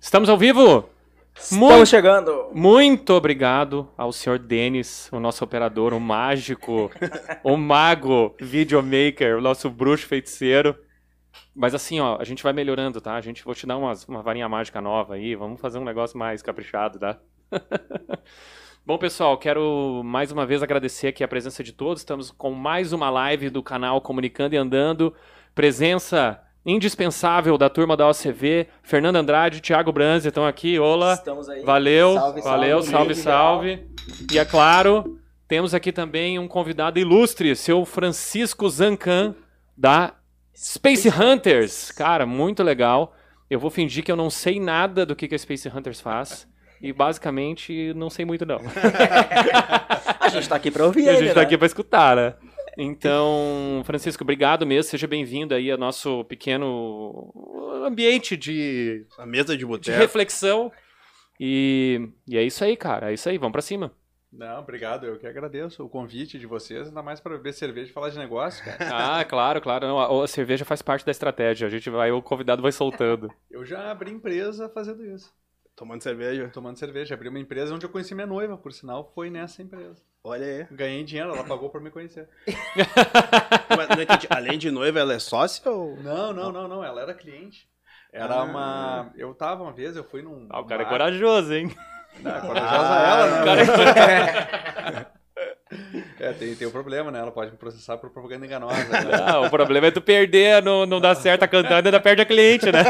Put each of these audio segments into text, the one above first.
Estamos ao vivo? Estamos chegando. Muito obrigado ao senhor Denis, o nosso operador, o mágico, o mago, videomaker, o nosso bruxo feiticeiro. Mas assim, ó, a gente vai melhorando, tá? A gente vou te dar umas, uma varinha mágica nova aí, vamos fazer um negócio mais caprichado, tá? Bom, pessoal, quero mais uma vez agradecer aqui a presença de todos. Estamos com mais uma live do canal Comunicando e Andando. Presença indispensável da turma da OCV, Fernando Andrade, Thiago Branzi estão aqui. Olá. Estamos aí. Valeu, Salve, valeu, salve, salve. salve. E é claro, temos aqui também um convidado ilustre, seu Francisco Zancan, da Space Hunters. Cara, muito legal. Eu vou fingir que eu não sei nada do que, que a Space Hunters faz. E basicamente não sei muito, não. A gente tá aqui pra ouvir a gente tá né? aqui pra escutar, né? Então, Francisco, obrigado mesmo. Seja bem-vindo aí ao nosso pequeno ambiente de, A mesa de de boteco. reflexão. E, e é isso aí, cara. É isso aí. Vamos pra cima. Não, obrigado. Eu que agradeço o convite de vocês, ainda mais para beber cerveja e falar de negócio, cara. Ah, claro, claro. Não, a, a cerveja faz parte da estratégia. A gente vai, o convidado vai soltando. Eu já abri empresa fazendo isso. Tomando cerveja. Tomando cerveja. Abri uma empresa onde eu conheci minha noiva, por sinal, foi nessa empresa. Olha aí. Ganhei dinheiro, ela pagou por me conhecer. Mas não entendi. Além de noiva, ela é sócia ou. Não, não, não, não. Ela era cliente. Era Ah. uma. Eu tava uma vez, eu fui num. Ah, o cara é bar- corajoso, hein? Não, é corajosa Ah, ela, né? o cara É, tem, tem um problema, né? Ela pode me processar por propaganda enganosa. né? Ah, o problema é tu perder, não, não dá certo a cantando, ainda perde a cliente, né?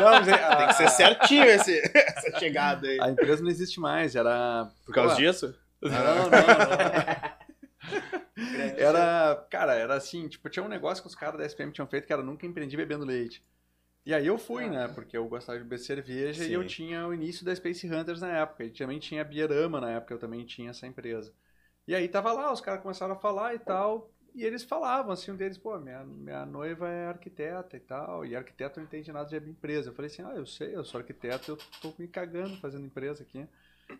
Não, mas é- Tem que ser certinho esse, essa chegada aí. A empresa não existe mais, era. Por causa Pô, disso? Não, não, não. Era, cara, era assim, tipo, tinha um negócio que os caras da SPM tinham feito que era nunca empreendi bebendo leite. E aí eu fui, né, porque eu gostava de beber cerveja Sim. e eu tinha o início da Space Hunters na época. E também tinha a Bierama na época, eu também tinha essa empresa. E aí tava lá, os caras começaram a falar e tal, e eles falavam, assim, um deles, pô, minha, minha noiva é arquiteta e tal, e arquiteto não entende nada de empresa. Eu falei assim, ah, eu sei, eu sou arquiteto, eu tô me cagando fazendo empresa aqui.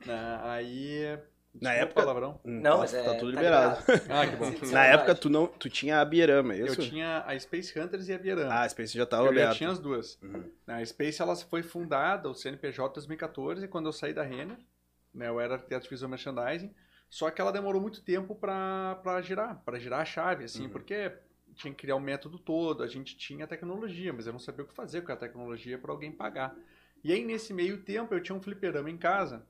Né, aí... Na época- palavrão. Não, mas é, Tá tudo tá liberado. Ah, que bom. Na é época, tu, não, tu tinha a Bierama, é Eu isso? tinha a Space Hunters e a Bierama. Ah, a Space já tava eu já aberta. tinha as duas. Uhum. A Space ela foi fundada, o CNPJ, em 2014, quando eu saí da Renner. Né, eu era arquiteto de visual merchandising. Só que ela demorou muito tempo para girar, para girar a chave, assim, Uhum. porque tinha que criar o método todo, a gente tinha tecnologia, mas eu não sabia o que fazer com a tecnologia para alguém pagar. E aí, nesse meio tempo, eu tinha um fliperama em casa,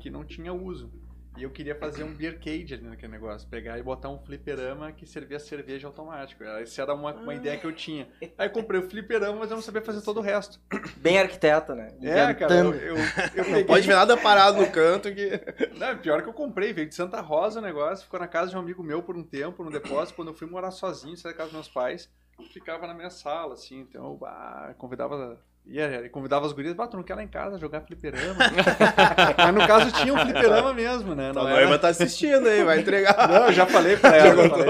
que não tinha uso. E eu queria fazer um beer cage ali naquele negócio. Pegar e botar um fliperama que servia cerveja automático. Essa era uma, uma ideia que eu tinha. Aí eu comprei o fliperama, mas eu não sabia fazer todo o resto. Bem arquiteta, né? É, cara, eu, eu, eu Não peguei... pode ver nada parado no canto que. Não, pior que eu comprei, veio de Santa Rosa o negócio, ficou na casa de um amigo meu por um tempo, no depósito, quando eu fui morar sozinho, saí da casa dos meus pais, ficava na minha sala, assim, então eu ah, convidava... Ia, convidava as gurias, bah, tu não quer lá em casa jogar fliperama? Mas no caso tinha um fliperama mesmo, né? Tua Não, noiva era... tá assistindo aí, vai entregar. não eu já falei pra ela. Falei.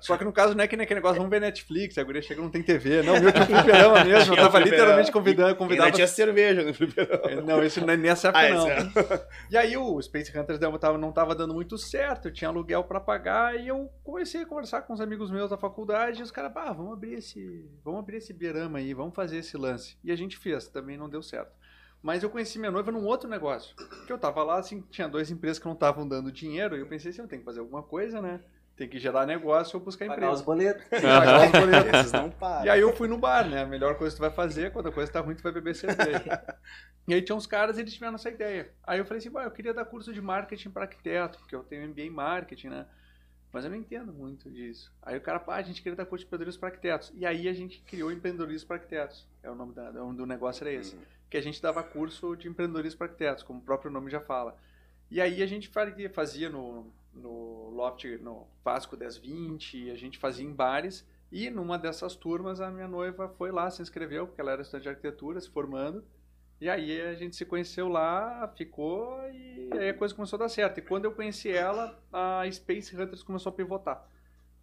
Só que no caso não é que nem aquele negócio, vamos ver Netflix, a guria chega não tem TV. Não, meu tinha um fliperama mesmo, eu Tinha um tava literalmente convidando, Ainda convidava tinha cerveja no fliperama. não, esse não é nessa época Ah, não. esse E aí o Space Hunters não tava dando muito certo, eu tinha aluguel pra pagar e eu comecei a conversar com os amigos meus da faculdade e os caras, ah, vamos abrir esse, vamos abrir esse beirama aí, vamos fazer esse lance. E a gente fez, também não deu certo. Mas eu conheci minha noiva num outro negócio. Que eu tava lá, assim, tinha duas empresas que não estavam dando dinheiro, e eu pensei assim, eu tenho que fazer alguma coisa, né? Tem que gerar negócio ou buscar Pagar empresa. os boletos. Pagar os boletos. Esses não param. E aí eu fui no bar, né? A melhor coisa que tu vai fazer, quando a coisa tá ruim, tu vai beber cerveja. e aí tinha uns caras, eles tiveram essa ideia. Aí eu falei assim, "Bah, eu queria dar curso de marketing para arquiteto, porque eu tenho MBA em marketing, né? Mas eu não entendo muito disso. Aí o cara, pá, a gente queria dar curso de empreendedorismo para arquitetos. E aí a gente criou empreendedorismo para arquitetos. É o nome da, nome do negócio era esse. Que a gente dava curso de empreendedorismo para arquitetos, como o próprio nome já fala. E aí a gente fazia, fazia no, no Loft, no Vasco 1020, a gente fazia em bares. E numa dessas turmas, a minha noiva foi lá, se inscreveu, porque ela era estudante de arquitetura, se formando. E aí a gente se conheceu lá, ficou e aí a coisa começou a dar certo. E quando eu conheci ela, a Space Hunters começou a pivotar.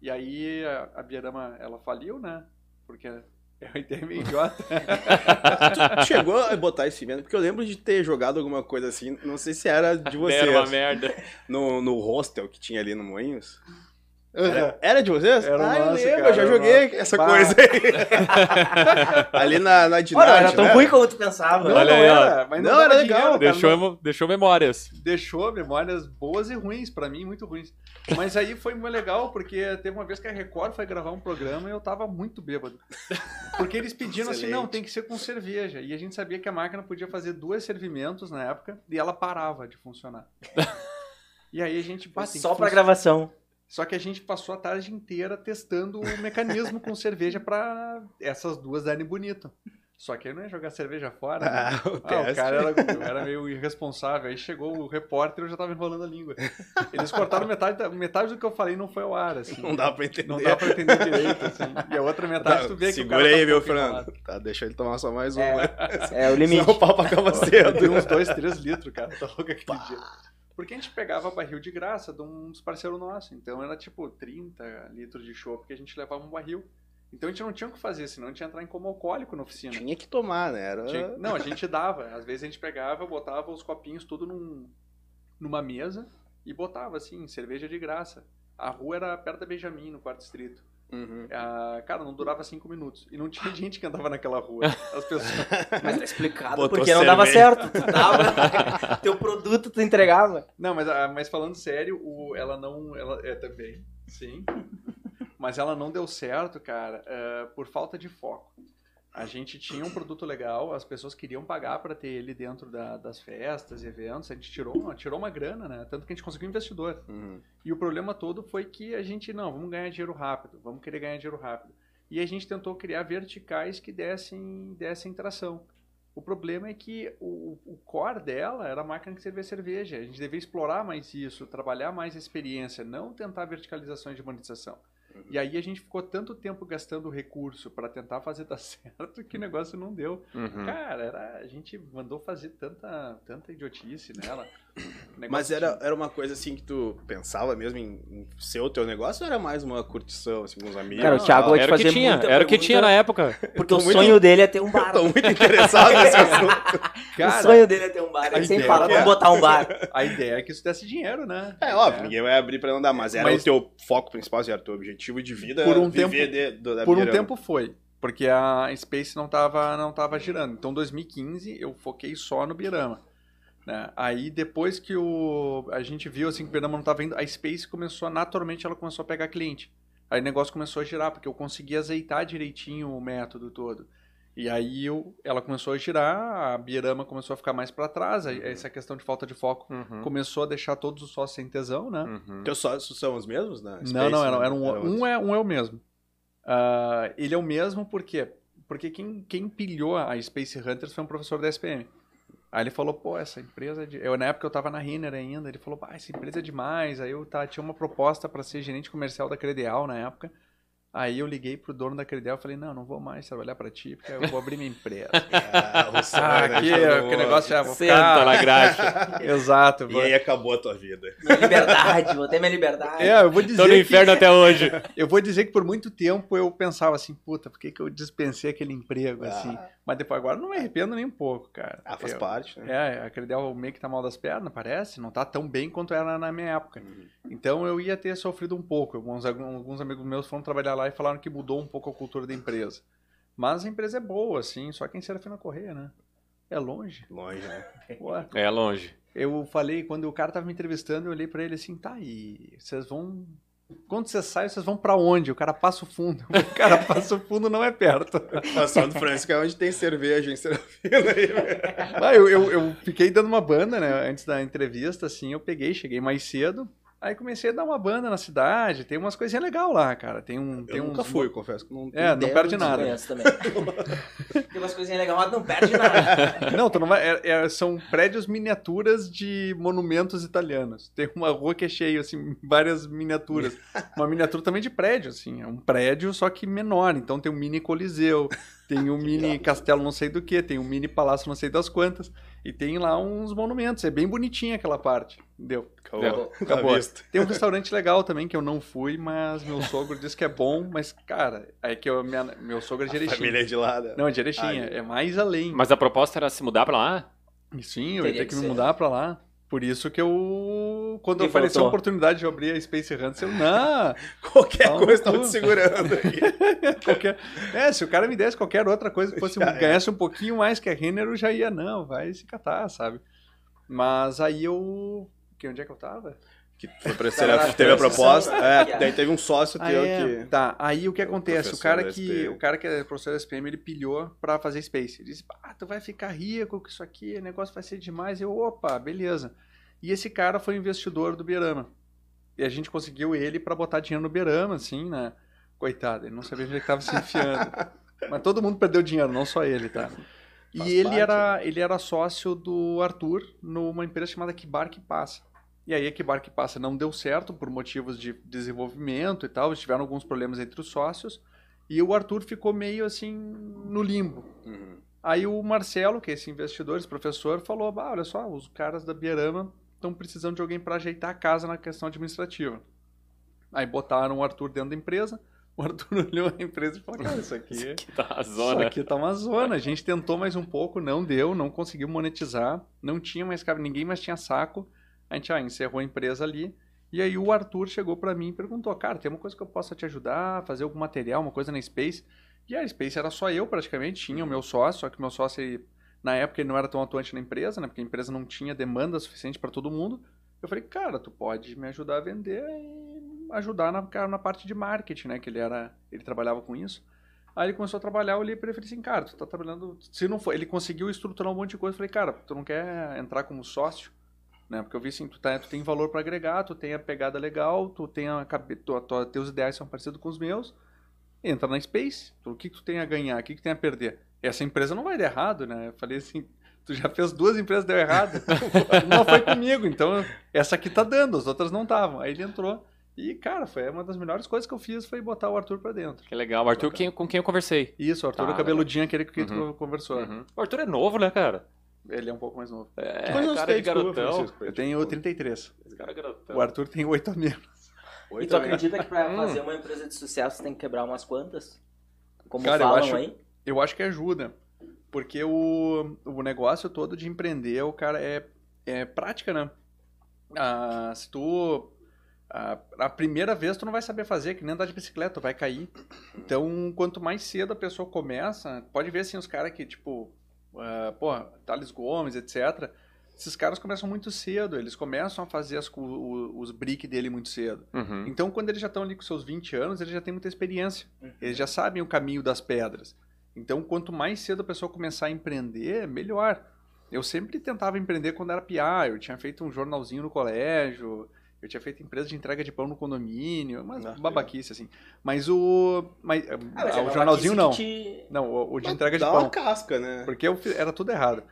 E aí a, a Bierama, ela faliu, né? Porque é um termo meio idiota. Tu chegou a botar esse evento? Porque eu lembro de ter jogado alguma coisa assim, não sei se era de vocês. Era uma merda. No, no hostel que tinha ali no Moinhos. Era, era de vocês? Era ah, eu lembro, cara, eu já joguei nosso. essa Bah. coisa aí. Ali na, na Olha, Dinarte, não era tão né? ruim como tu pensava. Não, Olha não aí, era, mas não, Não, era legal. dinheiro, cara, Deixou, não- deixou memórias. deixou memórias boas e ruins, pra mim, muito ruins. Mas aí foi muito legal, porque teve uma vez que a Record foi gravar um programa e eu tava muito bêbado. Porque eles pediram assim, não, tem que ser com cerveja. E a gente sabia que a máquina podia fazer dois servimentos na época e ela parava de funcionar. E aí a gente... "Bah, tem Só pra funcionar." gravação. Só que a gente passou a tarde inteira testando o mecanismo com cerveja pra essas duas darem bonito. Só que não ia jogar cerveja fora. né? Ah, o Ah, o cara era, era meio irresponsável. Aí chegou o repórter e eu já tava enrolando a língua. Eles cortaram metade, metade do que eu falei não foi ao ar, assim. Não dá pra entender. Não dá pra entender direito, assim. E a outra metade tu vê que Segura o cara aí, tá meu Fernando. Tá, deixa ele tomar só mais um. É. né? É o limite. Senão o papo acaba Eu dei cedo. uns 2, 3 litros, cara. Tá louco aquele dia. Porque a gente pegava barril de graça de um dos parceiros nossos. Então era tipo 30 litros de chopp que a gente levava um barril. Então a gente não tinha o que fazer, senão a gente ia entrar em coma alcoólico na oficina. Tinha que tomar, né? Era... Tinha- Não, a gente dava. Às vezes a gente pegava, botava os copinhos tudo num, numa mesa e botava, assim, cerveja de graça. A rua era perto da Benjamin, no quarto distrito. Uhum. Ah, cara, não durava cinco minutos. E não tinha gente que andava naquela rua. As pessoas. Mas tá explicado Botou porque não dava certo. Tu dava, teu produto tu entregava. Não, mas, ah, mas falando sério, o, ela não. Ela, é também, sim. Mas ela não deu certo, cara, ah, por falta de foco. A gente tinha um produto legal, as pessoas queriam pagar para ter ele dentro da- das festas e eventos. A gente tirou uma, tirou uma grana, né? Tanto que a gente conseguiu investidor. Uhum. E o problema todo foi que a gente, não, vamos ganhar dinheiro rápido, vamos querer ganhar dinheiro rápido. E a gente tentou criar verticais que dessem, dessem tração. O problema é que o, o core dela era a máquina que servia cerveja. A gente devia explorar mais isso, trabalhar mais a experiência, não tentar verticalizações de monetização. E aí a gente ficou tanto tempo gastando recurso para tentar fazer dar certo que o negócio não deu. Uhum. Cara, era, a gente mandou fazer tanta, tanta idiotice nela. O Mas era, era uma coisa assim que tu pensava mesmo em, em ser o teu negócio ou era mais uma curtição, assim, com os amigos? Cara, o Thiago vai te Era o que fazer tinha, muita era o que tinha na época. Porque o muito- sonho dele é ter um bar. Tô muito interessado nesse assunto. o Cara, sonho dele é ter um bar. a Ele sempre fala, que vamos é- botar um bar. a ideia é que isso desse dinheiro, né? É óbvio, ninguém vai abrir pra não dar, mas era Mas- o teu foco principal, assim, era o teu objetivo de vida, Por um viver tempo- de, do, da Por um tempo foi, porque a Space não tava, não tava girando. Então, 2015, eu foquei só no Birama. Né? Aí, depois que o, a gente viu assim, que o Birama não tava indo, a Space começou, naturalmente, ela começou a pegar cliente. Aí o negócio começou a girar, porque eu consegui azeitar direitinho o método todo. E aí eu, ela começou a girar, a Birama começou a ficar mais para trás, aí essa questão de falta de foco Uhum. começou a deixar todos os sócios sem tesão, né? Uhum. Teus sócios são os mesmos, né? Não, não, era, era um, um, é, um é o mesmo. Ah, ele é o mesmo por quê? Porque quem, quem pilhou a Space Hunters foi um professor da SPM. Aí ele falou, pô, essa empresa é. Eu, na época eu tava na Renner ainda, ele falou, pá, essa empresa é demais. Aí eu tá, tinha uma proposta para ser gerente comercial da Credeal na época. Aí eu liguei pro dono da Credeal e falei, não, não vou mais trabalhar para ti, porque eu vou abrir minha empresa. Ah, ah, aqui, que negócio é, vou Senta ficar... na grade. Exato. E aí acabou a tua vida. Minha liberdade, vou ter minha liberdade. É, eu vou dizer Tô no que- inferno até hoje. Eu vou dizer que por muito tempo eu pensava assim, puta, por que, que eu dispensei aquele emprego, Ah. assim? Mas depois agora não me arrependo nem um pouco, cara. Ah, faz Eu- parte, né? É, a Credel meio que tá mal das pernas, parece. Não tá tão bem quanto era na minha época. Uhum. Então eu ia ter sofrido um pouco. Alguns, alguns amigos meus foram trabalhar lá e falaram que mudou um pouco a cultura da empresa. Mas a empresa é boa, assim, só quem será na correia, né? É longe. Longe, né? Pô, É longe. eu falei, quando o cara tava me entrevistando, eu olhei pra ele assim, tá, e vocês vão. Quando vocês saem, vocês vão pra onde? O cara passa o fundo. O cara passa o fundo não é perto. A São do Francisco é onde tem cerveja em Serafina aí. Ah, eu, eu, eu fiquei dando uma banda, né? Antes da entrevista, assim, eu peguei, cheguei mais cedo. Aí comecei a dar uma banda na cidade. Tem umas coisinhas legais lá, cara. Tem um. Tem Eu nunca uns- fui, confesso não É, não perde nada. também. Tem umas coisinhas legais, mas não perde nada. Não, tu não vai. é- é- são prédios miniaturas de monumentos italianos. Tem uma rua que é cheia, assim, várias miniaturas. Uma miniatura também de prédio, assim. É um prédio, só que menor. Então tem um mini coliseu, tem um mini castelo não sei do que, tem um mini palácio não sei das quantas. E tem lá uns monumentos. É bem bonitinha aquela parte. Entendeu? Acabou. Acabou. Tá. Tem um restaurante legal também que eu não fui, mas meu sogro disse que é bom. Mas, cara, é que eu, minha- meu sogro é de A Erechim. família é de lá. né? Não, é de Erechim. Ah, é mais além. Mas a proposta era se mudar pra lá? Sim, eu ia Teria ter que que me ser. mudar pra lá. Por isso que eu, quando Quem apareceu faltou? a oportunidade de abrir a Space Hunts, eu, não, Qualquer coisa tava cu. te segurando aí. qualquer... É, se o cara me desse qualquer outra coisa que fosse, Já é. ganhasse um pouquinho mais que a Renner, eu já ia, não, vai se catar, sabe? Mas aí eu... Que, onde é que eu tava? Que foi pra ser, na teve a proposta. né? É, daí teve um sócio Ah, teu é. que. Tá, aí o que acontece? O cara que, o cara que é professor da SPM, ele pilhou pra fazer Space. Ele disse, ah, tu vai ficar rico com isso aqui, o negócio vai ser demais. Eu, opa, beleza. E esse cara foi investidor do Berama. E a gente conseguiu ele pra botar dinheiro no Berama, assim, né? Coitado, ele não sabia onde ele tava se enfiando. Mas todo mundo perdeu dinheiro, não só ele, tá? E ele parte, era, ele era sócio do Arthur numa empresa chamada Kibar que Passa. E aí a Kibar que Passa não deu certo por motivos de desenvolvimento e tal, eles tiveram alguns problemas entre os sócios, e o Arthur ficou meio assim no limbo. Uhum. Aí o Marcelo, que é esse investidor, esse professor, falou: bah, olha só, os caras da Bierama estão precisando de alguém para ajeitar a casa na questão administrativa. Aí botaram o Arthur dentro da empresa. O Arthur olhou a empresa e falou: cara, isso aqui, Que tá a isso zona. aqui tá uma zona. A gente tentou mais um pouco, não deu, não conseguiu monetizar, não tinha mais cara, ninguém mais tinha saco. A gente ah, encerrou a empresa ali. E aí o Arthur chegou para mim e perguntou: cara, tem uma coisa que eu possa te ajudar, fazer algum material, uma coisa na Space. E a Space era só eu praticamente, tinha o meu sócio, só que o meu sócio, ele, na época, ele não era tão atuante na empresa, né? Porque a empresa não tinha demanda suficiente para todo mundo. Eu falei, cara, tu pode me ajudar a vender e ajudar na, na parte de marketing, né? Que ele era, ele trabalhava com isso. Aí ele começou a trabalhar, eu olhei pra ele e falei assim, cara, tu tá trabalhando. Se não for, ele conseguiu estruturar um monte de coisa. Eu falei, cara, tu não quer entrar como sócio? Né? Porque eu vi assim, tu, tá, tu tem valor para agregar, tu tem a pegada legal, tu tem a tua, teus ideais são parecidos com os meus. Entra na Space, tu, o que, que tu tem a ganhar, o que, que tem a perder? Essa empresa não vai dar errado, né? Eu falei assim, tu já fez duas empresas deu errado. Uma foi comigo, então essa aqui tá dando, as outras não estavam. Aí ele entrou. E, cara, foi uma das melhores coisas que eu fiz foi botar o Arthur pra dentro. Que legal. O Arthur, quem- com quem eu conversei. Isso, o Arthur, Tá, o cabeludinho, aquele que tu Uhum. conversou. Uhum. O Arthur é novo, né, cara? Ele é um pouco mais novo. É, Quantos anos cara tem, de desculpa, garotão. Francisco? Eu tenho 33. Esse cara é garotão. O Arthur tem 8 a menos. Oi, E tu acredita que pra Hum. fazer uma empresa de sucesso tem que quebrar umas quantas? Como Cara, eu falam acho- aí? Eu acho que ajuda. Porque o, o negócio todo de empreender, o cara é, é prática, né? Ah, se tu. A, a primeira vez tu não vai saber fazer, que nem andar de bicicleta, tu vai cair. Então, quanto mais cedo a pessoa começa, pode ver assim os caras que, tipo, ah, pô, Thales Gomes, etc. Esses caras começam muito cedo, eles começam a fazer as, o- os brick dele muito cedo. Uhum. Então, quando eles já estão ali com seus 20 anos, eles já têm muita experiência. Uhum. Eles já sabem o caminho das pedras. Então, quanto mais cedo a pessoa começar a empreender, melhor. Eu sempre tentava empreender quando era piá. Eu tinha feito um jornalzinho no colégio. Eu tinha feito empresa de entrega de pão no condomínio. Mas Ah, babaquice, assim. Mas o... Mas, Ah, mas ah, é o jornalzinho não. te- Não, o, o de Mas entrega de pão. uma casca, né? Porque eu era tudo errado.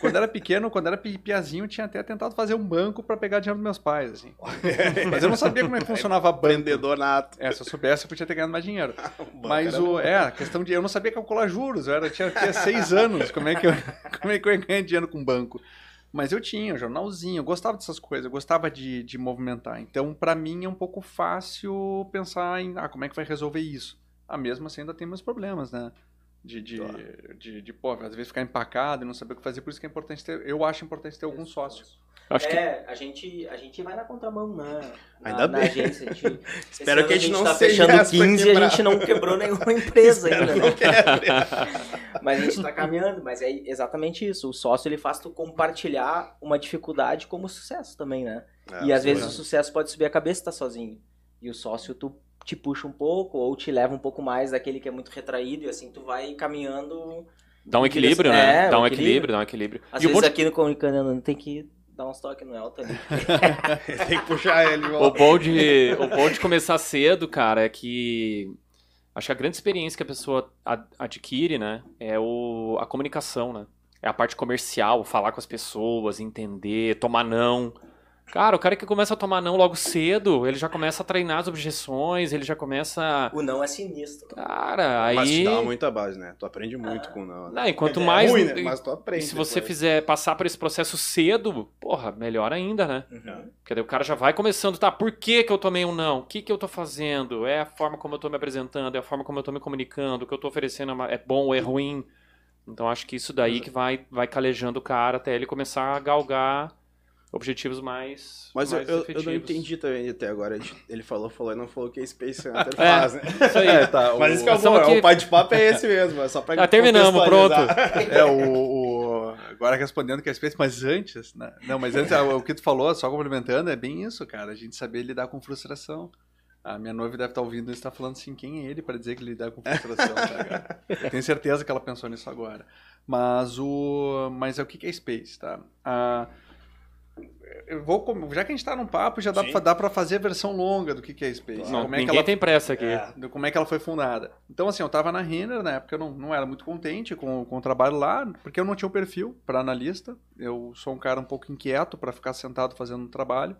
Quando era pequeno, quando era pi- piazinho, eu tinha até tentado fazer um banco para pegar dinheiro dos meus pais, assim. Mas eu não sabia como é que funcionava banco. Nato. É, se eu soubesse, eu podia ter ganhado mais dinheiro. Mas o, é, a questão de. Eu não sabia calcular juros, eu era, tinha, tinha seis anos. Como é, que eu, como é que eu ia ganhar dinheiro com banco? Mas eu tinha, um jornalzinho, eu gostava dessas coisas, eu gostava de, de movimentar. Então, para mim, é um pouco fácil pensar em ah, como é que vai resolver isso. Ah, mesmo assim, ainda tem meus problemas, né? De, de, Claro. de, de, pô, às vezes ficar empacado e não saber o que fazer, por isso que é importante ter. Eu acho importante ter algum sócio. Acho que É, a gente, a gente vai na contramão na, na, Ainda na bem. agência. A gente, Espero que a gente não tá seja fechando essa pra 15 e a gente não quebrou nenhuma empresa ainda, não né? quebre. Mas a gente tá caminhando, mas é exatamente isso. O sócio ele faz tu compartilhar uma dificuldade como sucesso também, né? e às vezes o sucesso pode subir a cabeça e tá sozinho. E o sócio tu te puxa um pouco ou te leva um pouco mais daquele que é muito retraído e assim tu vai caminhando. dá um equilíbrio, né? É, dá um equilíbrio. equilíbrio, dá um equilíbrio. Às e o vezes bom, aqui no Comunicando tem que dar uns toques no Elton ali. Tem que puxar ele. de o, bom de, o bom de começar cedo, cara, é que acho que a grande experiência que a pessoa ad- adquire, né, é o, a comunicação, né? É a parte comercial, falar com as pessoas, entender, tomar não. Cara, o cara que começa a tomar não logo cedo, ele já começa a treinar as objeções, ele já começa. O não é sinistro. Cara, Mas te aí. dá muita base, né? Tu aprende muito com não. Não, e quanto É mais. ruim, né? Mas tu aprende. E se você depois. fizer passar por esse processo cedo, porra, melhor ainda, né? Uhum. Porque daí o cara já vai começando, tá, por que que eu tomei um não? O que que eu tô fazendo? É a forma como eu tô me apresentando, é a forma como eu tô me comunicando, o que eu tô oferecendo é é bom ou é ruim? Então acho que isso daí que vai, vai calejando o cara até ele começar a galgar objetivos mais. Mas mais eu, eu, efetivos. eu não entendi também até agora. Ele falou, falou e não falou o que a Space Center É, faz, né? Isso aí. É, tá, Mas o- isso que é bom, é, aqui- o pai de papo é esse mesmo, é só pra Ah, terminamos, pronto. É, o, o- Agora respondendo que a Space, mas antes, né? Não, mas antes, o que tu falou, só complementando, é bem isso, cara. A gente saber lidar com frustração. A minha noiva deve estar ouvindo e está falando assim, quem é ele para dizer que lidar com frustração, tá ligado? Eu tenho certeza que ela pensou nisso agora. Mas o. Mas é o que que é Space, tá? A- eu vou, já que a gente tá num papo, já dá pra fazer a versão longa do que que é Space. Não, como é que ninguém ela tem pressa aqui. É. como é que ela foi fundada. Então, assim, eu tava na Renner, na época eu não, não era muito contente com, com o trabalho lá, porque eu não tinha o perfil para analista. Eu sou um cara um pouco inquieto para ficar sentado fazendo um trabalho.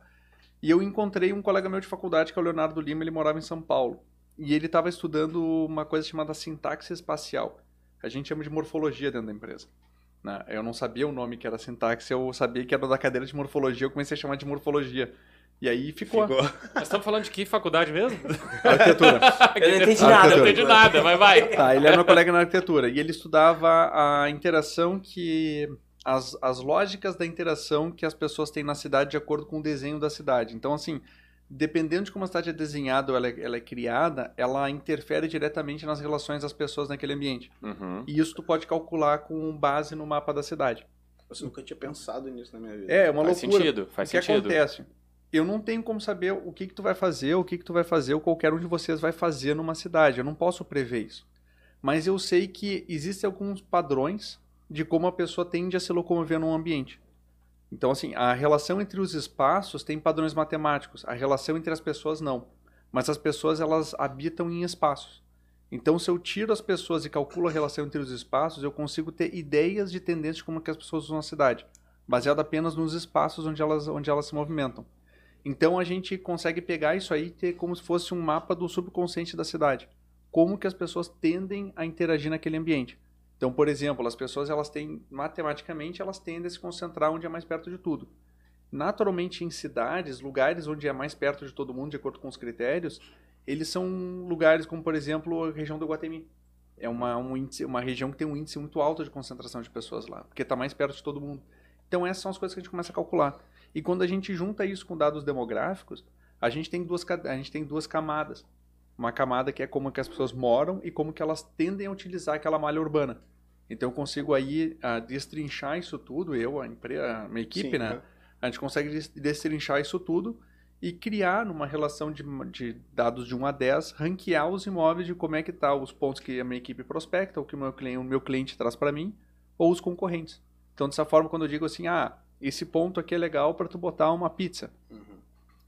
E eu encontrei um colega meu de faculdade, que é o Leonardo Lima, ele morava em São Paulo. E ele estava estudando uma coisa chamada sintaxe espacial. A gente chama de morfologia dentro da empresa. Né? Eu não sabia o nome que era sintaxe, eu sabia que era da cadeira de morfologia, eu comecei a chamar de morfologia. E aí ficou. Ficou. Nós estamos falando de que faculdade mesmo? Arquitetura. Eu não entendi nada. Eu não entendi nada, mas vai. Tá, ele era meu colega na arquitetura e ele estudava a interação que. As, as lógicas da interação que as pessoas têm na cidade de acordo com o desenho da cidade. Então, assim, dependendo de como a cidade é desenhada ou ela é, ela é criada, ela interfere diretamente nas relações das pessoas naquele ambiente. Uhum. E isso tu pode calcular com base no mapa da cidade. Eu nunca tinha pensado nisso na minha vida. É, é uma Faz loucura. sentido, faz o que sentido. acontece? Eu não tenho como saber o que, que tu vai fazer, o que, que tu vai fazer, ou qualquer um de vocês vai fazer numa cidade. Eu não posso prever isso. Mas eu sei que existem alguns padrões de como a pessoa tende a se locomover num ambiente. Então, assim, a relação entre os espaços tem padrões matemáticos, a relação entre as pessoas não. Mas as pessoas, elas habitam em espaços. Então, se eu tiro as pessoas e calculo a relação entre os espaços, eu consigo ter ideias de tendência de como que as pessoas usam a cidade, baseado apenas nos espaços onde elas, onde elas se movimentam. Então, a gente consegue pegar isso aí e ter como se fosse um mapa do subconsciente da cidade. Como que as pessoas tendem a interagir naquele ambiente. Então, por exemplo, as pessoas elas têm matematicamente elas tendem a se concentrar onde é mais perto de tudo. Naturalmente, em cidades, lugares onde é mais perto de todo mundo, de acordo com os critérios, eles são lugares como, por exemplo, a região do Guatemi. É uma, um índice, uma região que tem um índice muito alto de concentração de pessoas lá, porque está mais perto de todo mundo. Então, essas são as coisas que a gente começa a calcular. E quando a gente junta isso com dados demográficos, a gente tem duas, a gente tem duas camadas. Uma camada que é como que as pessoas moram e como que elas tendem a utilizar aquela malha urbana. Então eu consigo aí ah, destrinchar isso tudo, eu, a, empre- a minha equipe, Sim, né? né? A gente consegue des- destrinchar isso tudo e criar numa relação de, de dados de 1 a 10, ranquear os imóveis de como é que tá os pontos que a minha equipe prospecta, ou que o meu cliente, o meu cliente traz para mim, ou os concorrentes. Então dessa forma quando eu digo assim, ah, esse ponto aqui é legal para tu botar uma pizza. Uhum.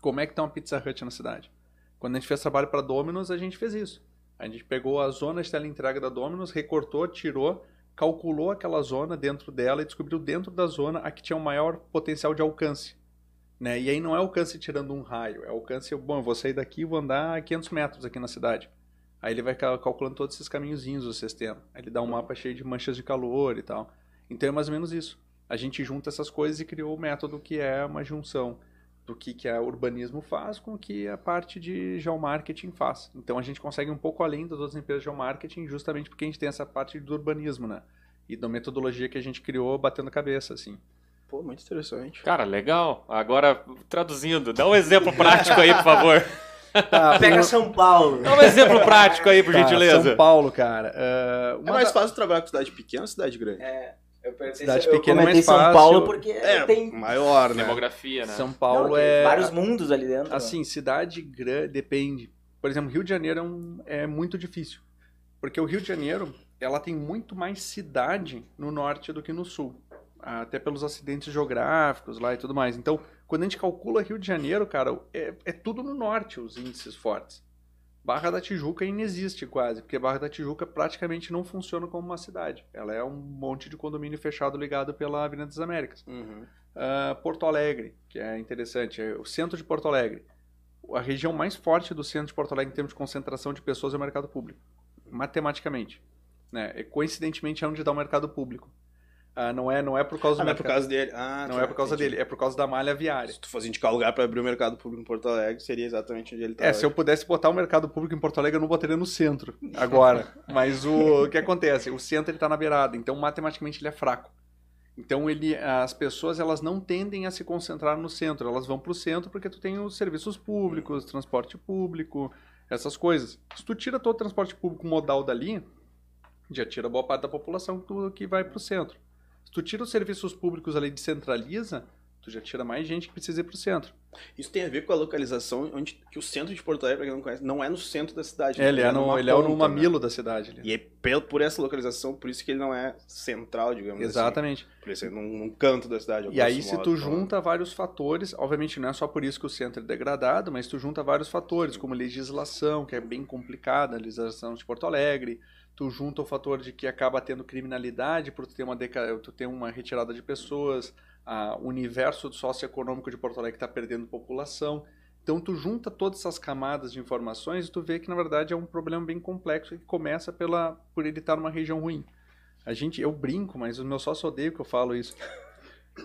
Como é que tá uma Pizza Hut na cidade? Quando a gente fez trabalho para Domino's, a gente fez isso. A gente pegou a zona de teleentrega da Domino's, recortou, tirou, calculou aquela zona dentro dela e descobriu dentro da zona a que tinha o maior potencial de alcance. Né? E aí não é alcance tirando um raio, é alcance, bom, eu vou sair daqui e vou andar 500 metros aqui na cidade. Aí ele vai cal- calculando todos esses caminhozinhos do sistema. Aí ele dá um mapa cheio de manchas de calor e tal. Então é mais ou menos isso. A gente junta essas coisas e criou o método que é uma junção do que, que a urbanismo faz com o que a parte de geomarketing faz. Então a gente consegue um pouco além das outras empresas de geomarketing justamente porque a gente tem essa parte do urbanismo, né? E da metodologia que a gente criou batendo cabeça, assim. Pô, muito interessante. Cara, legal. Agora, traduzindo, dá um exemplo prático aí, por favor. Tá, Pega São Paulo. Dá um exemplo prático aí, por tá, gentileza. São Paulo, cara. é, É uma mais da- fácil trabalhar com cidade pequena ou cidade grande? Eu, perguntei Cidade se- pequena é comentei mais São fácil. Paulo porque É, tem, maior, né? Demografia, né? São não, Paulo tem é. vários mundos ali dentro. né? Assim, cidade grande depende. Por exemplo, Rio de Janeiro é, um- é muito difícil. Porque o Rio de Janeiro, ela tem muito mais cidade no norte do que no sul. Até pelos acidentes geográficos lá e tudo mais. Então, quando a gente calcula Rio de Janeiro, cara, é, é tudo no norte os índices fortes. Barra da Tijuca inexiste quase, porque Barra da Tijuca praticamente não funciona como uma cidade. Ela é um monte de condomínio fechado ligado pela Avenida das Américas. Uhum. Ah, Porto Alegre, que é interessante, é o centro de Porto Alegre. A região mais forte do centro de Porto Alegre em termos de concentração de pessoas é o mercado público, matematicamente. Né? E, coincidentemente é onde dá o mercado público. Ah, não, é, não é por causa Ah, do não é por causa dele. Ah, não tá, é por causa entendi. dele, é por causa da malha viária. Se tu fosse indicar lugar pra abrir o mercado público em Porto Alegre, seria exatamente onde ele tá. É, se eu pudesse botar o mercado público em Porto Alegre, eu não botaria no centro agora. Mas o, o que acontece? O centro ele tá na beirada, então matematicamente ele é fraco. Então ele, as pessoas elas não tendem a se concentrar no centro, elas vão para o centro porque tu tem os serviços públicos, transporte público, essas coisas. Se tu tira todo o transporte público modal dali, já tira boa parte da população que vai para o centro. Se tu tira os serviços públicos ali e descentraliza, tu já tira mais gente que precisa ir para o centro. Isso tem a ver com a localização, onde que o centro de Porto Alegre, para quem não conhece, não é no centro da cidade. É, ele, é no, ele é no mamilo né? da cidade. Ali. E é pelo, por essa localização, por isso que ele não é central, digamos assim. Exatamente. assim. Por isso é num, num canto da cidade. E aí, se tu junta vários fatores, obviamente não é só por isso que o centro é degradado, mas tu junta vários fatores, como legislação, que é bem complicada, a legislação de Porto Alegre, tu junta o fator de que acaba tendo criminalidade, por tu ter uma, deca... tu ter uma retirada de pessoas, a, o universo socioeconômico de Porto Alegre está perdendo população. Então tu junta todas essas camadas de informações e tu vê que na verdade é um problema bem complexo que começa pela por ele estar numa região ruim. A gente, eu brinco, mas o meu sócio odeia que eu falo isso.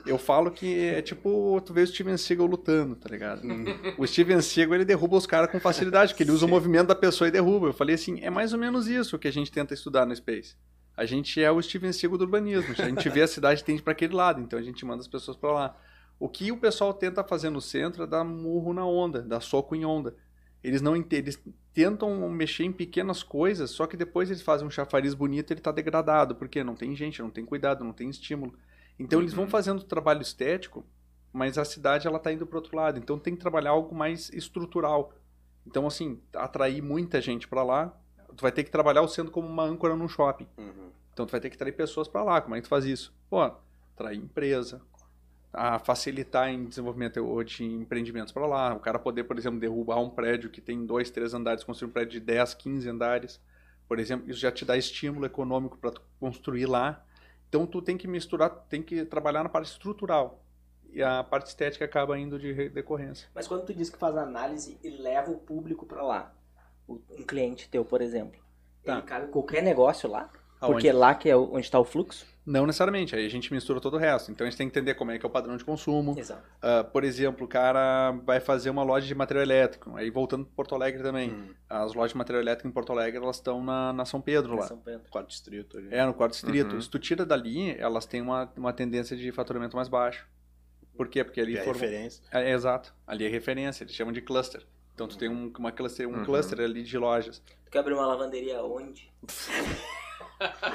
Eu falo que é tipo, tu vê o Steven Seagal lutando, tá ligado? Hum. o Steven Seagal, ele derruba os caras com facilidade, porque ele usa Sim. o movimento da pessoa e derruba. Eu falei assim, é mais ou menos isso que a gente tenta estudar no Space. A gente é o Steven Seagal do urbanismo. A gente vê a cidade tende para aquele lado, então a gente manda as pessoas para lá. O que o pessoal tenta fazer no centro é dar murro na onda, dar soco em onda. Eles não eles tentam mexer em pequenas coisas, só que depois eles fazem um chafariz bonito e ele está degradado, porque não tem gente, não tem cuidado, não tem estímulo. Então uhum. eles vão uhum. fazendo trabalho estético, mas a cidade ela está indo para outro lado. Então tem que trabalhar algo mais estrutural. Então assim, atrair muita gente para lá, tu vai ter que trabalhar o centro como uma âncora num shopping. Uhum. Então tu vai ter que trazer pessoas para lá. Como é que tu faz isso? Pô, atrair empresa, a facilitar em desenvolvimento de empreendimentos para lá. O cara poder, por exemplo, derrubar um prédio que tem dois, três andares, construir um prédio de 10, 15 andares. Por exemplo, isso já te dá estímulo econômico para construir lá. Então tu tem que misturar, tem que trabalhar na parte estrutural. E a parte estética acaba indo de decorrência. Mas quando tu diz que faz análise e leva o público para lá, um cliente teu, por exemplo, tá. ele cabe qualquer negócio lá? Aonde? Porque lá que é onde está o fluxo? Não necessariamente, aí a gente mistura todo o resto. Então a gente tem que entender como é que é o padrão de consumo. Exato. Uh, por exemplo, o cara vai fazer uma loja de material elétrico. Aí voltando para Porto Alegre também. Hum. As lojas de material elétrico em Porto Alegre, elas estão na, na São Pedro na lá. São Pedro. Quarto distrito. Ali. É, no quarto distrito. Uhum. Se tu tira dali, elas têm uma, uma tendência de faturamento mais baixo. Por quê? Porque ali... É referência. É, é, exato. Ali é referência, eles chamam de cluster. Então tu tem um, uma cluster, um uhum. cluster ali de lojas. Tu quer abrir uma lavanderia onde?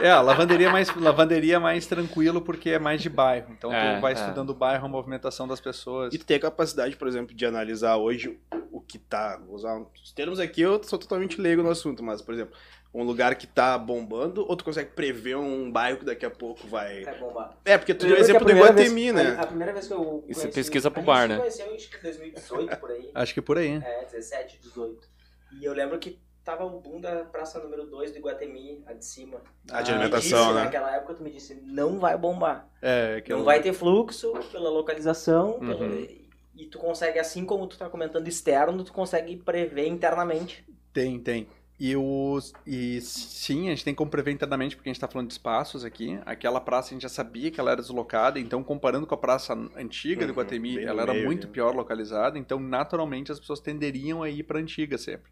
É, a lavanderia é mais, lavanderia mais tranquilo porque é mais de bairro. Então é, tu vai é. estudando o bairro, a movimentação das pessoas. E tu tem a capacidade, por exemplo, de analisar hoje o que tá. Vou usar os termos aqui, eu sou totalmente leigo no assunto, mas, por exemplo, um lugar que tá bombando, ou tu consegue prever um bairro que daqui a pouco vai. Vai bombar. É, porque tu deu o exemplo do Iguatemi, né? A, a, primeira vez que eu. Conheci, e você pesquisa pro bar, né? Conheceu, acho que 2018 por aí. Acho que por aí. É, 17, 18. E eu lembro que tava o boom da praça número 2 do Iguatemi, a de cima. A de alimentação, disse, né? Naquela época tu me disse, não vai bombar. É, Não vai ter fluxo pela localização, uhum. pela... e tu consegue, assim como tu tá comentando externo, tu consegue prever internamente. Tem, tem. E, os, e sim, a gente tem como prever internamente, porque a gente está falando de espaços aqui. Aquela praça a gente já sabia que ela era deslocada, então comparando com a praça antiga uhum, do Guatemi, ela era meio, muito né? pior localizada, então naturalmente as pessoas tenderiam a ir para a antiga sempre.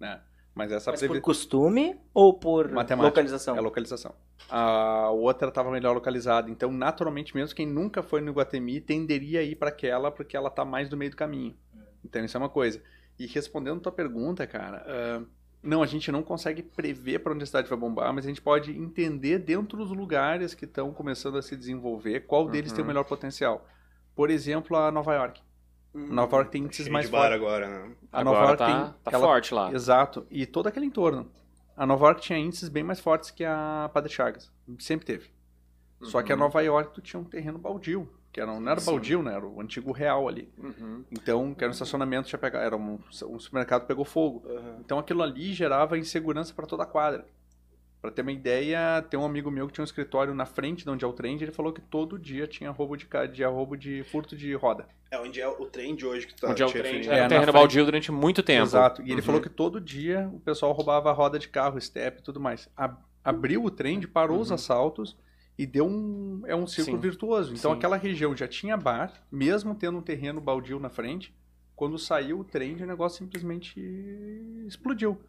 Né? Mas essa Mas por costume ou por Matemática. localização? É localização. A outra estava melhor localizada. Então, naturalmente, mesmo quem nunca foi no Iguatemi tenderia a ir para aquela porque ela está mais no meio do caminho. Então, isso é uma coisa. E respondendo a tua pergunta, cara, uh, não, a gente não consegue prever para onde a cidade vai bombar, mas a gente pode entender dentro dos lugares que estão começando a se desenvolver qual deles uhum. tem o melhor potencial. Por exemplo, a Nova York. Hum, Nova York tem índices mais fortes. agora, né? A Nova York tá, tem, tá ela, forte lá. Exato. E todo aquele entorno. A Nova York tinha índices bem mais fortes que a Padre Chagas. Sempre teve. Uhum. Só que a uhum. Nova York tu tinha um terreno baldio. Que era, não era Sim. baldio, né? Era o antigo real ali. Uhum. Então, que era um estacionamento, tinha pegado, era um, um supermercado pegou fogo. Uhum. Então aquilo ali gerava insegurança para toda a quadra. Pra ter uma ideia, tem um amigo meu que tinha um escritório na frente de onde é o trem, ele falou que todo dia tinha roubo de, dia roubo de furto de roda. É onde é o trem de hoje que tá Onde é o trem, é, é terreno baldio durante muito tempo. Exato. E ele uhum. falou que todo dia o pessoal roubava roda de carro, step e tudo mais. abriu o trem, parou uhum. os assaltos e deu um é um círculo Sim. virtuoso. Então Sim. aquela região já tinha bar, mesmo tendo um terreno baldio na frente. Quando saiu o trem, o negócio simplesmente explodiu.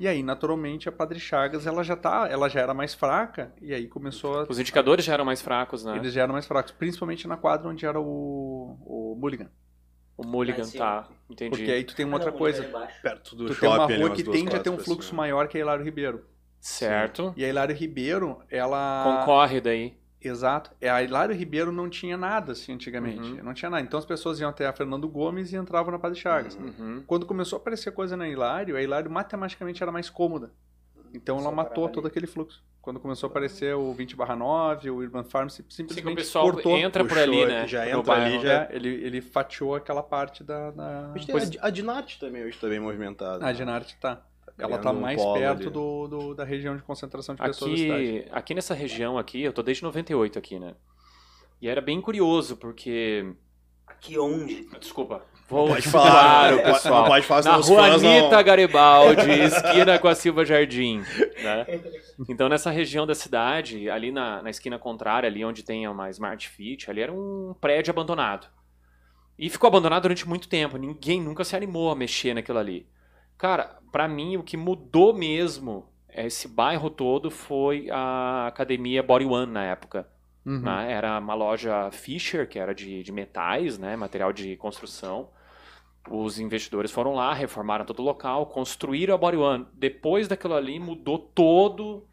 E aí, naturalmente, a Padre Chagas, ela já tá, ela já era mais fraca, e aí começou a... Os indicadores já eram mais fracos, né? Eles já eram mais fracos, principalmente na quadra onde era o, o Mulligan. O Mulligan, Ah, sim. tá. Entendi. Porque aí tu tem uma Ah, outra não, coisa. Perto do Tu shopping. tem uma rua que tende a ter um pra fluxo cima. maior que a Hilário Ribeiro. Certo. E a Hilário Ribeiro, ela... Concorre daí. Exato. É, A Hilário Ribeiro não tinha nada, assim, antigamente. Uhum. Não tinha nada. Então as pessoas iam até a Fernando Gomes e entravam na Padre Chagas. Uhum. Quando começou a aparecer coisa na Hilário, a Hilário matematicamente era mais cômoda. Então ela Só matou parava todo ali. aquele fluxo. Quando começou a aparecer o 20 9, o Urban Farm, sim- Sim, simplesmente o pessoal cortou. entra por ali, né? já entra ali, bairro. já- É, ele, ele fatiou aquela parte da... da... A a Dinarte também, hoje tá bem movimentada. A Dinarte tá. Ela tá um mais polo perto ali. do, do- da região de concentração de pessoas da cidade. Aqui, aqui nessa região aqui, eu tô desde 98 aqui, né? E era bem curioso, porque... Aqui onde? Desculpa. Vou Pode falar. claro, pessoal. Não pode falar, Na rua fãs não- Anitta Garibaldi, esquina com a Silva Jardim. Né? Então, nessa região da cidade, ali na, na esquina contrária, ali onde tem uma Smart Fit, ali era um prédio abandonado. E ficou abandonado durante muito tempo. Ninguém nunca se animou a mexer naquilo ali. Cara, pra mim, o que mudou mesmo esse bairro todo foi a academia Body One na época. Uhum. né? Era uma loja Fisher, que era de, de metais, né? material de construção. Os investidores foram lá, reformaram todo o local, construíram a Body One. Depois daquilo ali, mudou todo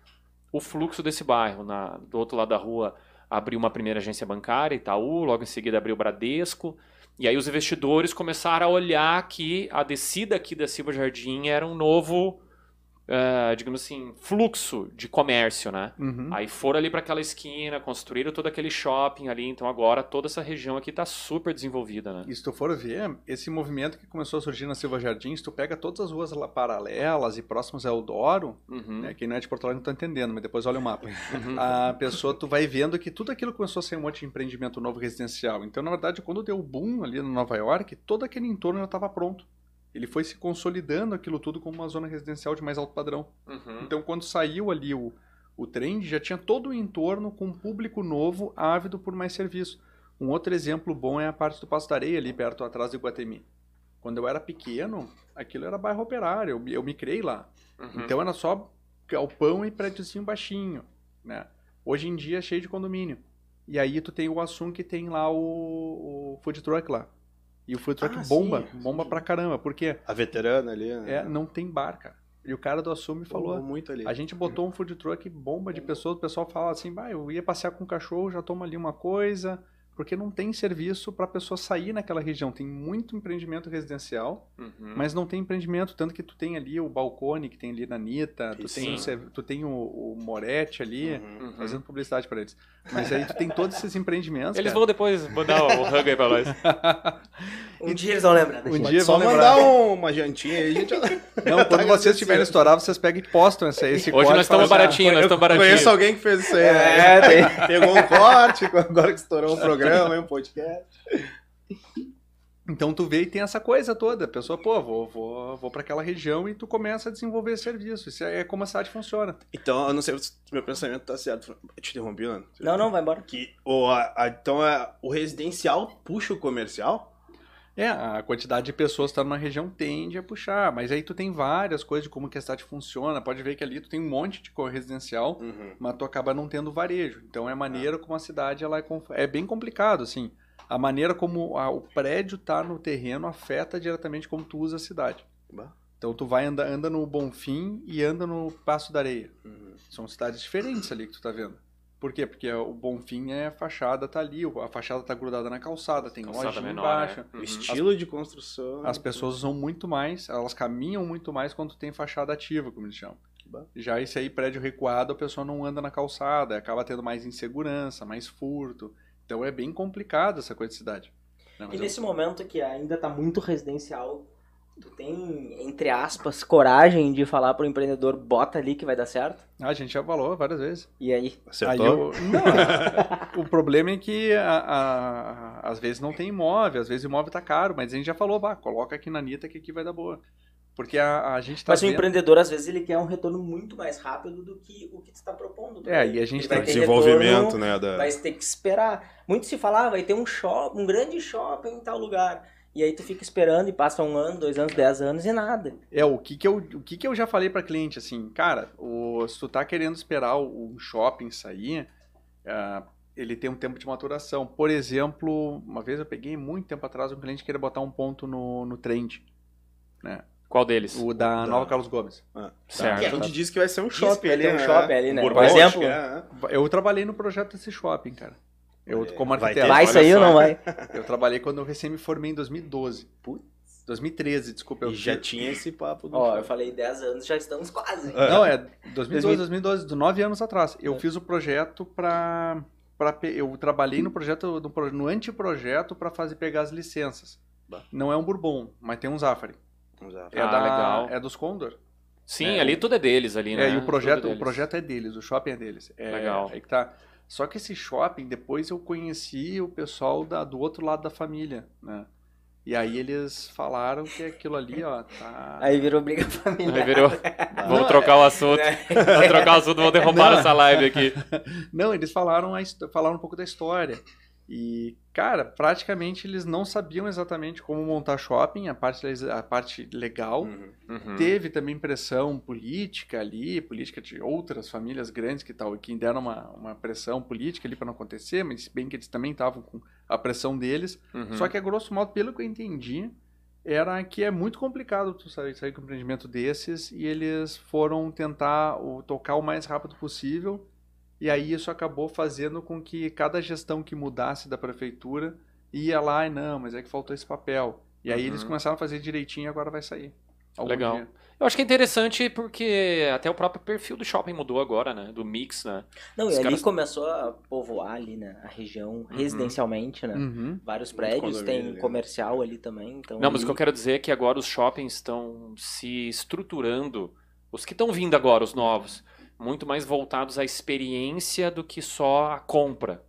o fluxo desse bairro. Na, do outro lado da rua, abriu uma primeira agência bancária, Itaú, logo em seguida abriu o Bradesco. E aí os investidores começaram a olhar que a descida aqui da Silva Jardim era um novo, eh, digamos assim, fluxo de comércio, né? Uhum. Aí foram ali para aquela esquina, construíram todo aquele shopping ali, então agora toda essa região aqui tá super desenvolvida, né? E se tu for ver, esse movimento que começou a surgir na Silva Jardim, se tu pega todas as ruas lá paralelas e próximas ao Eldoro, Uhum. né, quem não é de Porto Alegre não tá entendendo, mas depois olha o mapa. Uhum. A pessoa, tu vai vendo que tudo aquilo começou a ser um monte de empreendimento novo residencial. Então, na verdade, quando deu o boom ali no Nova York, todo aquele entorno já estava pronto. Ele foi se consolidando aquilo tudo como uma zona residencial de mais alto padrão. Uhum. Então, quando saiu ali o, o trend, já tinha todo o entorno com um público novo, ávido por mais serviço. Um outro exemplo bom é a parte do Passo da Areia, ali perto atrás do Iguatemi. Quando eu era pequeno, aquilo era bairro operário, eu, me- eu migrei lá. Uhum. Então era só galpão e prédiozinho baixinho, né? Hoje em dia é cheio de condomínio. E aí tu tem o Assum que tem lá o, o food truck lá. E o food truck Ah, bomba, sim, bomba sim. pra caramba, porque A veterana ali, né? é, não tem bar, cara. E o cara do Assum me falou, Falou muito ali. a gente botou um food truck bomba de pessoas, o pessoal fala assim, bah, eu ia passear com o cachorro, já toma ali uma coisa, porque não tem serviço para a pessoa sair naquela região. Tem muito empreendimento residencial, Uhum. mas não tem empreendimento, tanto que tu tem ali o Balcone, que tem ali na Anitta, tu tem, o, tu tem o, o Moretti ali, Uhum. Uhum. fazendo publicidade para eles. Mas aí tu tem todos esses empreendimentos, Eles cara. vão depois mandar o hug aí pra nós. Um dia eles vão lembrar. né? Um dia só vão lembrar. mandar um- uma jantinha aí, a gente... Não, quando vocês estiverem estourados, vocês pegam e postam esse, esse Hoje corte nós estamos assim, baratinhos, nós estamos baratinhos. Conheço alguém que fez isso aí. É, né? Pegou um corte, agora que estourou um programa, aí um podcast. Então tu vê e tem essa coisa toda. A pessoa, pô, vou, vou, vou para aquela região e tu começa a desenvolver serviço. Isso é como a cidade funciona. Então, eu não sei se meu pensamento tá certo. Eu te interrompi? Não, não, vai embora. Que o, a- a- então, é, o residencial puxa o comercial? É, a quantidade de pessoas que tá numa região tende a puxar, mas aí tu tem várias coisas de como que a cidade funciona. Pode ver que ali tu tem um monte de cor residencial, Uhum. mas tu acaba não tendo varejo. Então é a maneira como a cidade ela é, é bem complicado, assim. A maneira como a- o prédio tá no terreno afeta diretamente como tu usa a cidade. Bah. Então tu vai anda, anda no Bonfim e anda no Passo da Areia. Uhum. São cidades diferentes ali que tu tá vendo. Por quê? Porque o Bonfim é a fachada tá ali, a fachada tá grudada na calçada, tem Calçada lojinha menor, embaixo. né? O Uhum. estilo de construção. As pessoas usam muito mais, elas caminham muito mais quando tem fachada ativa, como eles chamam. Já esse aí, prédio recuado, a pessoa não anda na calçada, acaba tendo mais insegurança, mais furto. Então é bem complicado essa coisa de cidade. Não, E mas eu- nesse momento que ainda tá muito residencial, tu tem, entre aspas, coragem de falar pro empreendedor, bota ali que vai dar certo? Ah, a gente já falou várias vezes. E aí? Aí Acertou? eu- Não, o problema é que a- a- às vezes não tem imóvel, às vezes o imóvel tá caro, mas a gente já falou, vá, coloca aqui na Anitta que aqui vai dar boa. Porque a, a gente tá Mas o vendo... empreendedor, às vezes, ele quer um retorno muito mais rápido do que o que tu está propondo. É, e a gente tem vai ter Desenvolvimento, retorno, né? Da... Vai ter que esperar. Muito se fala, ah, vai ter um shopping, um grande shopping em tal lugar. E aí tu fica esperando e passa um ano, dois anos, dez anos e nada. É, o que que eu, o que que eu já falei pra cliente, assim, cara, o, se tu tá querendo esperar o, o shopping sair, uh, ele tem um tempo de maturação. Por exemplo, uma vez eu peguei muito tempo atrás um cliente que queria botar um ponto no, no trend, né? Qual deles? O da Da- Nova Carlos Gomes. Ah, Certo. Que a gente disse que vai ser um shopping ali, um né? shopping ali, né? Bourbon, Por exemplo- é, né? Eu trabalhei no projeto desse shopping, cara. Eu, como Vai arquiteto. ter- Vai sair ou não vai? Eu trabalhei quando eu recém me formei em 2012. Putz. 2013, desculpa. Eu E já tinha esse papo do Ó, eu shopping. falei 10 anos, já estamos quase. Não, é 2012, 2012, do nove anos atrás. Eu fiz o projeto para eu trabalhei no projeto no, no anteprojeto para fazer pegar as licenças. Bah. Não é um Bourbon, mas tem um Zafari. Vamos lá. É Ah, da legal. é dos Condor. Sim, É. ali tudo é deles ali, né? É, e o projeto, o projeto é deles, o shopping é deles. É, Legal. Aí que tá. Só que esse shopping, depois eu conheci o pessoal da, do outro lado da família, né? E aí eles falaram que aquilo ali, ó, tá... Aí virou briga familiar. Aí virou. Vamos trocar o assunto. Vamos trocar o assunto, vamos derrubar Não. essa live aqui. Não, eles falaram, a, falaram um pouco da história. E, cara, praticamente eles não sabiam exatamente como montar shopping, a parte, a parte legal. Uhum. Uhum. Teve também pressão política ali, política de outras famílias grandes que, tal, que deram uma, uma pressão política ali para não acontecer, mas se bem que eles também estavam com a pressão deles. Uhum. Só que, a grosso modo, pelo que eu entendi, era que é muito complicado tu sair, sair com um empreendimento desses e eles foram tentar o, tocar o mais rápido possível. E aí isso acabou fazendo com que cada gestão que mudasse da prefeitura ia lá e não, mas é que faltou esse papel. E aí Uhum. eles começaram a fazer direitinho e agora vai sair. Legal. dia. Eu acho que é interessante porque até o próprio perfil do shopping mudou agora, né? Do mix, né? Não, Os e ali caras- começou a povoar ali, né? A região residencialmente, né? Uhum. Vários prédios, tem ali. comercial ali também. Então Não, mas o ali- que eu quero dizer é que agora os shoppings estão se estruturando, os que estão vindo agora, os novos, muito mais voltados à experiência do que só à compra.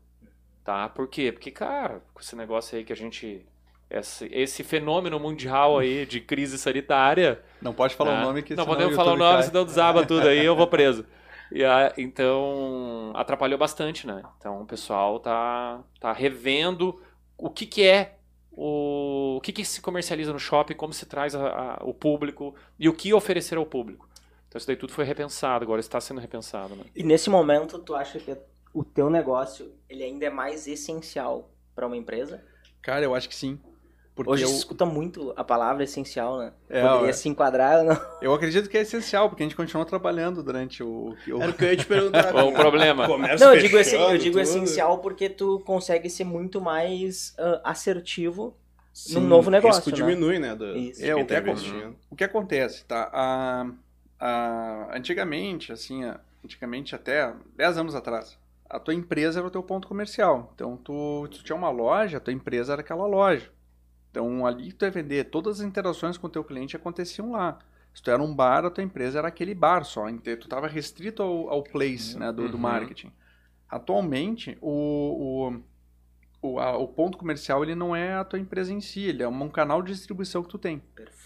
Tá? Por quê? Porque, cara, com esse negócio aí que a gente. Esse, esse fenômeno mundial aí de crise sanitária. Não pode falar Ah, o nome que Não podemos falar o nome, cai. senão desaba tudo aí eu vou preso. E a- então, atrapalhou bastante, né? Então, o pessoal tá, tá revendo o que que é, o, o que que se comercializa no shopping, como se traz a- a- o público e o que oferecer ao público. Então, isso daí tudo foi repensado, agora está sendo repensado, né? E nesse momento, tu acha que o teu negócio ele ainda é mais essencial para uma empresa? Cara, eu acho que sim. Porque Hoje eu, se escuta muito a palavra essencial, né? É, Poderia é. se enquadrar ou não? eu acredito que é essencial, porque a gente continua trabalhando durante o. o- Era o que eu ia te perguntar. Qual o problema? Comércio Não, eu digo, assim, fechando, eu digo tudo. essencial porque tu consegue ser muito mais ah, assertivo Sim, num novo negócio, risco né? diminui, né? Do, Isso. É, o que é. O que acontece, tá? A, a- antigamente, assim, antigamente até 10 anos atrás, a tua empresa era o teu ponto comercial. Então, tu, tu tinha uma loja, a tua empresa era aquela loja. Então, ali tu ia vender, todas as interações com o teu cliente aconteciam lá. Se tu era um bar, a tua empresa era aquele bar só. Tu estava restrito ao, ao place né, do, do Uhum. marketing. Atualmente, o, o, o, a- o ponto comercial ele não é a tua empresa em si, ele é um canal de distribuição que tu tem. Perfeito.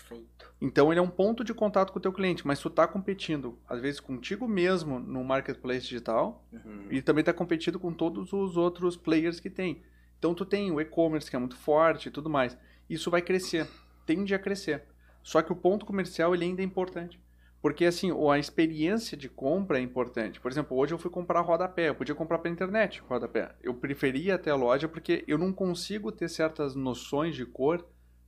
Então ele é um ponto de contato com o teu cliente, mas tu tá competindo, às vezes, contigo mesmo no marketplace digital Uhum. e também tá competindo com todos os outros players que tem. Então tu tem o e-commerce que é muito forte e tudo mais. Isso vai crescer, tende a crescer. Só que o ponto comercial ele ainda é importante. Porque assim, a experiência de compra é importante. Por exemplo, hoje eu fui comprar rodapé, eu podia comprar pela internet rodapé. Eu preferia até a loja porque eu não consigo ter certas noções de cor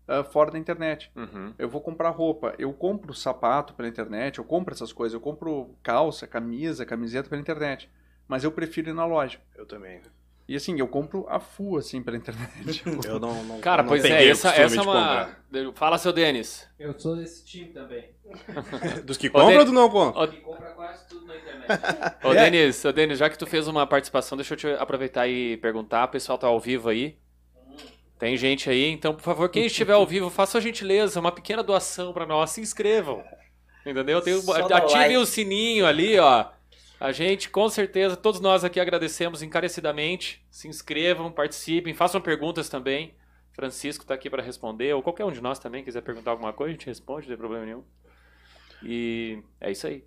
ah, fora da internet. Uhum. Eu vou comprar roupa, eu compro sapato pela internet, eu compro essas coisas, eu compro calça, camisa, camiseta pela internet. Mas eu prefiro ir na loja. Eu também. E assim, eu compro a full, assim, pela internet. Eu não, não Cara, não pois é, o essa, essa é uma. Fala, seu Denis. Eu sou desse time também. Dos que compram Dê- ou do não compram? Ô, Que compra quase tudo na internet. Ô, Denis, ô, Denis, já que tu fez uma participação, deixa eu te aproveitar e perguntar. O pessoal tá ao vivo aí. Tem gente aí, então, por favor, quem estiver ao vivo, faça a gentileza, uma pequena doação pra nós. Se inscrevam. Entendeu? Tem ativem like. o sininho ali, ó. A gente, com certeza, todos nós aqui agradecemos encarecidamente. Se inscrevam, participem, façam perguntas também. Francisco tá aqui para responder, ou qualquer um de nós também quiser perguntar alguma coisa, a gente responde, não tem problema nenhum. E é isso aí.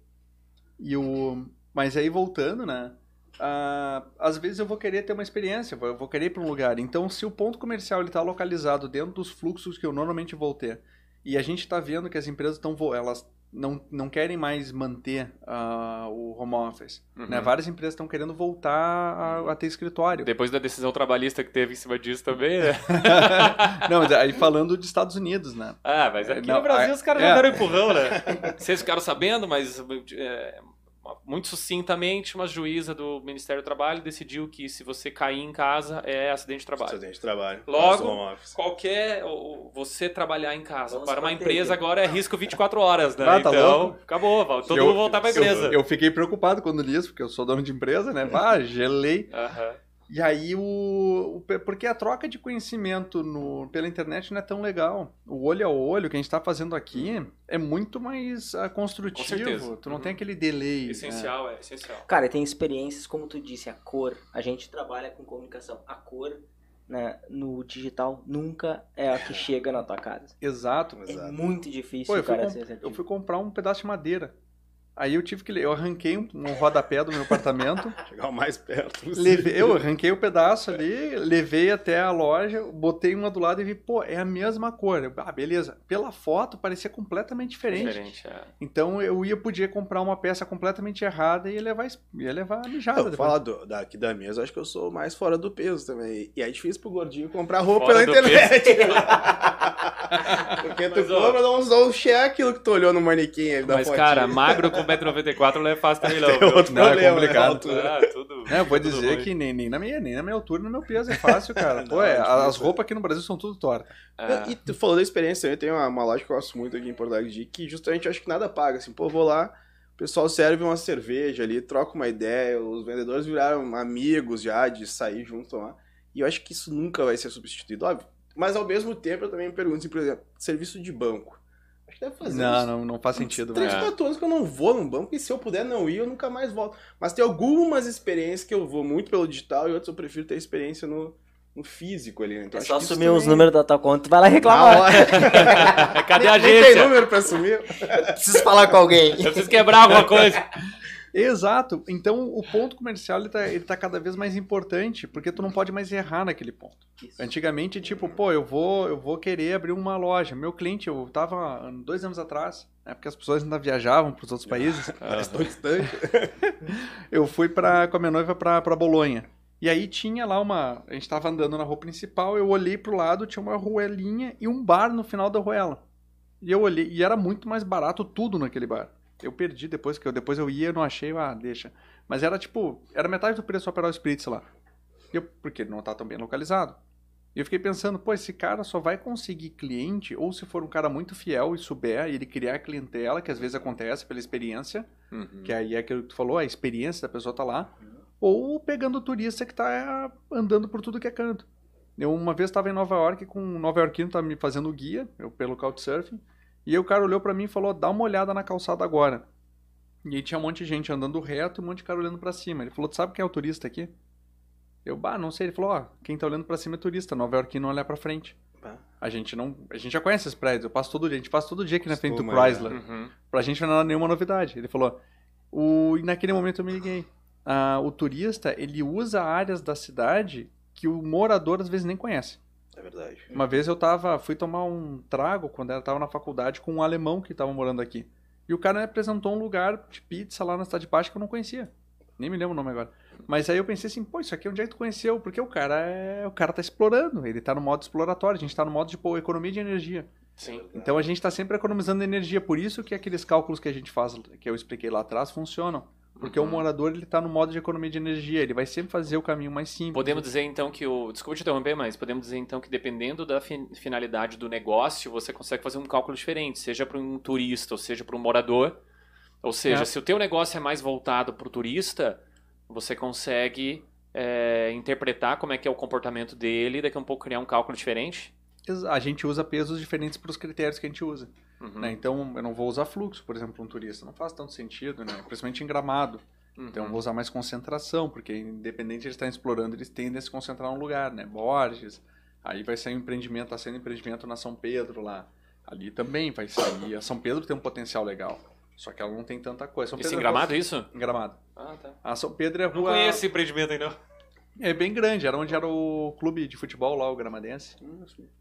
E o... Mas aí voltando, né? Ah, às vezes eu vou querer ter uma experiência, eu vou querer ir para um lugar. Então, se o ponto comercial está localizado dentro dos fluxos que eu normalmente vou ter, e a gente está vendo que as empresas estão elas não, não querem mais manter uh, o home office. Uhum. Né? Várias empresas estão querendo voltar a, a, ter escritório. Depois da decisão trabalhista que teve em cima disso também, né? não, mas aí falando dos Estados Unidos, né? Ah, mas aqui não, no Brasil a, os caras é. já deram empurrão, né? Vocês ficaram sabendo, mas é, muito sucintamente, uma juíza do Ministério do Trabalho decidiu que se você cair em casa é acidente de trabalho. Acidente de trabalho. Logo, qualquer você trabalhar em casa Vamos para uma empresa agora é risco 24 horas, né? Ah, tá então, louco? acabou, todo eu, mundo voltar para a empresa. Eu, eu, fiquei preocupado quando li isso, porque eu sou dono de empresa, né? Ah, gelei. Aham. E aí, o, o, porque a troca de conhecimento no, pela internet não é tão legal. O olho a olho que a gente está fazendo aqui é muito mais uh, construtivo. Tu não uhum. tem aquele delay. Essencial, é. é essencial. Cara, tem experiências, como tu disse, a cor. A gente trabalha com comunicação. A cor né, no digital nunca é a que chega na tua casa. Exato. É exato. muito difícil, Pô, eu cara, Eu fui comprar um pedaço de madeira. Aí eu tive que. Eu arranquei um, um rodapé do meu apartamento. Chegar o mais perto. Levei, eu arranquei o um pedaço ali, levei até a loja, botei uma do lado e vi, pô, é a mesma cor. Eu, ah, beleza. Pela foto parecia completamente diferente. diferente é. Então eu ia podia comprar uma peça completamente errada e ia levar, ia levar a mijada. Eu falar do, daqui da mesa, acho que eu sou mais fora do peso também. E é difícil pro gordinho comprar roupa fora pela internet. Porque tu Mas, compra, dá um cheque aquilo que tu olhou no manequim. Mas, cara, magro com 1,94m não é fácil também, não. Tem outro não, é problema, é complicado. Né? Ah, tudo, é, eu vou dizer ruim. que nem, nem, na minha, nem na minha altura, no meu peso é fácil, cara. Pô, é, as roupas aqui no Brasil são tudo tortas. É. E tu falou da experiência, eu tenho uma, uma loja que eu gosto muito aqui em Porto Alegre, que justamente eu acho que nada paga. Assim, pô, vou lá, o pessoal serve uma cerveja ali, troca uma ideia, os vendedores viraram amigos já, de sair junto lá. E eu acho que isso nunca vai ser substituído, óbvio. Mas ao mesmo tempo eu também me pergunto, assim, por exemplo, serviço de banco. Acho que deve fazer Não, isso. não, não faz sentido. Três, mas... quatro anos que eu não vou num banco e se eu puder não ir, eu nunca mais volto. Mas tem algumas experiências que eu vou muito pelo digital e outras eu prefiro ter experiência no, no físico ali. Né? Então, é só assumir também... os números da tua conta e vai lá reclamar. Cadê a agência? Nem tem número pra assumir. Preciso falar com alguém. Eu preciso quebrar alguma coisa. Exato. Então o ponto comercial ele tá, ele tá cada vez mais importante, porque tu não pode mais errar naquele ponto. Isso. Antigamente, tipo, pô, eu vou, eu vou querer abrir uma loja. Meu cliente, eu tava dois anos atrás, né, porque as pessoas ainda viajavam para os outros países. Parece tão distante. eu fui pra, com a minha noiva para Bolonha. E aí tinha lá uma. A gente tava andando na rua principal, eu olhei pro lado, tinha uma ruelinha e um bar no final da ruela. E eu olhei, e era muito mais barato tudo naquele bar. Eu perdi depois que eu depois eu ia, não achei, ah, deixa. Mas era tipo, era metade do preço do Aperol Spritz lá. Eu, porque ele não tá tão bem localizado. E eu fiquei pensando, pô, esse cara só vai conseguir cliente ou se for um cara muito fiel e souber e ele criar clientela, que às vezes acontece pela experiência, uhum. que aí é aquilo que tu falou, a experiência da pessoa tá lá, uhum. ou pegando o turista que tá andando por tudo que é canto. Eu uma vez estava em Nova York com um nova iorquino, tava me fazendo guia, eu pelo Couchsurfing, e aí o cara olhou para mim e falou: dá uma olhada na calçada agora. E aí tinha um monte de gente andando reto e um monte de cara olhando para cima. Ele falou: sabe quem é o turista aqui? Eu, bah, não sei. Ele falou: ó, quem tá olhando para cima é turista, Nova York não olha para frente. A gente não. A gente já conhece esses prédios, eu passo todo dia, a gente passa todo dia aqui na frente do Chrysler. Uhum. Pra gente não é nenhuma novidade. Ele falou: o, e naquele momento eu me liguei. Ah, o turista, ele usa áreas da cidade que o morador às vezes nem conhece. É verdade. Uma vez eu tava, fui tomar um trago quando eu tava na faculdade com um alemão que tava morando aqui. E o cara me apresentou um lugar de pizza lá na Cidade Baixa que eu não conhecia. Nem me lembro o nome agora. Mas aí eu pensei assim, pô, isso aqui onde é que tu conheceu? Porque o cara é. O cara tá explorando, ele tá no modo exploratório, a gente tá no modo de pô, economia de energia. Sim. Então a gente tá sempre economizando energia, por isso que aqueles cálculos que a gente faz, que eu expliquei lá atrás, funcionam. Porque uhum. o morador ele está no modo de economia de energia, ele vai sempre fazer o caminho mais simples. Podemos dizer então que o. Desculpa te interromper, mas podemos dizer então que dependendo da finalidade do negócio, você consegue fazer um cálculo diferente, seja para um turista ou seja para um morador. Ou seja, é. se o teu negócio é mais voltado para o turista, você consegue é, interpretar como é que é o comportamento dele e daqui a um pouco criar um cálculo diferente. A gente usa pesos diferentes para os critérios que a gente usa. Uhum. Né? Então, eu não vou usar fluxo, por exemplo, um turista. Não faz tanto sentido, né? principalmente em gramado. Uhum. Então, eu vou usar mais concentração, porque independente de eles estarem explorando, eles tendem a se concentrar num lugar, né? Borges, aí vai sair um empreendimento, está sendo um empreendimento na São Pedro lá. Ali também vai sair. A São Pedro tem um potencial legal. Só que ela não tem tanta coisa. São Isso em Pedro é Gramado, rua- isso? Em Gramado. Ah, tá. A São Pedro é Não rua... conheço esse empreendimento ainda. É bem grande, era onde era o clube de futebol lá, o Gramadense.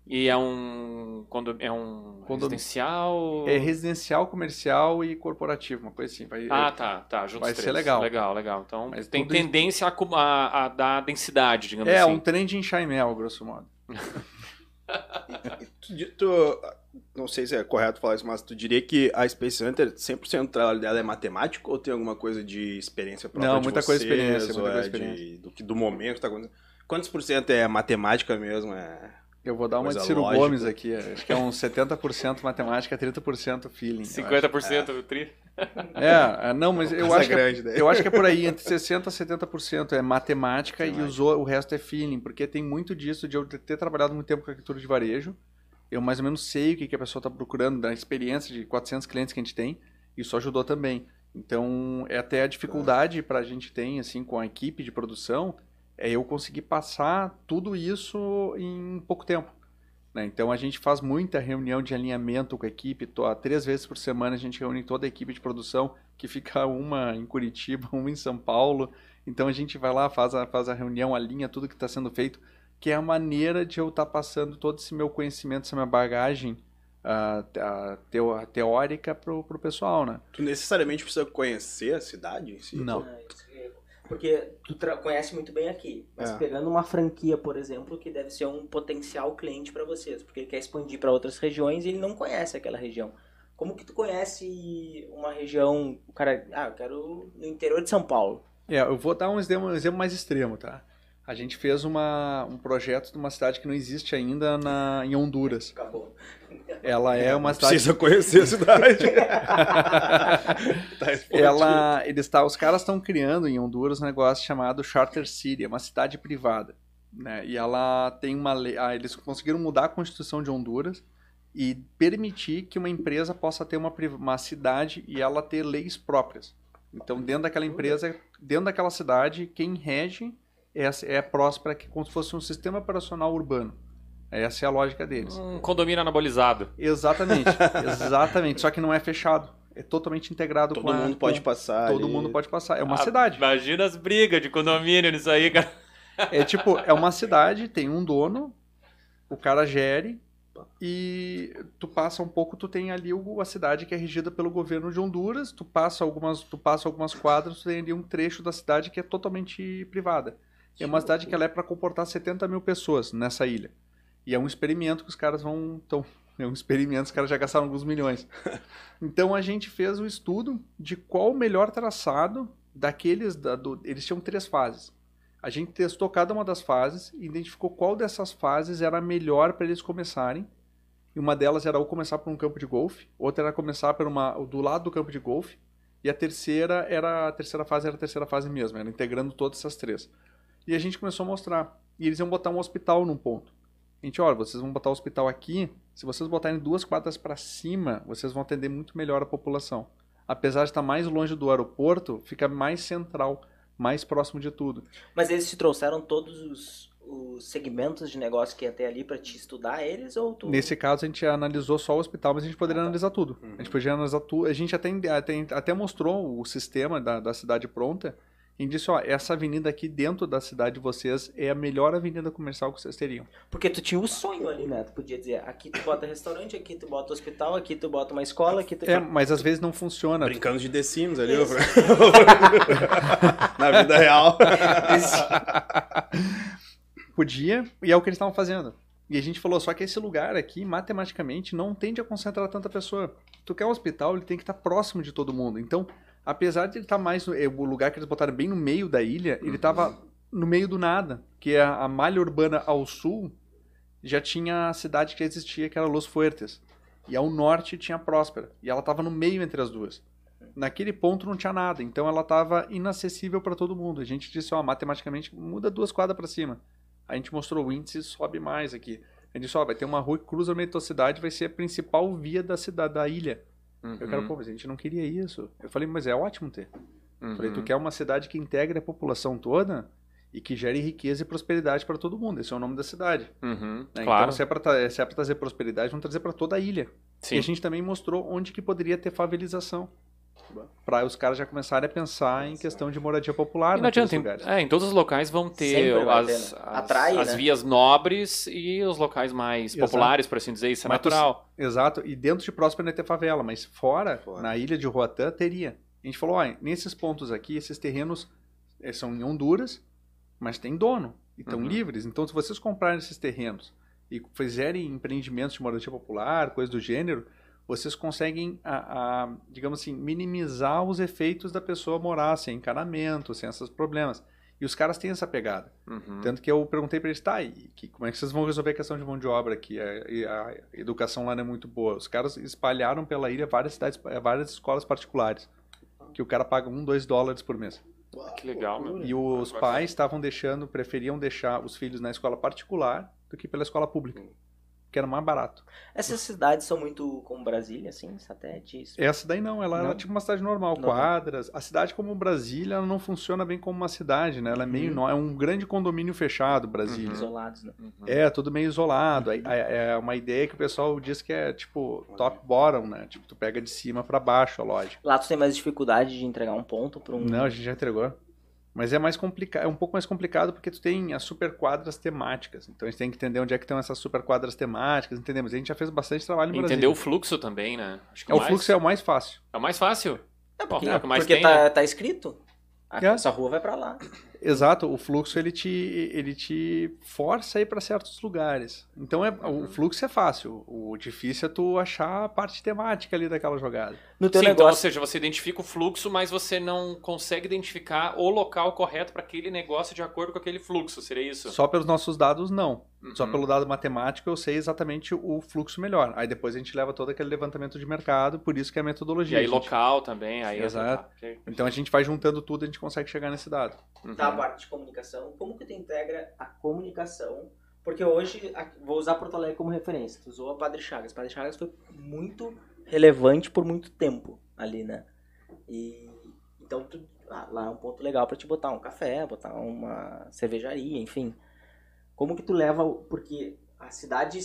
E é um, condo- é um Condo- residencial... É residencial, comercial e corporativo, uma coisa assim. Vai, Ah, tá, tá. Juntos Vai três. ser legal. Legal, legal. Então Mas tem tendência a, a, a dar densidade, digamos É, assim. um trem de enxaimel, grosso modo. Tu, tu- não sei se é correto falar isso, mas tu diria que a Space Hunter, 100% do trabalho dela é matemático ou tem alguma coisa de experiência própria Não, muita coisa de vocês, experiência, muita é coisa de de- experiência. do, que- do momento que tá acontecendo? Quantos por cento é matemática mesmo? É... Eu vou dar uma de Ciro lógica. Gomes aqui. Acho que é uns 70% matemática, 30% feeling. eu acho. 50% do tri. É, é, não, mas eu acho, que é, grande, né? eu acho que é por aí, entre 60% a 70% é matemática e Matemática. os o, o resto é feeling, porque tem muito disso de eu ter trabalhado muito tempo com arquitetura de varejo. Eu mais ou menos sei o que, que a pessoa está procurando, da experiência de 400 clientes que a gente tem, isso ajudou também. Então, é até a dificuldade para a gente tem, assim, com a equipe de produção, é eu conseguir passar tudo isso em pouco tempo. né? Então, a gente faz muita reunião de alinhamento com a equipe, to- três vezes por semana a gente reúne toda a equipe de produção, que fica uma em Curitiba, uma em São Paulo. Então, a gente vai lá, faz a, faz a reunião, alinha tudo que está sendo feito, que é a maneira de eu estar passando todo esse meu conhecimento, essa minha bagagem ah, ah, teórica pro, pro pessoal, né? Tu necessariamente precisa conhecer a cidade em si? Não. É, Porque tu conhece muito bem aqui, mas É. pegando uma franquia, por exemplo, que deve ser um potencial cliente para vocês, porque ele quer expandir para outras regiões e ele não conhece aquela região. Como que tu conhece uma região, o cara, ah, eu quero no interior de São Paulo. É, eu vou dar um exemplo, um exemplo mais extremo, tá? A gente fez uma, um projeto de uma cidade que não existe ainda na, em Honduras. Acabou. Ela é uma cidade. Precisa conhecer a cidade. tá ela, eles tá, os caras estão criando em Honduras um negócio chamado Charter City, é uma cidade privada. Né? E ela tem uma lei. ah, eles conseguiram mudar a Constituição de Honduras e permitir que uma empresa possa ter uma, uma cidade e ela ter leis próprias. Então, dentro daquela empresa, dentro daquela cidade, quem rege é, é próspera, que como se fosse um sistema operacional urbano. Essa é a lógica deles. Um condomínio anabolizado. Exatamente, exatamente. Só que não é fechado. É totalmente integrado Todo com a, mundo pode com- passar. Todo ali. mundo pode passar. É uma Ah, cidade. Imagina as brigas de condomínio nisso aí, cara. É tipo, é uma cidade, tem um dono, o cara gere e tu passa um pouco, tu tem ali a cidade que é regida pelo governo de Honduras, tu passa algumas, tu passa algumas quadras, tu tem ali um trecho da cidade que é totalmente privada. É uma cidade que ela é para comportar 70 mil pessoas nessa ilha. E é um experimento que os caras vão. Tão, é um experimento, os caras já gastaram alguns milhões. Então a gente fez o estudo de qual o melhor traçado daqueles. Da, do, eles tinham três fases. A gente testou cada uma das fases e identificou qual dessas fases era a melhor para eles começarem. E uma delas era ou começar por um campo de golfe, outra era começar por uma, do lado do campo de golfe, e a terceira era a terceira fase era a terceira fase mesmo, era integrando todas essas três. E a gente começou a mostrar. E eles iam botar um hospital num ponto. A gente, olha, vocês vão botar o hospital aqui, se vocês botarem duas quadras para cima, vocês vão atender muito melhor a população. Apesar de estar mais longe do aeroporto, fica mais central, mais próximo de tudo. Mas eles te trouxeram todos os, os segmentos de negócio que ia ter ali para te estudar eles ou tu... Nesse caso, a gente analisou só o hospital, mas a gente poderia Ah, tá. analisar tudo. A gente poderia analisar tudo. A gente até, até, até mostrou o sistema da, da cidade pronta e disse, ó, essa avenida aqui dentro da cidade de vocês é a melhor avenida comercial que vocês teriam. Porque tu tinha o sonho ali, né? Tu podia dizer, aqui tu bota restaurante, aqui tu bota hospital, aqui tu bota uma escola, aqui tu... É, mas às vezes não funciona. Brincando de The Sims ali, Isso. na vida real. Podia, e é o que eles estavam fazendo. E a gente falou, só que esse lugar aqui, matematicamente, não tende a concentrar tanta pessoa. Tu quer um hospital, ele tem que estar próximo de todo mundo. Então, apesar de ele estar mais... no- é, O lugar que eles botaram bem no meio da ilha, ele estava no meio do nada. Que é a, a malha urbana ao sul, já tinha a cidade que existia, que era Los Fuertes. E ao norte tinha Próspera. E ela estava no meio entre as duas. Naquele ponto não tinha nada, então ela estava inacessível para todo mundo. A gente disse, ó, matematicamente, muda duas quadras para cima. A gente mostrou o índice sobe mais aqui. A gente disse, ó, vai ter uma rua que cruza no meio da tua cidade, vai ser a principal via da cidade, da ilha. Uhum. Eu quero, pô, mas a gente não queria isso. Eu falei, mas é ótimo ter. Eu Falei, tu Uhum. quer uma cidade que integre a população toda e que gere riqueza e prosperidade para todo mundo. Esse é o nome da cidade. Uhum. né? Claro. Então, se é para se é trazer prosperidade, vamos trazer para toda a ilha. Sim. E a gente também mostrou onde que poderia ter favelização. Para os caras já começarem a pensar em questão de moradia popular E não adianta, em, lugares. é, em todos os locais vão ter as, né? as, Atrai, as né? vias nobres e os locais mais Exato. populares, por assim dizer, isso é Mas tu- natural. Exato, e dentro de Próspera não ia ter favela, mas fora, Fora. na ilha de Roatã, teria. A gente falou, ó, nesses pontos aqui, esses terrenos eh, são em Honduras, mas tem dono, e estão Uhum. livres. Então, se vocês comprarem esses terrenos e fizerem empreendimentos de moradia popular, coisa do gênero, vocês conseguem, a, a, digamos assim, minimizar os efeitos da pessoa morar sem encanamento, sem esses problemas. E os caras têm essa pegada. Uhum. Tanto que eu perguntei para eles, tá, e que, como é que vocês vão resolver a questão de mão de obra aqui? A, e a educação lá não é muito boa. Os caras espalharam pela ilha várias cidades, eh, várias escolas particulares, que o cara paga um, dois dólares por mês. Que legal, meu. E os Agora- pais estavam deixando, preferiam deixar os filhos na escola particular do que pela escola pública, que era mais barato. Essas cidades são muito como Brasília, assim, satélite, isso. Essa daí não, ela Não? era tipo uma cidade normal, Normal. quadras. A cidade como Brasília, ela não funciona bem como uma cidade, né? Ela é meio, Uhum. é um grande condomínio fechado, Brasília. Uhum. Isolados, né? Uhum. É, tudo meio isolado. É, é- é uma ideia que o pessoal diz que é tipo top bottom, né? Tipo, tu pega de cima pra baixo a loja. Lá tu tem mais dificuldade de entregar um ponto para um. Não, a gente já entregou. Mas é mais complicado, é um pouco mais complicado porque tu tem as super quadras temáticas. Então a gente tem que entender onde é que estão essas super quadras temáticas, entendemos? A gente já fez bastante trabalho no Entender Brasil. o fluxo também, né? Acho que É, o mais- fluxo é o mais fácil. é o mais fácil. É porque, Bom, é o que mais porque tem, tá, né? tá escrito. Ah, É. Essa rua vai pra lá. Exato, o fluxo ele te, ele te força a ir para certos lugares. Então é, Uhum. o fluxo é fácil, o difícil é tu achar a parte temática ali daquela jogada. No teu Sim, então, ou negócio. seja, você identifica o fluxo, mas você não consegue identificar o local correto para aquele negócio de acordo com aquele fluxo, seria isso? Só pelos nossos dados, não. Só Uhum. pelo dado matemático eu sei exatamente o fluxo melhor. Aí depois a gente leva todo aquele levantamento de mercado, por isso que é a E metodologia. aí a gente- local também, aí Exato. tá, ok. Então a gente vai juntando tudo e a gente consegue chegar nesse dado. Uhum. Tá, parte de comunicação. Como que tu integra a comunicação? Porque hoje, vou usar Porto Alegre como referência. Tu usou a Padre Chagas. Padre Chagas foi muito relevante por muito tempo ali, né? E então tu, ah, lá é um ponto legal pra te botar um café, botar uma cervejaria, enfim. Como que tu leva, porque a cidade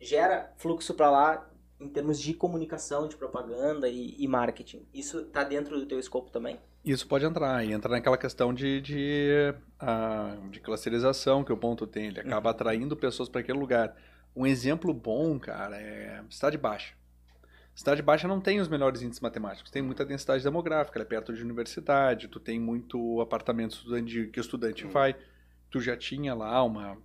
gera fluxo pra lá em termos de comunicação, de propaganda e, e marketing. Isso tá dentro do teu escopo também? Isso pode entrar, e entra naquela questão de, de, ah, de clusterização que o ponto tem. Ele acaba atraindo pessoas para aquele lugar. Um exemplo bom, cara, é Cidade Baixa. Cidade Baixa não tem os melhores índices matemáticos, tem muita densidade demográfica, ela é perto de universidade, tu tem muito apartamento estudante, que o estudante vai. Tu já tinha lá uma,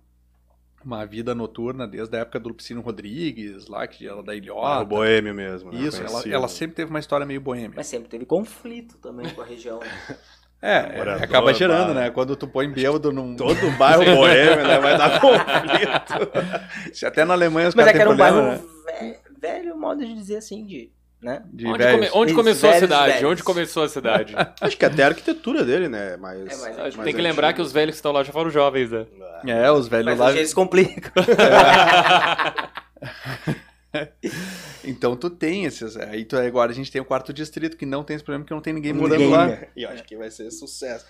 uma vida noturna desde a época do Lupicino Rodrigues, lá, que era da Ilhota. boêmio mesmo. né? Isso, ela, ela sempre teve uma história meio boêmia. Mas sempre teve conflito também com a região. né? É, Morador, acaba gerando, bar. né? Quando tu põe bêbado num. Todo bairro boêmio, né? Vai dar conflito. Se até na Alemanha os Mas caras é que era um bairro né? ve- velho, modo de dizer assim, de. Né? De Onde, come- onde começou a cidade? velhos. Onde começou a cidade? Acho que até a arquitetura dele, né? Mais, É, mas Acho que mais tem que lembrar que os velhos que estão lá já foram jovens, né? É, os velhos Mas lá. hoje eles complicam. Então tu tem esses. Aí tu, agora a gente tem o quarto distrito que não tem esse problema, que não tem ninguém morando lá. né? E eu acho que vai ser sucesso.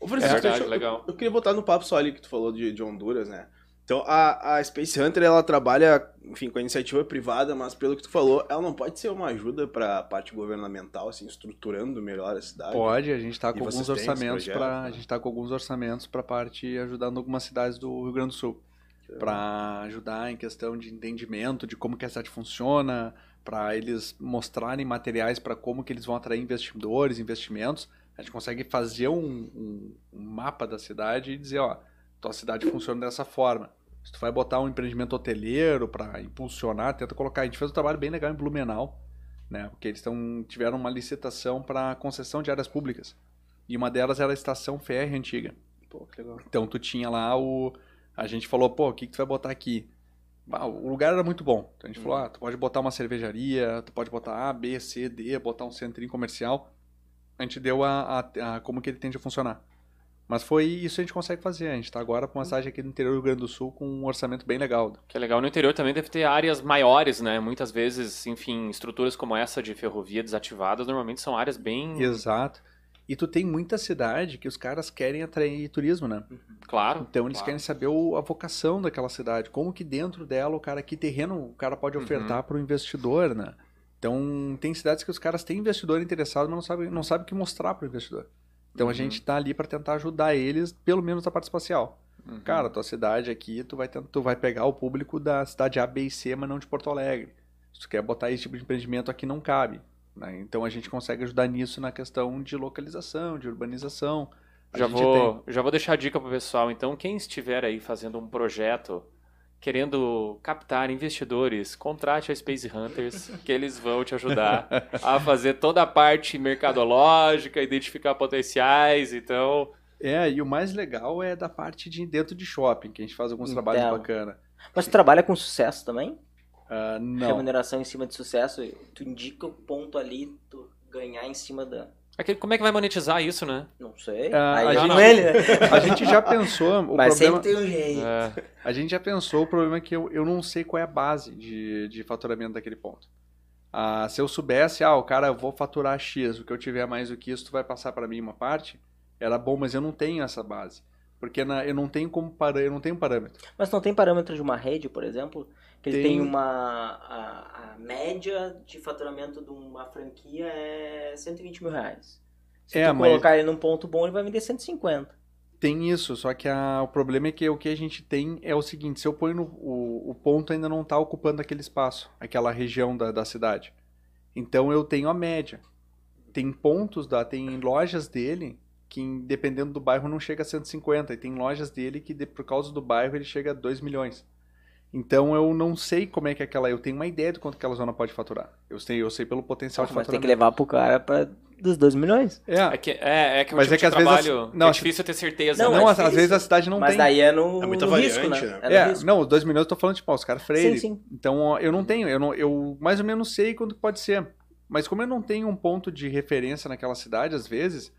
Ô, É Francisco, verdade, deixa eu- legal. Eu queria botar no papo só ali que tu falou de, de Honduras, né? Então, a, a Space Hunter, ela trabalha, enfim, com a iniciativa privada, mas pelo que tu falou, ela não pode ser uma ajuda para a parte governamental, assim, estruturando melhor a cidade? Pode, a gente tá E com alguns vocês têm esse orçamentos para a gente tá com alguns orçamentos para parte ajudando algumas cidades do Rio Grande do Sul. para ajudar em questão de entendimento de como que a cidade funciona, para eles mostrarem materiais para como que eles vão atrair investidores, investimentos. A gente consegue fazer um, um- um mapa da cidade e dizer, ó, tua cidade funciona dessa forma. Se tu vai botar um empreendimento hoteleiro para impulsionar, tenta colocar. A gente fez um trabalho bem legal em Blumenau, né? Porque eles tão, tiveram uma licitação para concessão de áreas públicas. E uma delas era a estação férrea antiga. Pô, que legal. Então tu tinha lá o. A gente falou, pô, o que, que tu vai botar aqui? Ah, o lugar era muito bom. Então a gente falou, ah, tu pode botar uma cervejaria, tu pode botar A, B, C, D, botar um centrinho comercial. A gente deu a, a- a- como que ele tende a funcionar. Mas foi isso que a gente consegue fazer. A gente tá agora com uma cidade aqui no interior do Rio Grande do Sul com um orçamento bem legal. Que é legal. No interior também deve ter áreas maiores, né? Muitas vezes, enfim, estruturas como essa de ferrovia desativadas normalmente são áreas bem. Exato. E tu tem muita cidade que os caras querem atrair turismo, né? Claro. Então eles claro. querem saber o- a vocação daquela cidade, como que dentro dela o cara, que terreno o cara pode Uhum. ofertar para o investidor, né? Então, tem cidades que os caras têm investidor interessado, mas não sabem não sabe o que mostrar para o investidor. Então, a Uhum. gente está ali para tentar ajudar eles, pelo menos na parte espacial. Uhum. Cara, tua cidade aqui, tu vai, tent- tu vai pegar o público da cidade A, B e C, mas não de Porto Alegre. Se tu quer botar esse tipo de empreendimento aqui, não cabe. né? Então, a gente consegue ajudar nisso na questão de localização, de urbanização. A Já vou, já vou deixar a dica pro pessoal. Então, quem estiver aí fazendo um projeto, querendo captar investidores, contrate a Space Hunters, que eles vão te ajudar a fazer toda a parte mercadológica, identificar potenciais. Então, É, e o mais legal é da parte de dentro de shopping, que a gente faz alguns trabalhos Então. bacanas. Mas tu trabalha com sucesso também? Ah, não. Remuneração em cima de sucesso. Tu indica o ponto ali, tu ganhar em cima da. Aquele- como é que vai monetizar isso, né? Não sei. Ah, Aí a é gente- com ele, né? A gente já pensou, o Mas problema, sempre tem um jeito. É, a gente já pensou, o problema é que eu, eu não sei qual é a base de, de faturamento daquele ponto. Ah, se eu soubesse, ah, o cara, eu vou faturar X, o que eu tiver mais do que isso, tu vai passar para mim uma parte, era bom, mas eu não tenho essa base. Porque na- eu não tenho como para, eu não tenho parâmetro. Mas não tem parâmetro de uma rede, por exemplo? Que ele Tem. uma. A, a média de faturamento de uma franquia é 120 mil reais. Se É, tu mas- colocar ele num ponto bom, ele vai vender 150. Tem isso, só que a- o problema é que o que a gente tem é o seguinte, se eu ponho no, o, o ponto ainda não está ocupando aquele espaço, aquela região da, da cidade. Então eu tenho a média. Tem pontos, da, tem lojas dele que dependendo do bairro não chega a 150 e tem lojas dele que por causa do bairro ele chega a 2 milhões. Então eu não sei como é que aquela, eu tenho uma ideia de quanto aquela zona pode faturar. Eu sei, eu sei pelo potencial de Mas tem que levar pro cara pra, dos 2 milhões. é É, que, é, é que é Mas tipo é que às vezes não, é difícil ter certeza. Não, né? não, é às, às difícil. vezes a cidade não Mas tem. daí é no, É muita no risco, variante, né? né? É É, risco. não, os dois milhões eu tô falando, tipo, ó, os caras freire. Sim, sim. Então, eu não tenho, eu, não, eu mais ou menos sei quando pode ser. Mas como eu não tenho um ponto de referência naquela cidade, às vezes,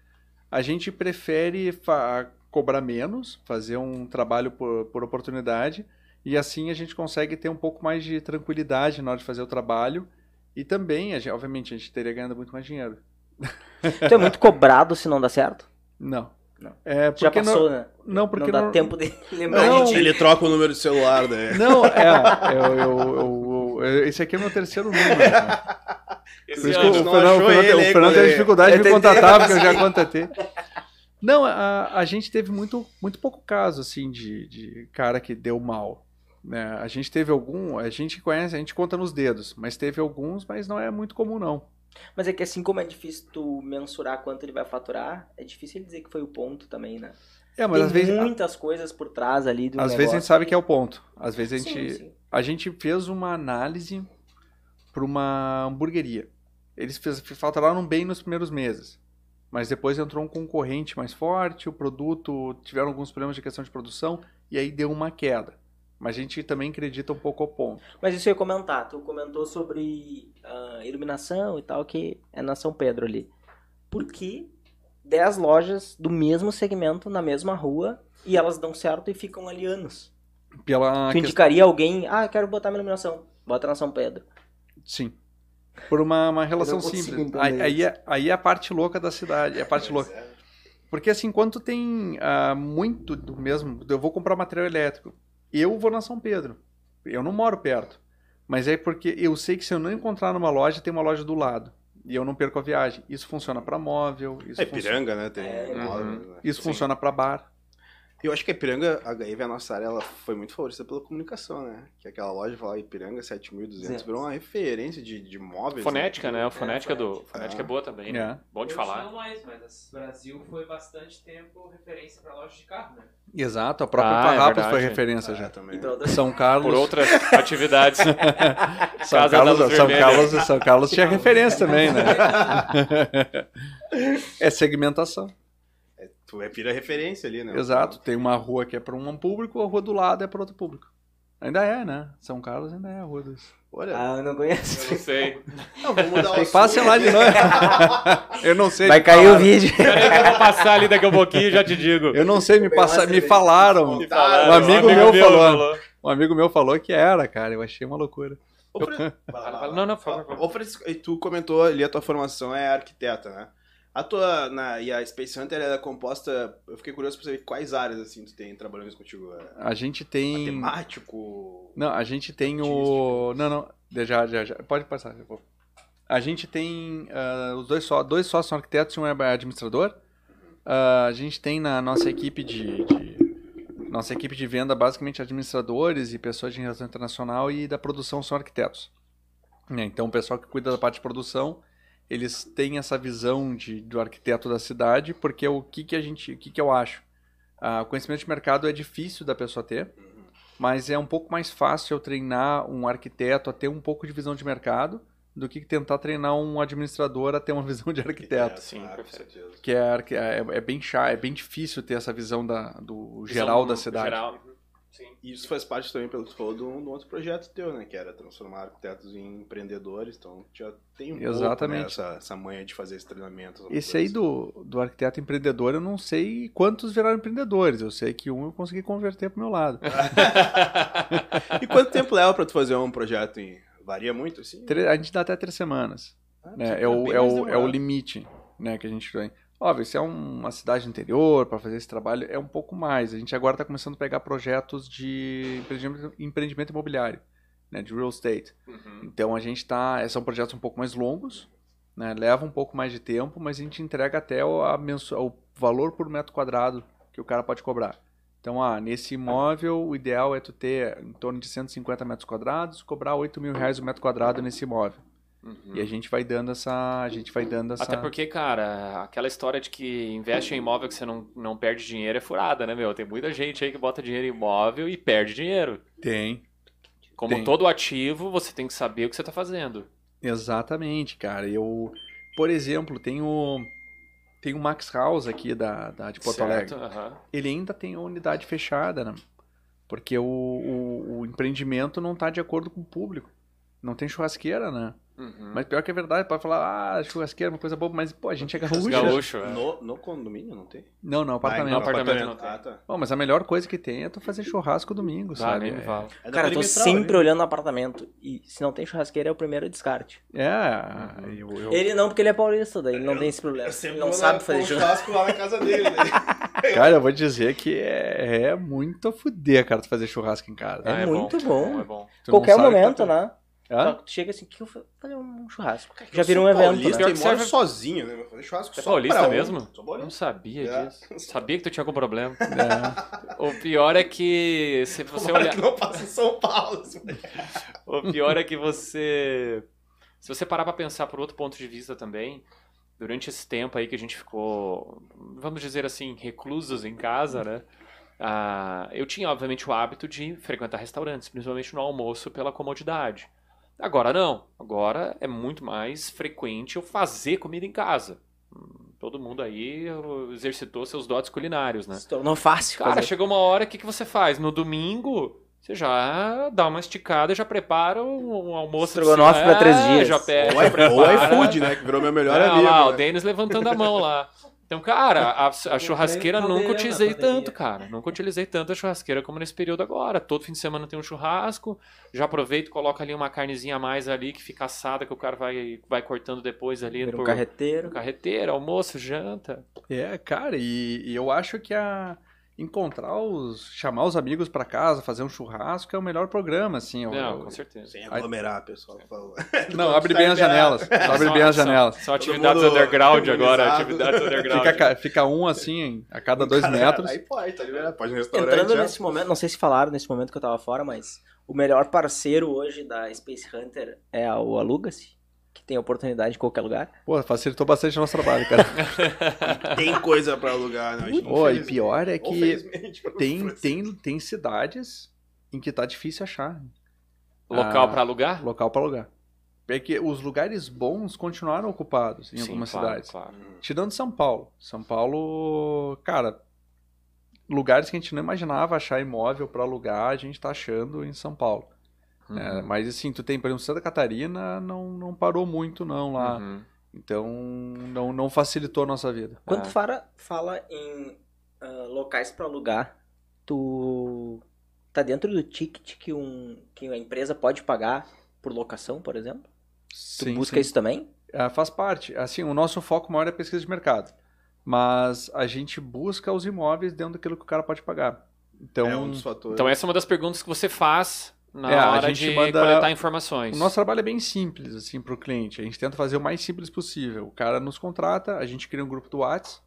a gente prefere cobrar menos, fazer um trabalho por, por oportunidade, e assim a gente consegue ter um pouco mais de tranquilidade na hora de fazer o trabalho. E também, a gente- obviamente, a gente teria ganhado muito mais dinheiro. Tu é muito cobrado se não dá certo? Não. Não. É Já porque passou, não, né? não, porque não dá não- tempo de lembrar Não. de. Ele troca o número de celular, né? Não, é, eu, eu- eu- eu- esse aqui é o meu terceiro número. Cara. Esse Por isso que ano. o Fernando, o Fernando- ele, o Fernando ele- dificuldade de me contatar, porque eu já contatei. Não, a, a gente teve muito, muito pouco caso, assim, de, de cara que deu mal. Né? A gente teve algum, a gente conhece, a gente conta nos dedos, mas teve alguns, mas não é muito comum, não. Mas é que assim como é difícil tu mensurar quanto ele vai faturar, é difícil ele dizer que foi o ponto também, né? É, mas Tem às vezes, muitas coisas por trás ali do às negócio. vezes a gente sabe que é o ponto. Às vezes a gente, Sim, sim. a gente fez uma análise para uma hamburgueria. Eles fez, faturaram bem nos primeiros meses, mas depois entrou um concorrente mais forte, o produto tiveram alguns problemas de questão de produção e aí deu uma queda. Mas a gente também acredita um pouco ao ponto. Mas isso eu ia comentar. Tu comentou sobre ah, iluminação e tal, que é na São Pedro ali. Por que 10 lojas do mesmo segmento na mesma rua e elas dão certo e ficam ali anos? Pela tu questão- indicaria alguém, ah, quero botar minha iluminação, bota na São Pedro. Sim. Por uma, uma relação simples. Aí, aí, é, aí é a parte louca da cidade. É a parte louca. Porque assim, quando tu tem ah, muito do mesmo, eu vou comprar material elétrico, eu vou na São Pedro. Eu não moro perto. Mas é porque eu sei que se eu não encontrar numa loja, tem uma loja do lado. E eu não perco a viagem. Isso funciona para móvel, isso, É funciona, Piranga, né? Tem É, móveis, uhum. né? isso Sim. funciona para bar. Eu acho que a Ipiranga, a HIV, a nossa área, ela foi muito favorecida pela comunicação, né? Que aquela loja lá, Ipiranga 7200, virou uma referência de, de móveis. Fonética, né? A É, fonética do. fonética. Fonética é boa também, né? É. Bom de Hoje falar. Não mais, mas o Brasil foi bastante tempo referência para loja de carro, né? Exato, a própria Ah, é Farrapos foi verdade. referência É, já. também. E outras- São Carlos. Por outras atividades. São Casa Carlos, São. Carlos, São Carlos tinha referência também, né? é segmentação. Tu é pira referência ali, né? Exato. Tem uma rua que é para um público, a rua do lado é para outro público. Ainda é, né? São Carlos ainda é a rua dos. Olha, Ah, eu não Eu conheço. não sei. não, vamos mudar o. Passem lá de novo. Eu não sei. Vai cair o falaram. vídeo. Peraí que eu vou passar ali daqui a pouquinho e já te digo. Eu não sei, me, passa... me falaram. Me falaram, Um amigo meu falou. Um amigo meu falou que era, cara. Eu achei uma loucura. Ô, Fran- lá. Não, não, por favor. Ô, Francisco, e tu comentou ali a tua formação é arquiteta, né? A tua, na, e a Space Hunter ela é composta, eu fiquei curioso pra saber quais áreas, assim, tu tem trabalhando contigo. É A gente tem. matemático? Não, a gente tem o. Não, não. Já, já, já. Pode passar. eu vou- A gente tem uh, os dois, só, dois sócios são arquitetos e um é administrador. Uh, a gente tem na nossa equipe de, de, nossa equipe de venda basicamente administradores e pessoas de relação internacional e da produção são arquitetos. Né, então o pessoal que cuida da parte de produção eles têm essa visão de, do arquiteto da cidade porque o que que a gente o que que eu acho uh, o conhecimento de mercado é difícil da pessoa ter mas é um pouco mais fácil eu treinar um arquiteto a ter um pouco de visão de mercado do que tentar treinar um administrador a ter uma visão de arquiteto. É, sim, claro, Que é, é, é, bem chato, é bem difícil ter essa visão da, do geral visão da cidade. Geral. Sim. E isso faz parte também, pelo que você falou, de um, outro projeto teu, né? Que era transformar arquitetos em empreendedores. Então, já tem um Exatamente. Pouco, né, essa, essa manha de fazer esse treinamento. Esse aí do, do arquiteto empreendedor, eu não sei quantos viraram empreendedores. Eu sei que um eu consegui converter pro meu lado. e quanto tempo leva para tu fazer um projeto em Varia muito, assim? A gente dá até três semanas. Ah, né? é, o, é, o, é o limite né, que a gente tem. Óbvio, se é uma cidade interior para fazer esse trabalho, é um pouco mais. A gente agora está começando a pegar projetos de empreendimento, empreendimento imobiliário, né, de real estate. Uhum. Então a gente está. São projetos um pouco mais longos, né, leva um pouco mais de tempo, mas a gente entrega até o, a o valor por metro quadrado que o cara pode cobrar. Então, ah, nesse imóvel, o ideal é tu ter em torno de 150 metros quadrados, cobrar 8 mil reais o metro quadrado nesse imóvel. Uhum. E a gente vai dando essa. A gente vai dando essa. Até porque, cara, aquela história de que investe em imóvel que você não, não perde dinheiro é furada, né, meu? Tem muita gente aí que bota dinheiro em imóvel e perde dinheiro. Tem. Como tem. todo ativo, você tem que saber o que você está fazendo. Exatamente, cara. Eu, por exemplo, tenho tem o Max House aqui da, da de Porto certo, Alegre. Uh -huh. Ele ainda tem a unidade fechada, né? Porque o, o, o empreendimento não está de acordo com o público. Não tem churrasqueira, né? Uhum. Mas pior que é verdade, pode falar, ah, churrasqueira é uma coisa boa, mas pô, a gente é gaúcho. gaúcho é. no, no condomínio não tem? Não, não, apartamento. Ah, no apartamento não tem. Ah, tá. Bom, mas a melhor coisa que tem é tu fazer churrasco domingo, ah, sabe? É. É Cara, eu tô sempre né? olhando no apartamento e se não tem churrasqueira é o primeiro descarte. É, uhum. eu, eu... Ele não, porque ele é paulista, daí ele não tem esse problema. Ele não sabe fazer churrasco lá na casa dele. Né? cara, eu vou dizer que é, é muito a fuder, cara, tu fazer churrasco em casa. É, é muito bom. bom. bom. Qualquer momento, tá... né? Hã? Tu chega assim, que eu vou fazer um churrasco. Já virou um evento. Paulista né? e mora sozinho, né? Fazer churrasco é só paulista mesmo? Não sabia é. disso. Sabia que tu tinha algum problema. É. O pior é que se você olhar. que não passa em São Paulo. o pior é que você. Se você parar pra pensar por outro ponto de vista também, durante esse tempo aí que a gente ficou, vamos dizer assim, reclusos em casa, né? Ah, eu tinha, obviamente, o hábito de frequentar restaurantes, principalmente no almoço, pela comodidade. Agora não. Agora é muito mais frequente eu fazer comida em casa. Todo mundo aí exercitou seus dotes culinários, né? Se tornou fácil. Cara, fazer. chegou uma hora, o que, que você faz? No domingo, você já dá uma esticada, já prepara um, almoço. Estrogonofe para três é, dias. Já pede, ou, já prepara. Ou iFood, né? Que virou meu melhor é, amigo. Lá, né? o Denis levantando a mão lá. Então, cara, a, a churrasqueira nunca utilizei tanto, cara. Nunca utilizei tanto a churrasqueira como nesse período agora. Todo fim de semana tem um churrasco, já aproveito, coloco ali uma carnezinha a mais ali que fica assada, que o cara vai, vai cortando depois ali. Por, um carreteiro. Carreteiro, almoço, janta. É, cara, e, e eu acho que a encontrar os. chamar os amigos para casa, fazer um churrasco é o melhor programa, assim. Não, eu, com certeza. Sem aglomerar, pessoal. Não, abre bem as janelas. abre bem as janelas. São atividades underground agora, atividades underground. Fica, fica, um assim a cada dois metros. Aí pode, tá liberado. Pode no restaurante. Entrando nesse momento, não sei se falaram nesse momento que eu tava fora, mas o melhor parceiro hoje da Space Hunter é o Aluga-se que tem oportunidade em qualquer lugar. Pô, facilitou bastante o nosso trabalho, cara. tem coisa para alugar, né? Pô, e pior é que tem, tem, tem cidades em que tá difícil achar. Local ah, para alugar? Local para alugar. É que os lugares bons continuaram ocupados em Sim, algumas claro, cidades. Claro. Tirando São Paulo. São Paulo, cara, lugares que a gente não imaginava achar imóvel para alugar, a gente tá achando em São Paulo. Uhum. É, mas assim, tu tem, por exemplo, Santa Catarina não, não parou muito não lá. Uhum. Então não, não facilitou a nossa vida. Quando é. fala, fala em uh, locais para alugar, tu tá dentro do ticket que, um, que a empresa pode pagar por locação, por exemplo? Sim, tu busca sim. isso também? É, faz parte. Assim, o nosso foco maior é pesquisa de mercado. Mas a gente busca os imóveis dentro daquilo que o cara pode pagar. Então, é um então essa é uma das perguntas que você faz na É, a hora gente de manda- coletar informações. O nosso trabalho é bem simples, assim, para o cliente. A gente tenta fazer o mais simples possível. O cara nos contrata, a gente cria um grupo do WhatsApp,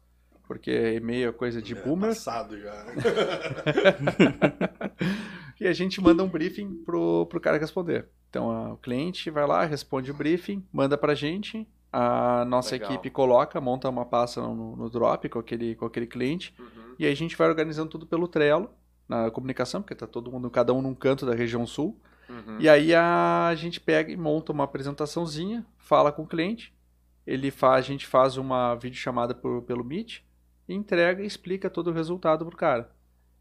porque e-mail é coisa de boomer, Passado já. e a gente manda um briefing pro, pro cara responder. Então, a- o cliente vai lá, responde o briefing, manda pra gente, a nossa Legal. equipe coloca, monta uma pasta no, no Drop com aquele, com aquele cliente, Uhum. e aí a gente vai organizando tudo pelo Trello, na comunicação, porque tá todo mundo, cada um num canto da região sul, Uhum. E aí a gente pega e monta uma apresentaçãozinha, fala com o cliente, ele faz, a gente faz uma videochamada por, pelo Meet, entrega e explica todo o resultado pro cara.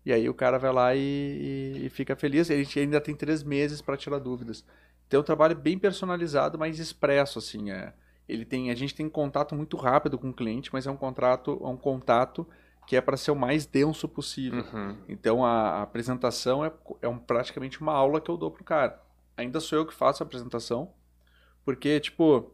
E aí o cara vai lá e, e- e fica feliz. A gente ainda tem três meses para tirar dúvidas. Então é um trabalho bem personalizado, mas expresso, assim. É. Ele tem, a gente tem contato muito rápido com o cliente, mas é um contrato, é um contato que é para ser o mais denso possível. Uhum. Então a, a apresentação é, é um, praticamente uma aula que eu dou pro cara. Ainda sou eu que faço a apresentação, porque, tipo,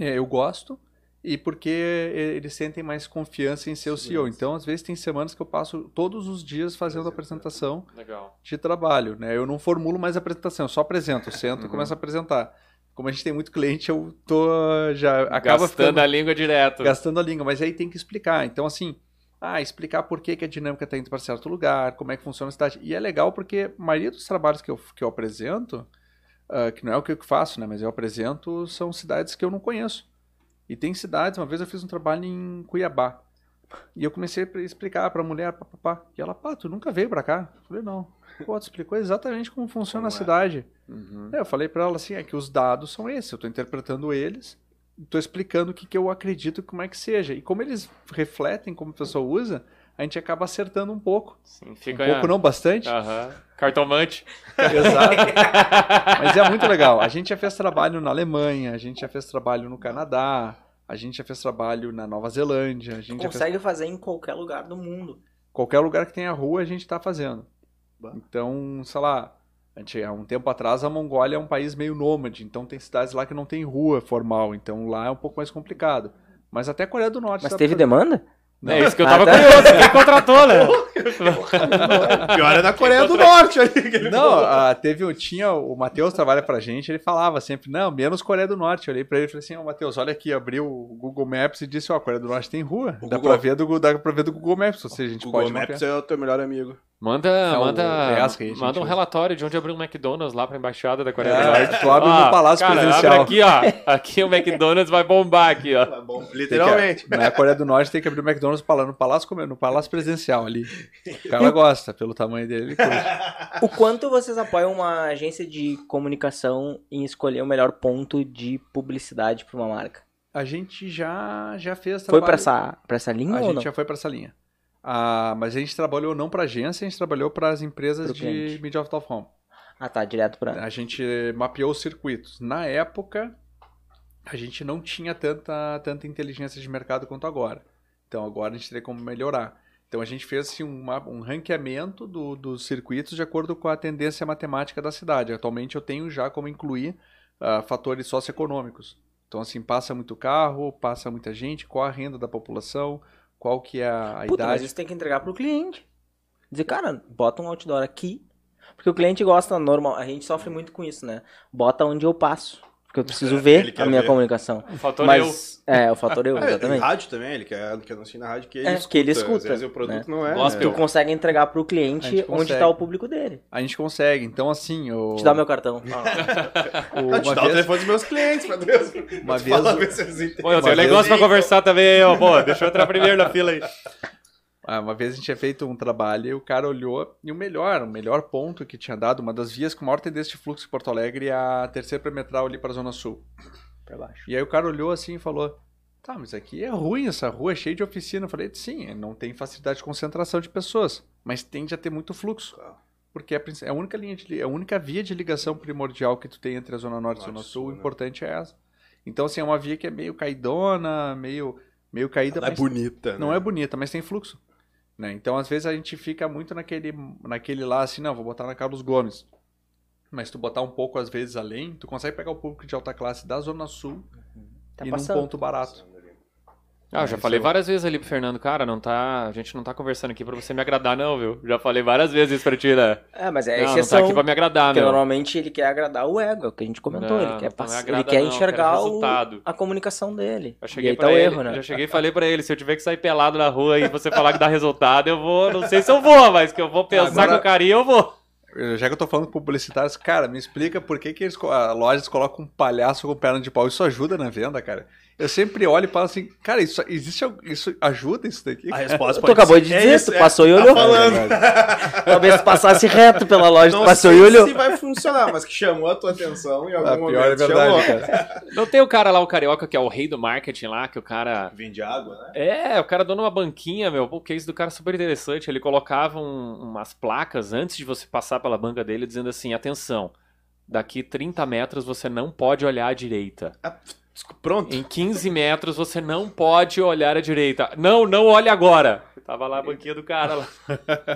é, eu gosto e porque e- eles sentem mais confiança em ser o CEO. Então, às vezes, tem semanas que eu passo todos os dias fazendo a apresentação Legal. de trabalho, né? Eu não formulo mais a apresentação, eu só apresento, eu sento e Uhum. começo a apresentar. Como a gente tem muito cliente, eu tô já acaba Gastando ficando a língua direto. gastando a língua, mas aí tem que explicar. Então, assim, ah, explicar por que, que a dinâmica está indo para certo lugar, como é que funciona a cidade. E é legal porque a maioria dos trabalhos que eu, que eu apresento, ah, que não é o que eu faço, né, mas eu apresento, são cidades que eu não conheço. E tem cidades, uma vez eu fiz um trabalho em Cuiabá. E eu comecei a explicar para a mulher, pá, pá, pá. e ela, pá, tu nunca veio para cá? Eu falei, não. Pô, tu explicou exatamente como funciona Como a é. cidade. Uhum. Eu falei pra ela assim, é que os dados são esses, eu tô interpretando eles, tô explicando o que, que eu acredito como é que seja. E como eles refletem como a pessoa usa, a gente acaba acertando um pouco. Sim, Um fica... pouco não bastante. Aham. Cartomante. Exato. Mas é muito legal. A gente já fez trabalho na Alemanha, a gente já fez trabalho no Canadá, a gente já fez trabalho na Nova Zelândia, a gente já fez... Consegue fazer em qualquer lugar do mundo. Qualquer lugar que tenha rua, a gente tá fazendo. Bah. Então, sei lá, há um tempo atrás a Mongólia é um país meio nômade, então tem cidades lá que não tem rua formal, então lá é um pouco mais complicado. Mas até a Coreia do Norte Mas teve demanda? Não. É isso que eu Ah, tava tá. curioso. Quem contratou, né? Pior é na Coreia do Norte ali. Não, ah, teve um, tinha, o Matheus trabalha pra gente, ele falava sempre, não, menos Coreia do Norte. Eu olhei pra ele e falei assim, ô Matheus, olha aqui, abriu o Google Maps e disse, ó, Coreia do Norte tem rua. O Dá Google- pra, ver do, dá pra ver do Google Maps, ou seja, a gente Google pode Maps mapear. é o teu melhor amigo. Manda, o manda, manda um usa. relatório de onde abriu um McDonald's lá pra embaixada da Coreia do É, Norte. tu abre Ó, no Palácio cara, Presidencial. Abre aqui, ó. Aqui o McDonald's vai bombar aqui, ó. Bom, Tem que- literalmente. Na Coreia do Norte tem que abrir o McDonald's pra lá no Palácio, Comer- no Palácio Presidencial ali. O cara gosta, pelo tamanho dele. O quanto vocês apoiam uma agência de comunicação em escolher o melhor ponto de publicidade para uma marca? A gente já, já fez Foi trabalho... pra essa, pra essa linha A ou gente não? já foi pra essa linha. Ah, mas a gente trabalhou não pra agência, a gente trabalhou para as empresas de cliente. Media of Home. Ah, tá, direto pra... A gente mapeou os circuitos. Na época, a gente não tinha tanta, tanta inteligência de mercado quanto agora. Então agora a gente teria como melhorar. Então a gente fez assim, uma- um ranqueamento do- dos circuitos de acordo com a tendência matemática da cidade. Atualmente eu tenho já como incluir ah, fatores socioeconômicos. Então assim, passa muito carro, passa muita gente, qual a renda da população, qual que é a, a Puta, mas idade. isso tem que entregar pro cliente. Dizer, cara, bota um outdoor aqui. Porque o cliente gosta normal. A gente sofre muito com isso, né? Bota onde eu passo. Porque eu preciso Ele ver a minha ver. comunicação. O fator eu. Mas, é, o fator eu, É, exatamente. rádio também, ele quer, quer anunciar na rádio que ele É, escuta. que ele Às escuta, vezes o produto né? não é. Gospel. Tu consegue entregar pro A cliente onde consegue. tá o público dele. A gente consegue. Então assim, o, Te dá o meu cartão. o- Ah, te uma dá o vez- telefone dos meus clientes, meu Deus. Uma Te vez o-. Pô, eu tenho Uma negócio pra conversar também, ó. Pô, deixa eu entrar primeiro na fila aí. Ah, uma vez a gente tinha feito um trabalho e o cara olhou e o melhor, o melhor ponto que tinha dado, uma das vias com maior tendência de fluxo em Porto Alegre é a terceira perimetral ali para a Zona Sul. Pra baixo. E aí o cara olhou assim e falou: Tá, mas aqui é ruim, essa rua é cheia de oficina. Eu falei: Sim, não tem facilidade de concentração de pessoas, mas tende a ter muito fluxo. Porque é a é a única linha de, é a única via de ligação primordial que tu tem entre a Zona Norte e a Zona Sul, o né? importante é essa. Então, assim, é uma via que é meio caidona, meio, meio caída, Ela é bonita, não né? é bonita, mas tem fluxo. Né? Então, às vezes, a gente fica muito naquele, naquele lá, assim, não, vou botar na Carlos Gomes. Mas tu botar um pouco, às vezes, além, tu consegue pegar o público de alta classe da Zona Sul Tá e passando. num ponto barato. Ah, eu já falei várias vezes ali pro Fernando, cara, não tá, a gente não tá conversando aqui pra você me agradar não, viu? Já falei várias vezes isso pra ti, né? É, mas é Não, não exceção. tá aqui pra me agradar, porque meu. normalmente ele quer agradar o ego, é o que a gente comentou. Não, ele quer, pass- me ele agrada quer não, eu enxergar o- a comunicação dele. Já e cheguei tá o ele, erro, né? já cheguei e falei pra ele, se eu tiver que sair pelado na rua e você falar que dá resultado, eu vou, não sei se eu vou, mas que eu vou pensar Agora- com carinho, eu vou. Já que eu tô falando com publicitários, cara, me explica por que, que eles, a lojas colocam um palhaço com perna de pau. Isso ajuda na venda, cara. Eu sempre olho e falo assim, cara, isso existe isso ajuda isso daqui? A resposta Tu acabou ser- de é dizer, isso, tu é. passou e Tá olhou. falando. Talvez tu passasse reto pela loja, tu Não passou sei e olhou. se vai funcionar, mas que chamou a tua atenção em algum Ah, momento. pior é chamou. verdade, cara. Não tem o cara lá, o carioca, que é o rei do marketing lá, que o cara... Vende água, né? É, o cara dono uma banquinha, meu. O case do cara é super interessante. Ele colocava um- umas placas antes de você passar pela banca dele, dizendo assim: atenção, daqui 30 metros você não pode olhar à direita. Pronto. Em 15 metros você não pode olhar à direita. Não, não olhe agora. Tava lá a banquinha do cara lá.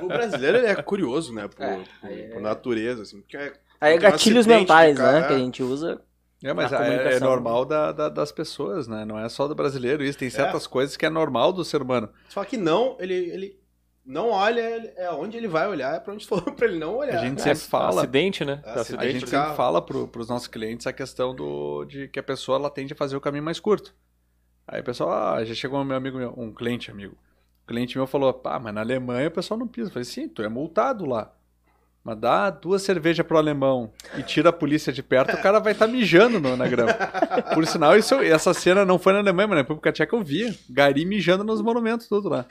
O brasileiro ele é curioso, né? Por, É, por- é- por natureza, assim. porque é- Aí é um gatilhos mentais, né? carro, Que a é. gente usa. É, mas Na é, é normal da- da- das pessoas, né? Não é só do brasileiro isso. Tem certas coisas que é normal do ser humano. Só que não, ele, ele não olha, ele- é onde ele vai olhar, é pra onde for pra ele não olhar. A gente É, sempre fala. Acidente, né? É, A Acidente. gente carro. sempre fala pro, pros nossos clientes a questão do, de que a pessoa ela tende a fazer o caminho mais curto. Aí o pessoal, ah, já chegou um meu amigo meu, um cliente amigo. O cliente meu falou, pá, mas na Alemanha o pessoal não pisa. Eu falei, sim, tu é multado lá. Mas dá duas cervejas pro alemão e tira a polícia de perto, o cara vai estar mijando no- na grama. Por sinal, isso, essa cena não foi na Alemanha, mas na República Tcheca eu via. Gari mijando nos monumentos, tudo lá.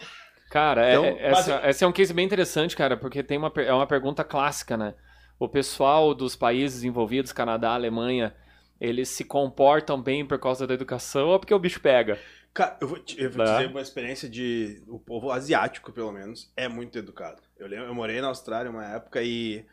Cara, é- Então, é- essa, esse é um case bem interessante, cara, porque tem uma, é uma pergunta clássica, né? O pessoal dos países envolvidos, Canadá, Alemanha, eles se comportam bem por causa da educação ou porque o bicho pega? Cara, eu vou, te, eu vou Né? dizer uma experiência de. O povo asiático, pelo menos, é muito educado. Eu lembro, eu morei na Austrália uma época e.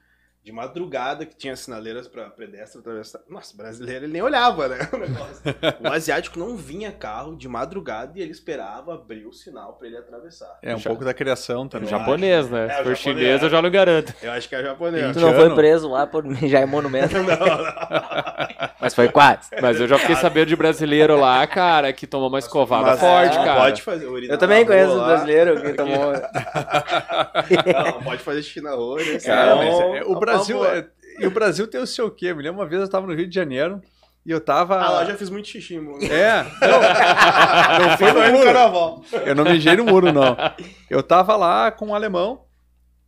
De madrugada que tinha sinaleiras pra pedestre atravessar. Nossa, brasileiro ele nem olhava, né? O, negócio. o asiático não vinha carro de madrugada e ele esperava abrir o sinal pra ele atravessar. É um Já- pouco da criação também. Eu japonês, acho, né? né? É, Se for chinês, é. eu já não garanto. Eu acho que é japonês. Tu não foi preso lá por mijar em monumento, não, não. mas foi quase. Mas eu já fiquei sabendo de brasileiro lá, cara, que tomou uma escovada Mas forte, é, cara. Pode fazer urinar Eu também conheço um brasileiro que tomou. Não, pode fazer xixi na rua. né? Cara, mas é- o Brasil. é- e o Brasil tem o seu quê? Me lembro uma vez eu tava no Rio de Janeiro e eu tava. Ah, lá já fiz muito xixi, mano. É, não, não foi no no muro. carnaval. Eu não mijei no muro, não. Eu tava lá com um alemão,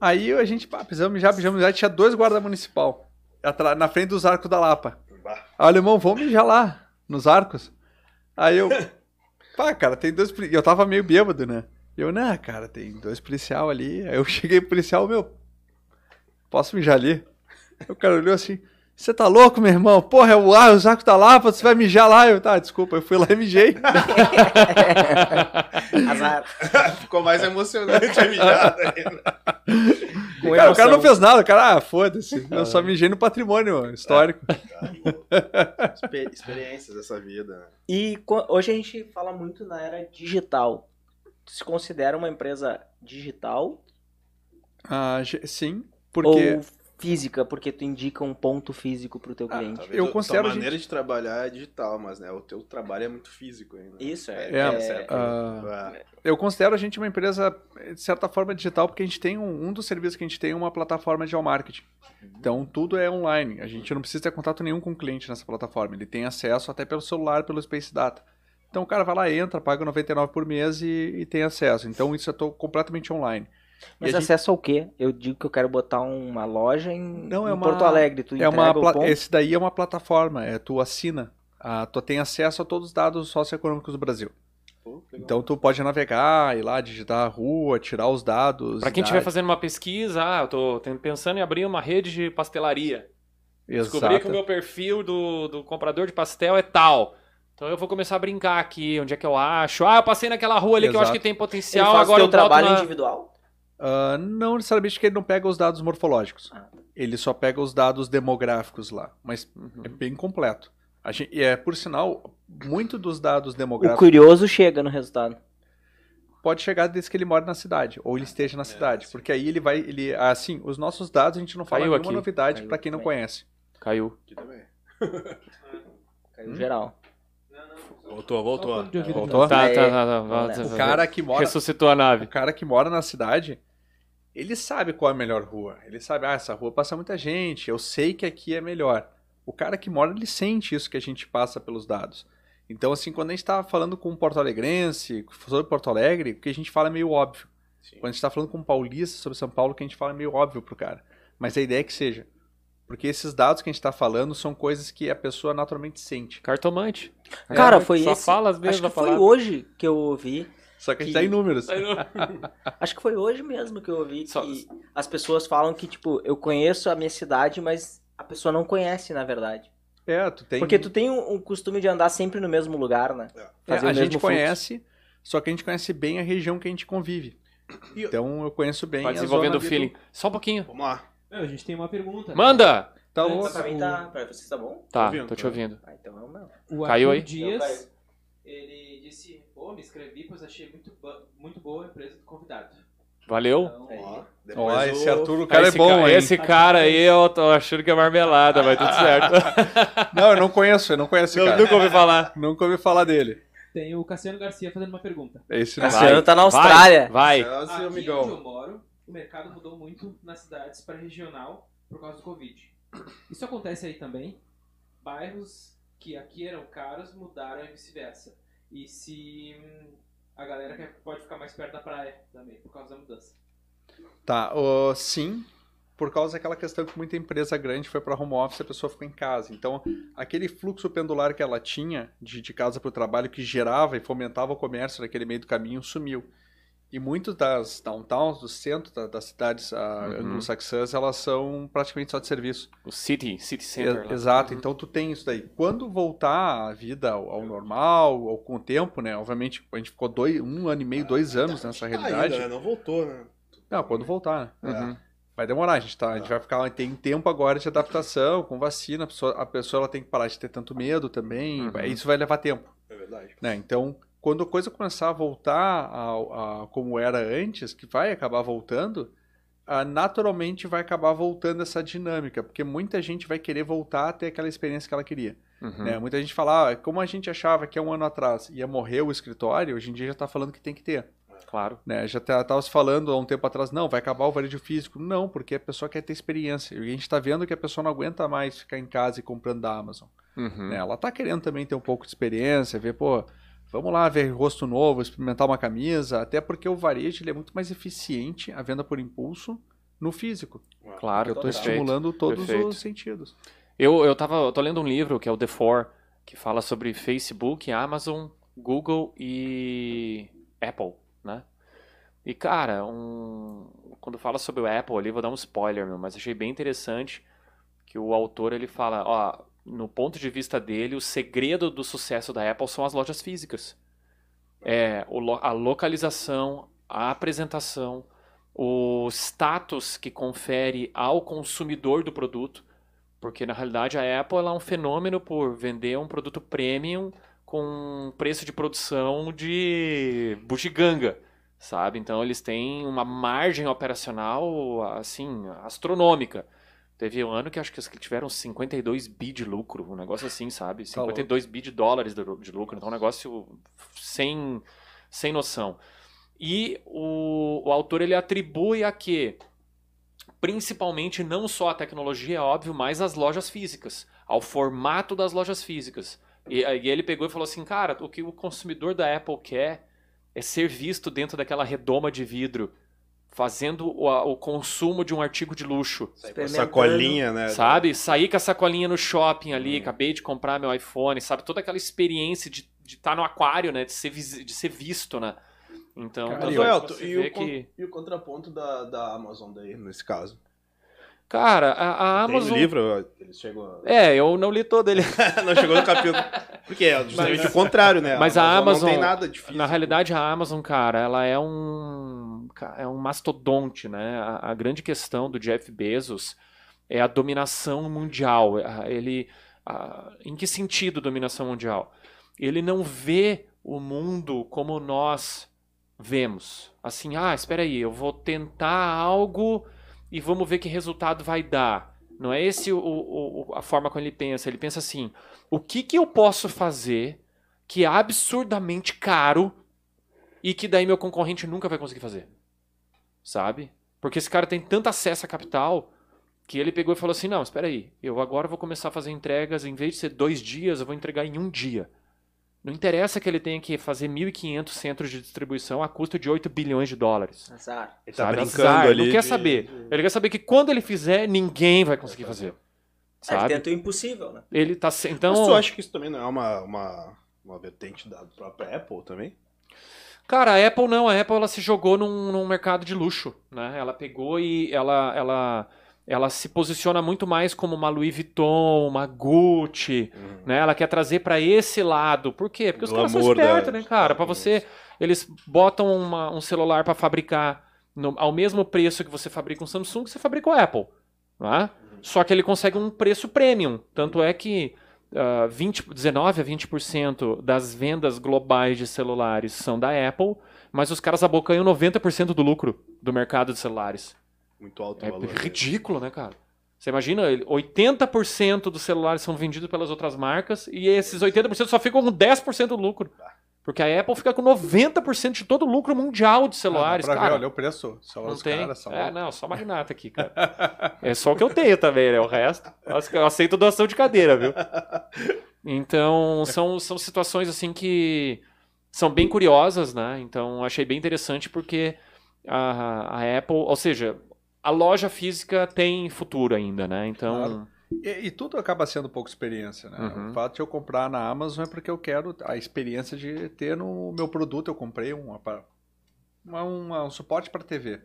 aí a gente, pá, precisamos mijar, precisamos mijar, tinha dois guarda municipal na frente dos arcos da Lapa. Aí o alemão, vamos mijar lá, nos arcos. Aí eu, pá, cara, tem dois. Eu tava meio bêbado, né? Eu, né, cara, tem dois policial ali. Aí eu cheguei pro policial, meu, posso mijar ali? Aí o cara olhou assim, você tá louco, meu irmão? Porra, é o ar, os arcos da Lapa, você vai mijar lá? Eu, tá, desculpa, eu fui lá e mijei. Azar. Ficou mais emocionante a mijada ainda. Com Cara, o cara não fez nada, o cara, ah, foda-se. Eu só mijei no patrimônio histórico. Exper- Experiências dessa vida. né? E hoje a gente fala muito na era digital. Tu se considera uma empresa digital Ah, sim, porque ou física, porque tu indica um ponto físico pro teu Ah, cliente? Eu a considero tua a gente- maneira de trabalhar é digital, mas né, o teu trabalho é muito físico ainda. Isso, é. É, é- certo. É. eu considero a gente uma empresa, de certa forma, digital, porque a gente tem um, um dos serviços que a gente tem é uma plataforma de marketing. Então, tudo é online. A gente não precisa ter contato nenhum com o cliente nessa plataforma. Ele tem acesso até pelo celular, pelo Space Data. Então, o cara vai lá, entra, paga 99 por mês e, e tem acesso. Então, isso eu estou completamente online. Mas gente- acesso ao quê? Eu digo que eu quero botar uma loja em, Não, é uma- Porto Alegre. Tu É uma, pla- ponto? esse daí é uma plataforma, é, tu assina, ah, tu tem acesso a todos os dados socioeconômicos do Brasil. Pô. Então tu pode navegar, ir lá, digitar a rua, tirar os dados. Pra quem estiver fazendo uma pesquisa, ah, eu tô pensando em abrir uma rede de pastelaria. Descobri Exato. que o meu perfil do, do comprador de pastel é tal. Então eu vou começar a brincar aqui, onde é que eu acho. Ah, eu passei naquela rua ali que eu acho Exato. que tem Ele potencial, faz agora o trabalho na... individual? Ah, não necessariamente que ele não pega os dados morfológicos. Ah. Ele só pega os dados demográficos lá. Mas Uhum. é bem completo. A gente, e é, por sinal, muito dos dados O demográficos curioso chega no resultado. pode chegar desde que ele mora na cidade, ou ele esteja na cidade. sim. Porque aí ele vai. Ele, assim, os nossos dados a gente não fala Caiu nenhuma aqui. novidade para quem não também. conhece. Caiu. Aqui também. Caiu Hum? geral. Voltou, voltou. Voltou? mesmo. Tá, É, tá, tá, tá, vamos tá. O cara que mora Ressuscitou a nave. O cara que mora na cidade, ele sabe qual é a melhor rua. Ele sabe, ah, essa rua passa muita gente, eu sei que aqui é melhor. O cara que mora, ele sente isso que a gente passa pelos dados. Então, assim, quando a gente tá falando com um porto alegrense, sobre Porto Alegre, o que a gente fala é meio óbvio. Sim. Quando a gente tá falando com um paulista sobre São Paulo, o que a gente fala é meio óbvio pro cara. Mas a ideia é que seja. Porque esses dados que a gente tá falando são coisas que a pessoa naturalmente sente. Cartomante. Cara, É, foi só esse. fala as Acho mesmas que foi hoje que eu ouvi. Só que a gente dá em números. Acho que foi hoje mesmo que eu ouvi Só- que as pessoas falam que, tipo, eu conheço a minha cidade, mas a pessoa não conhece, na verdade. É, tu tem. Porque tu tem um, um costume de andar sempre no mesmo lugar, né? É. É, a o gente fluxo. conhece, só que a gente conhece bem a região que a gente convive. E- Então eu conheço bem. Vai a desenvolvendo o feeling. do- Só um pouquinho. Vamos lá. Não, a gente tem uma pergunta. né? Manda! Tá louco. Pra mim tá. Pra vocês tá bom? Tá, ouvindo, tô te tá? ouvindo. Ah, então é o Caiu aí? Dias, ele disse, pô, me inscrevi, pois achei muito, muito boa a empresa do convidado. Valeu. Então, Ó, Ó, esse Arthur, o cara esse é bom, ca- hein? Esse cara aí, eu tô achando que é marmelada, vai tudo certo. Não, eu não conheço, eu não conheço esse cara. nunca ouvi falar. Nunca ouvi falar dele. tem o Cassiano Garcia fazendo uma pergunta. Esse não. Cassiano tá na Austrália. Vai. E Aqui onde eu moro, o mercado mudou muito nas cidades para regional por causa do Covid. Isso acontece aí também? Bairros que aqui eram caros mudaram e vice-versa. E se hum, a galera quer, pode ficar mais perto da praia também, por causa da mudança. Tá, ó, sim, por causa daquela questão que muita empresa grande foi para home office, a pessoa ficou em casa. Então, aquele fluxo pendular que ela tinha de, de casa para o trabalho, que gerava e fomentava o comércio naquele meio do caminho, sumiu. E muitas das downtowns, do centro da- das cidades ah, Uhum. anglo-saxãs, elas são praticamente só de serviço. O City, City Center. E-. Exato, então tu tem isso daí. Quando voltar a vida ao, ao normal, ou com o tempo, né? Obviamente, a gente ficou dois, um ano e meio, dois anos nessa realidade. Ainda, né? Não voltou, né? Não, quando voltar, né? Uhum. Vai demorar, a gente, tá, a gente vai ficar. Tem tempo agora de adaptação, com vacina, a pessoa, a pessoa ela tem que parar de ter tanto medo também. Uhum. vai- Isso vai levar tempo. É verdade. Né? Então, quando a coisa começar a voltar a, a como era antes, que vai acabar voltando, ah, naturalmente vai acabar voltando essa dinâmica, porque muita gente vai querer voltar a ter aquela experiência que ela queria. Uhum. Né? Muita gente fala, ah, como a gente achava que há um ano atrás ia morrer o escritório, hoje em dia já está falando que tem que ter. Claro. Né? Já estava se falando há um tempo atrás, não, vai acabar o varejo físico. Não, porque a pessoa quer ter experiência. E a gente está vendo que a pessoa não aguenta mais ficar em casa e comprando da Amazon. Uhum. né? Ela está querendo também ter um pouco de experiência, ver, pô, vamos lá ver rosto novo, experimentar uma camisa, até porque o varejo ele é muito mais eficiente, a venda por impulso, no físico. Claro. Eu estou estimulando todos perfeito. os sentidos. Eu, eu, tava, eu tô lendo um livro que é o The Four, que fala sobre Facebook, Amazon, Google e Apple, né? E, cara, um... quando fala sobre o Apple ali, vou dar um spoiler, meu, mas achei bem interessante que o autor, ele fala, ó, no ponto de vista dele, o segredo do sucesso da Apple são as lojas físicas. É, a localização, a apresentação, o status que confere ao consumidor do produto, porque na realidade a Apple é um fenômeno por vender um produto premium com preço de produção de bugiganga, sabe? Então eles têm uma margem operacional assim astronômica. Teve um ano que acho que eles tiveram 52 bi de lucro, um negócio assim, sabe? Tá louco. 52 bi de dólares de lucro, então é um negócio sem, sem noção. E o, o autor ele atribui a que principalmente não só a tecnologia, é óbvio, mas as lojas físicas, ao formato das lojas físicas. E aí ele pegou e falou assim, cara, o que o consumidor da Apple quer é ser visto dentro daquela redoma de vidro, fazendo o, o consumo de um artigo de luxo. Sacolinha, né? Sabe? Sair com a sacolinha no shopping ali, acabei de comprar meu iPhone, sabe? Toda aquela experiência de estar no aquário, né? De ser, de ser visto, né? Então, Cara, você e, o con- que... e o contraponto da, da Amazon daí, nesse caso? Cara, a, a Tem Amazon... no livro, eles chegam a... É, eu não li todo ele. não chegou no capítulo. Porque é justamente o contrário, né? Mas a Amazon, não tem nada difícil. na realidade, a Amazon, cara, ela é um, é um mastodonte, né? A, a grande questão do Jeff Bezos é a dominação mundial. A- Ele, a- em que sentido dominação mundial? Ele não vê o mundo como nós vemos. Assim, ah, espera aí, eu vou tentar algo e vamos ver que resultado vai dar. Não é esse o, o- a forma como ele pensa. Ele pensa assim: o que, que eu posso fazer que é absurdamente caro e que daí meu concorrente nunca vai conseguir fazer. Sabe? Porque esse cara tem tanto acesso a capital que ele pegou e falou assim: não, espera aí, eu agora vou começar a fazer entregas, em vez de ser dois dias, eu vou entregar em um dia. Não interessa que ele tenha que fazer 1.500 centros de distribuição a custo de 8 bilhões de dólares. Azar. Ele tá sabe? brincando Azar, ali Não quer de- saber. Ele quer saber que quando ele fizer, ninguém vai conseguir fazer. Ele Sabe? tenta o impossível, né? Ele tá. Então, Mas tu acha que isso também não é uma, uma, uma vertente da própria Apple também? Cara, a Apple não, a Apple ela se jogou num, num mercado de luxo, né? Ela pegou e ela, ela, ela se posiciona muito mais como uma Louis Vuitton, uma Gucci, né? Ela quer trazer pra esse lado. Por quê? Porque os caras são Glamour da- espertos, né, cara? Pra você, eles botam uma- um celular pra fabricar no- ao mesmo preço que você fabrica um Samsung, você fabrica o Apple, né? Só que ele consegue um preço premium. Tanto é que ah, 20, 19 a 20% das vendas globais de celulares são da Apple, mas os caras abocanham 90% do lucro do mercado de celulares. Muito alto o É valor. né? ridículo, né, cara? Você imagina, ele- 80% dos celulares são vendidos pelas outras marcas e esses 80% só ficam com 10% do lucro. Porque a Apple fica com 90% de todo o lucro mundial de celulares, Ah, pra cara. ver, olha o preço. Só Não os tem. caras são. É, não, só magnata aqui, cara. é só o que eu tenho também, né? O resto, eu eu aceito doação de cadeira, viu? Então, são, são situações assim que são bem curiosas, né? Então, achei bem interessante porque a, a Apple, ou seja, a loja física tem futuro ainda, né? Então, Claro. E, e tudo acaba sendo pouco experiência, né? Uhum. O fato de eu comprar na Amazon é porque eu quero a experiência de ter no meu produto. Eu comprei um, uma- um suporte para TV.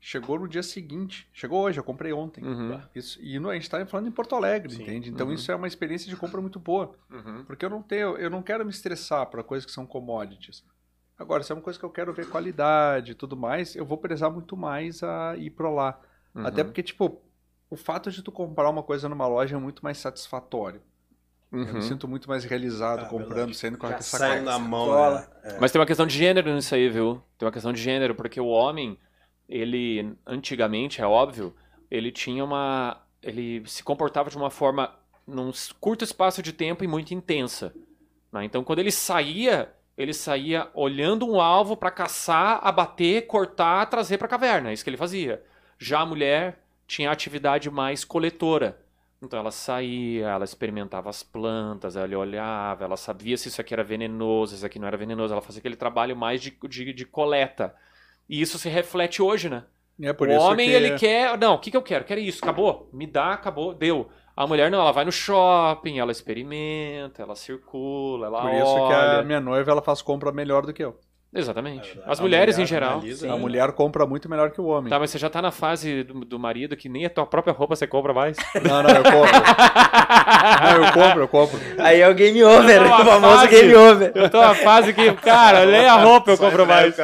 Chegou no dia seguinte. Chegou hoje, eu comprei ontem. Uhum. Isso, e no- a gente está falando em Porto Alegre, Sim. entende? Então Uhum. isso é uma experiência de compra muito boa. uhum. Porque eu não tenho, eu não quero me estressar para coisas que são commodities. Agora, se é uma coisa que eu quero ver qualidade e tudo mais, eu vou prezar muito mais a ir para lá. Uhum. Até porque, tipo, o fato de tu comprar uma coisa numa loja é muito mais satisfatório. Eu Uhum. me sinto muito mais realizado Ah, comprando, verdade. saindo com Já essa sai Sai na mão, né? É. Mas tem uma questão de gênero nisso aí, viu? Tem uma questão de gênero, porque o homem, ele, antigamente, é óbvio, ele tinha uma. Ele se comportava de uma forma, num curto espaço de tempo e muito intensa. né? Então, quando ele saía, ele saía olhando um alvo para caçar, abater, cortar, trazer para a caverna. É isso que ele fazia. Já a mulher tinha atividade mais coletora. Então ela saía, ela experimentava as plantas, ela olhava, ela sabia se isso aqui era venenoso, se isso aqui não era venenoso, ela fazia aquele trabalho mais de, de, de coleta. E isso se reflete hoje, né? É o homem, que... ele quer. Não, o que, que eu quero? Quero isso, acabou. Me dá, acabou, deu. A mulher não, ela vai no shopping, ela experimenta, ela circula, ela Por isso que olha. a minha noiva ela faz compra melhor do que eu. Exatamente. A As mulheres mulher em geral. analisa. A mulher compra muito melhor que o homem. Tá, mas você já tá na fase do, do marido que nem a tua própria roupa você compra mais. Não, não, eu compro. não, eu compro, eu compro. Aí é o game over, Uma o famoso fase. game over. Eu tô na fase que, cara, nem a roupa eu compro mais.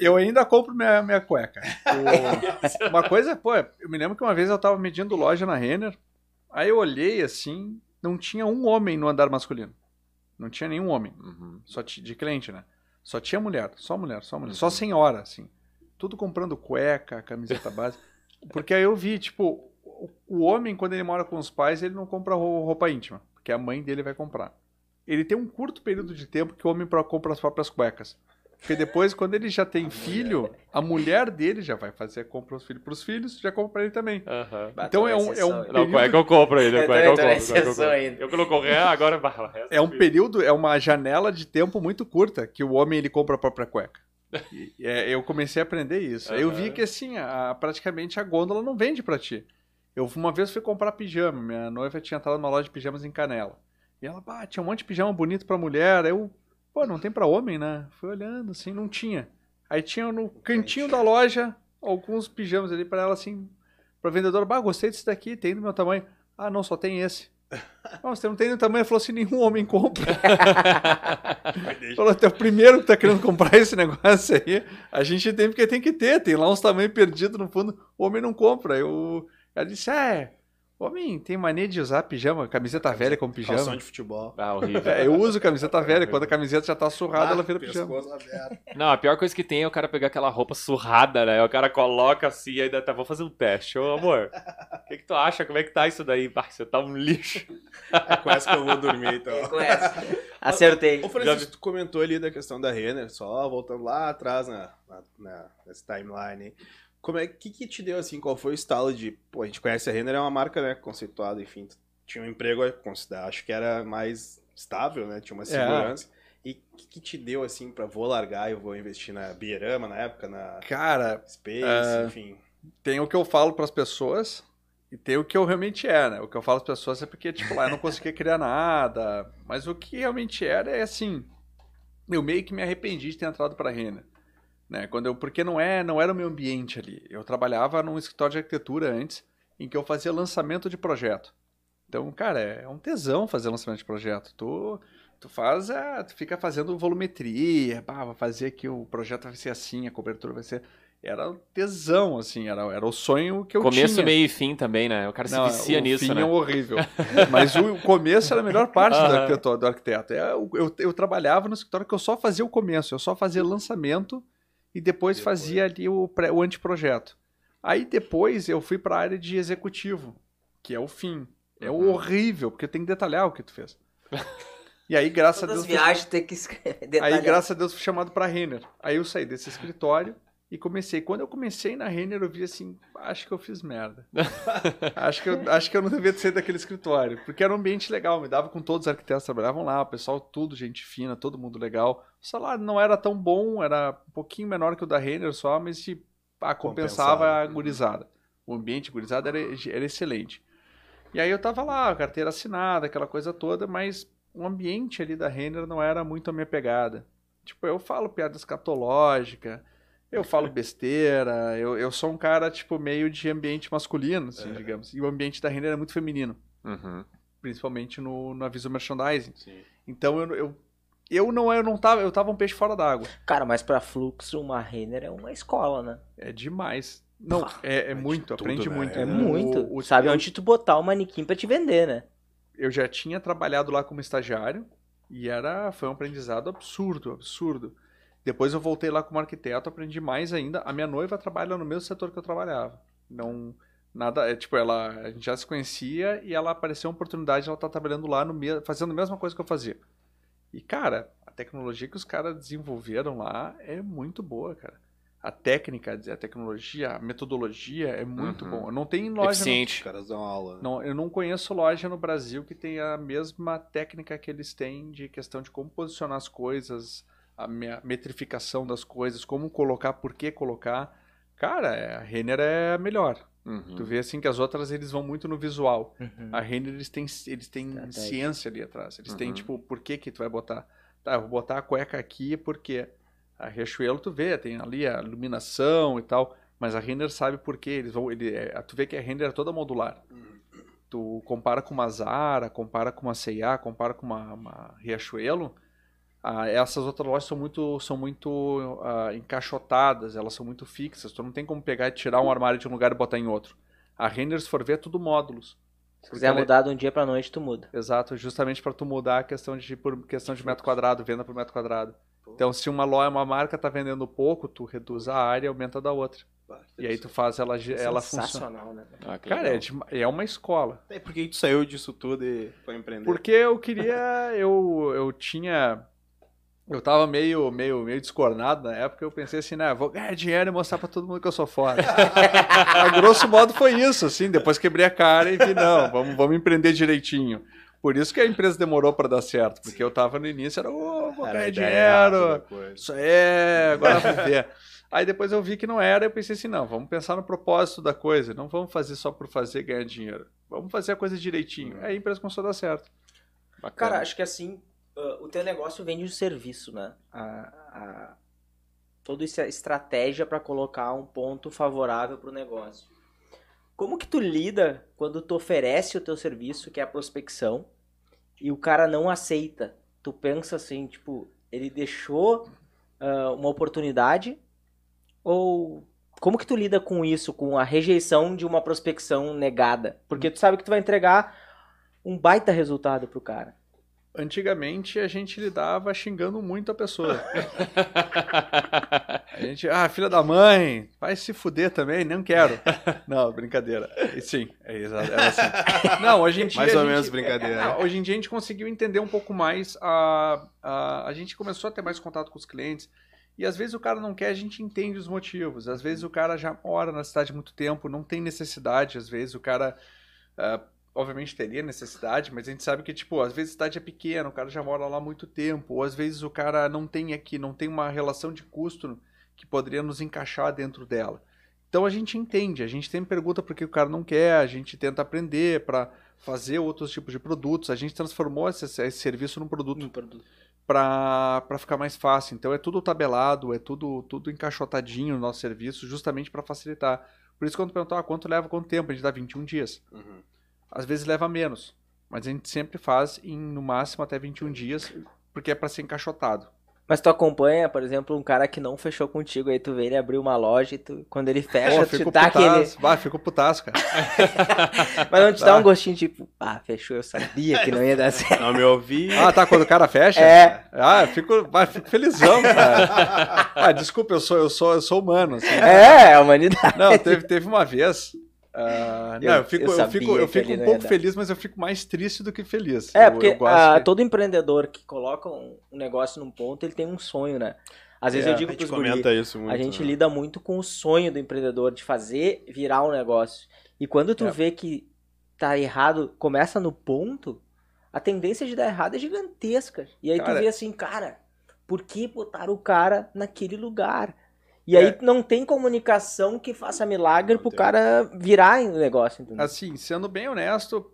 Eu ainda compro minha, minha cueca. Uma coisa, pô, eu me lembro que uma vez eu tava medindo loja na Renner, aí eu olhei assim, não tinha um homem no andar masculino. Não tinha nenhum homem. Uhum. Só de cliente, né? Só tinha mulher, só mulher, só mulher. Só senhora, assim. Tudo comprando cueca, camiseta básica. Porque aí eu vi, tipo, o- homem, quando ele mora com os pais, ele não compra ro- roupa íntima. Porque a mãe dele vai comprar. Ele tem um curto período de tempo que o homem compra as próprias cuecas. Porque depois, quando ele já tem filho, a mulher dele já vai fazer a compra dos filhos pros filhos, já compra pra ele também. Aham. Então é um- é um- Não, Período- cueca eu compro ainda. Eu Cueca eu também compro. tô cueca eu exceção compro. ainda. Eu que não correr, agora vai. É um período, é uma janela de tempo muito curta que o homem ele compra a própria cueca. E, é, eu comecei a aprender isso. Aí Eu vi que assim, a- praticamente a gôndola não vende pra ti. Eu uma vez fui comprar pijama, minha noiva tinha entrado numa loja de pijamas em Canela. E ela, pá, tinha um monte de pijama bonito pra mulher. Aí eu, pô, não tem pra homem, né? Fui olhando assim, não tinha. Aí tinha no cantinho da loja alguns pijamas ali pra ela assim, pra vendedora, bah, gostei desse daqui, tem do meu tamanho. Ah, não, só tem esse. Não, você não tem no tamanho, ela falou assim, nenhum homem compra. Falou, até o primeiro que tá querendo comprar esse negócio aí, a gente tem porque tem que ter, tem lá uns tamanhos perdidos no fundo, o homem não compra. Eu, ela disse, é, homem tem mania de usar pijama, camiseta velha como Calção pijama. de futebol. Ah, horrível. É, eu uso camiseta velha, quando a camiseta já tá surrada, Ah, ela vira pijama. aberto. Não, a pior coisa que tem é o cara pegar aquela roupa surrada, né? O cara coloca assim e ainda tá, vou fazer um teste. Ô, amor, o que, que tu acha? Como é que tá isso daí? Ah, você tá um lixo. É com essa que eu vou dormir, então. Com essa. Acertei. Ô, Francisco, tu comentou ali da questão da Renner, só voltando lá atrás na, na, na nessa timeline. aí. Como é que, que te deu assim? Qual foi o estalo de. Pô, a gente conhece a Renner, é uma marca, né? Conceituada, enfim. Tinha um emprego, considero- acho que era mais estável, né? Tinha uma segurança. E o que, que te deu assim pra vou largar, eu vou investir na Bierama na época, na Cara, Space, É. enfim. tem o que eu falo pras pessoas e tem o que eu realmente é, né? O que eu falo pras pessoas é porque, tipo, lá eu não conseguia criar nada. Mas o que realmente era é assim. Eu meio que me arrependi de ter entrado pra Renner. Né? Quando eu, porque não, é, não era o meu ambiente ali. Eu trabalhava num escritório de arquitetura antes, em que eu fazia lançamento de projeto. Então, cara, é um tesão fazer lançamento de projeto. Tu, tu faz, é, tu fica fazendo volumetria, pá, vou fazer aqui, o projeto vai ser assim, a cobertura vai ser. Era um tesão, assim, era, era o sonho que eu Começo, tinha. meio e fim também, né? O cara se Não, vicia o nisso, fim né? é horrível. Mas o, começo era a melhor parte do, arquiteto, do arquiteto. É, eu, eu, eu trabalhava no escritório que eu só fazia o começo, eu só fazia lançamento e depois, Depois. fazia ali o, pré, o anteprojeto. Aí depois eu fui para a área de executivo, que é o fim. É Uhum. horrível, porque tem que detalhar o que tu fez. E aí, graças Todas a Deus. viagens tem que escrever. Aí, detalhar. graças a Deus, fui chamado para Renner. Aí eu saí desse escritório e comecei. Quando eu comecei na Renner, eu vi assim, acho que eu fiz merda. acho, que eu, acho que eu não devia ter saído daquele escritório. Porque era um ambiente legal, me dava com todos os arquitetos que trabalhavam lá, o pessoal tudo, gente fina, todo mundo legal. O salário não era tão bom, era um pouquinho menor que o da Renner só, mas tipo, ah, compensava Compensava. a gurizada. O ambiente gurizada era, era excelente. E aí eu tava lá, carteira assinada, aquela coisa toda, mas o ambiente ali da Renner não era muito a minha pegada. Tipo, eu falo piada escatológica, eu falo besteira, eu, eu sou um cara, tipo, meio de ambiente masculino, assim, digamos. E o ambiente da Renner é muito feminino, Uhum. principalmente no, no aviso merchandising. Sim. Então eu, eu, eu não eu não tava, eu tava um peixe fora d'água. Cara, mas pra fluxo, uma Renner é uma escola, né? É demais. Não, é, é muito, tudo, aprende né? muito. É É O- muito. o- Sabe eu- onde tu botar o manequim pra te vender, né? eu já tinha trabalhado lá como estagiário e era foi um aprendizado absurdo, absurdo. Depois eu voltei lá como arquiteto, aprendi mais ainda. A minha noiva trabalha no mesmo setor que eu trabalhava. Não nada, é tipo ela, a gente já se conhecia e ela apareceu uma oportunidade, ela tá trabalhando lá no fazendo a mesma coisa que eu fazia. E cara, a tecnologia que os caras desenvolveram lá é muito boa, cara. A técnica, a tecnologia, a metodologia é muito Uhum. bom. Eu não tenho loja no- Os Eficiente. caras dão aula. né? não, eu não conheço loja no Brasil que tenha a mesma técnica que eles têm de questão de como posicionar as coisas, a me- a metrificação das coisas, como colocar, por que colocar. Cara, é- a Renner é a melhor. Uhum. Tu vê assim que as outras eles vão muito no visual. Uhum. A Renner eles têm, eles têm ciência ali atrás. Eles têm Uhum. tipo, por que que tu vai botar? Tá, eu vou botar a cueca aqui porque a Riachuelo tu vê, tem ali a iluminação e tal, mas a Renner sabe por quê. Eles vão, ele, é, tu vê que a Renner é toda modular. Tu compara com uma Zara, compara com uma C&A, compara com uma, uma Riachuelo, ah, essas outras lojas são muito, são muito ah, encaixotadas, elas são muito fixas. Tu não tem como pegar e tirar um armário de um lugar e botar em outro. A Renner, se for ver, é tudo módulos. Se quiser ela é- mudar de um dia pra noite, tu muda. Exato, justamente para tu mudar a questão de por questão de metro quadrado, venda por metro quadrado. Então, se uma loja, uma marca tá vendendo pouco, tu reduz a área e aumenta da outra. Bah, E aí tu faz ela ge- ela funciona. Sensacional, né? Ah, Cara, é, de- é uma escola. E por que tu saiu disso tudo e foi empreender? Porque eu queria, eu eu tinha eu tava meio, meio, meio descornado na época, eu pensei assim, né, vou ganhar dinheiro e mostrar pra todo mundo que eu sou foda. a grosso modo foi isso, assim, depois quebrei a cara e vi, não, vamos, vamos empreender direitinho. Por isso que a empresa demorou pra dar certo, porque eu tava no início, era, ô, vou Era ganhar dinheiro, isso é, agora vamos ver. Aí depois eu vi que não era, eu pensei assim, não, vamos pensar no propósito da coisa, não vamos fazer só por fazer e ganhar dinheiro. Vamos fazer a coisa direitinho. Aí a empresa começou a dar certo. Bacana. Cara, acho que assim, ah, o teu negócio vende o serviço, né? A, a, toda essa estratégia para colocar um ponto favorável pro negócio. Como que tu lida quando tu oferece o teu serviço, que é a prospecção, e o cara não aceita? Tu pensa assim, tipo, ele deixou ah, uma oportunidade ou como que tu lida com isso, com a rejeição de uma prospecção negada? Porque tu sabe que tu vai entregar um baita resultado pro cara. Antigamente a gente lidava xingando muito a pessoa. A gente, ah, filha da mãe, vai se fuder também, não quero. Não, brincadeira. E sim, é exato. Era assim. Não, hoje em dia. Mais ou gente- menos brincadeira. é, hoje em dia a gente conseguiu entender um pouco mais. A, a, a gente começou a ter mais contato com os clientes. E às vezes o cara não quer, a gente entende os motivos. Às vezes o cara já mora na cidade há muito tempo, não tem necessidade. Às vezes o cara. ah, obviamente teria necessidade, mas a gente sabe que, tipo, às vezes a cidade é pequena, o cara já mora lá há muito tempo, ou às vezes o cara não tem aqui, não tem uma relação de custo que poderia nos encaixar dentro dela. Então a gente entende, a gente sempre pergunta por que o cara não quer, a gente tenta aprender para fazer outros tipos de produtos, a gente transformou esse, esse serviço num produto Um produto. para ficar mais fácil. Então é tudo tabelado, é tudo tudo encaixotadinho no nosso serviço, justamente para facilitar. Por isso quando perguntou ah, quanto leva, quanto tempo, a gente dá 21 dias. Uhum. Às vezes leva menos, mas a gente sempre faz em no máximo até 21 dias, porque é para ser encaixotado. Mas tu acompanha, por exemplo, um cara que não fechou contigo, aí tu vê ele abrir uma loja e tu, quando ele fecha, Pô, tu dá aquele. putaço, bah, fico putaço, cara. Mas não te dá Tá. um gostinho tipo, ah, fechou, eu sabia que não ia dar certo. Não me ouvi. Ah, tá, quando o cara fecha? É. Ah, eu fico, bah, fico felizão, cara. Ah, desculpa, eu sou, eu sou, eu sou humano. assim. É, a humanidade. Não, teve, teve uma vez. Ah, não, Eu- eu fico, eu eu fico, eu que fico um pouco feliz, mas eu fico mais triste do que feliz. É, Eu- porque eu gosto ah, todo empreendedor que coloca um, negócio num ponto, ele tem um sonho, né? Às vezes É, eu digo gente pros guri, comenta isso muito. a gente né? lida muito com o sonho do empreendedor de fazer virar um negócio. E quando tu É. vê que tá errado, começa no ponto, a tendência de dar errado é gigantesca. E aí tu Cara- vê assim, cara, por que botar o cara naquele lugar? E aí É. não tem comunicação que faça milagre Não pro tem. cara virar o negócio, entendeu? Assim, sendo bem honesto,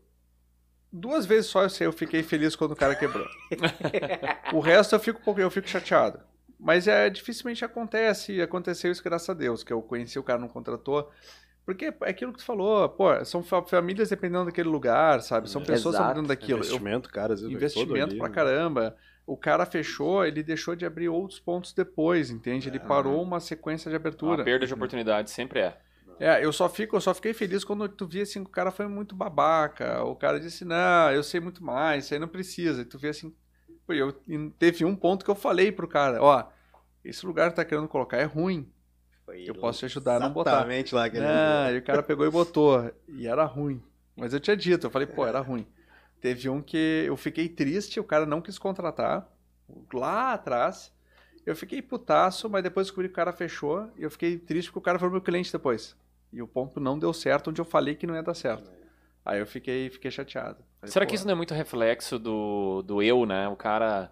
duas vezes só eu sei, eu fiquei feliz quando o cara quebrou. o resto eu fico pouco, eu fico chateado. Mas é dificilmente acontece, e aconteceu isso graças a Deus, que eu conheci o cara não contratou. Porque é aquilo que tu falou, pô, são fa- famílias dependendo daquele lugar, sabe? São pessoas Exato. dependendo daquilo. Investimento, cara, às vezes vai todo investimento ali, pra né? O cara fechou, ele deixou de abrir outros pontos depois, entende? Ele Ah. parou uma sequência de Uma abertura. perda de oportunidade sempre é. É, eu só fico, eu só fiquei feliz quando tu via assim que o cara foi muito babaca. O cara disse: "Não, eu sei muito mais, isso aí não precisa". E tu vê assim, eu teve um ponto que eu falei pro cara, ó, esse lugar que tá querendo colocar é ruim. Foi Eu posso te ajudar a não botar. Exatamente lá que ele e o cara pegou e botou. E era ruim. Mas eu tinha dito, eu falei, pô, era ruim. Teve um que eu fiquei triste, o cara não quis contratar. Lá atrás. Eu fiquei putaço, mas depois descobri que o cara fechou. E eu fiquei triste porque o cara foi meu cliente depois. E o ponto não deu certo onde eu falei que não ia dar certo. Aí eu fiquei, fiquei chateado. Falei, Será que isso não é muito reflexo do, do eu, né? O cara.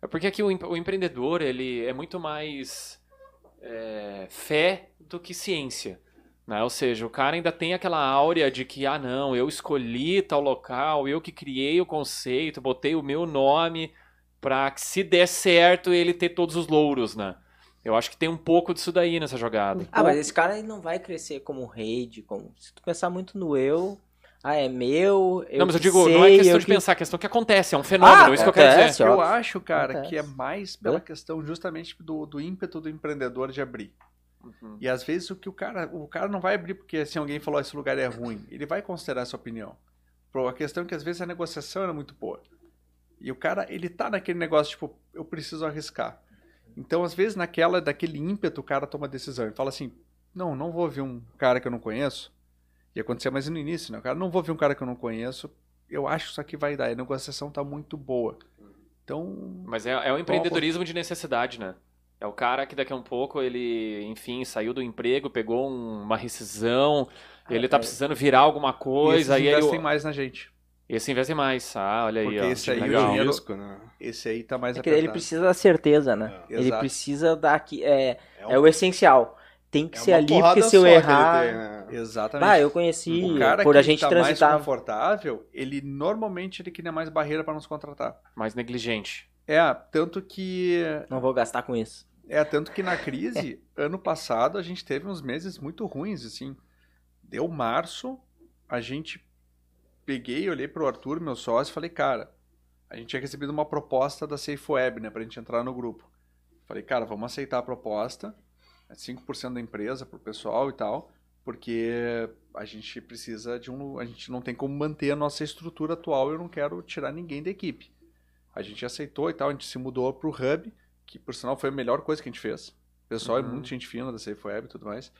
É porque aqui o, o empreendedor, ele é muito mais é, fé do que ciência. Né? Ou seja, o cara ainda tem aquela áurea de que, ah, não, eu escolhi tal local, eu que criei o conceito, botei o meu nome pra que se der certo ele ter todos os louros, né? Eu acho que tem um pouco disso daí nessa jogada. Ah, mas esse cara ele não vai crescer como rede, como se tu pensar muito no eu, ah, é meu, eu não, mas eu digo, sei, não é questão de que- pensar, é questão que acontece, é um fenômeno, Ah, isso que eu quero dizer. acontece, Eu acho, cara, Acontece. que é mais pela É. questão justamente do, do ímpeto do empreendedor de abrir. Uhum. E às vezes o que o cara, o cara não vai abrir porque assim alguém falou esse lugar é ruim, ele vai considerar essa opinião. Pro- A questão é que às vezes a negociação era muito boa. E o cara, ele tá naquele negócio tipo, eu preciso arriscar. Então, às vezes naquela daquele ímpeto o cara toma decisão e fala assim: "Não, não vou ver um cara que eu não conheço". E acontecia mais no início, né? O cara não vou ver um cara que eu não conheço. Eu acho que isso aqui vai dar. E a negociação tá muito boa. Então, Mas é, é o empreendedorismo de necessidade, né? É o cara que daqui a um pouco ele, enfim, saiu do emprego, pegou um- uma rescisão, ele tá é. precisando virar alguma e esses coisa, aí investem ele. mais na gente. Esse investe mais. Ah, olha aí, Porque ó. esse aí, legal. o dinheiro- risco, né? Esse aí tá mais É que ele apertado. precisa da certeza, né? É. Ele Exato. precisa dar aqui, é, É, é o essencial. Tem que é ser ali, porque se eu que errar... tem, né? Exatamente. Ah, eu conheci, o cara por que a gente tá mais transitar. confortável, ele normalmente ele cria mais barreira para nos contratar. Mais negligente. É, tanto que Não vou gastar com isso. É tanto que na crise, ano passado a gente teve uns meses muito ruins assim. Deu março, a gente peguei, olhei pro Arthur, meu sócio, e falei, cara, a gente tinha recebido uma proposta da Safe Web, né, pra gente entrar no grupo. Falei, cara, vamos aceitar a proposta, é 5% da empresa pro pessoal e tal, porque a gente precisa de um, a gente não tem como manter a nossa estrutura atual, eu não quero tirar ninguém da equipe. A gente aceitou e tal, a gente se mudou pro Hub, que por sinal foi a melhor coisa que a gente fez. O pessoal Uhum. é muito gente fina da Safe Web e tudo mais.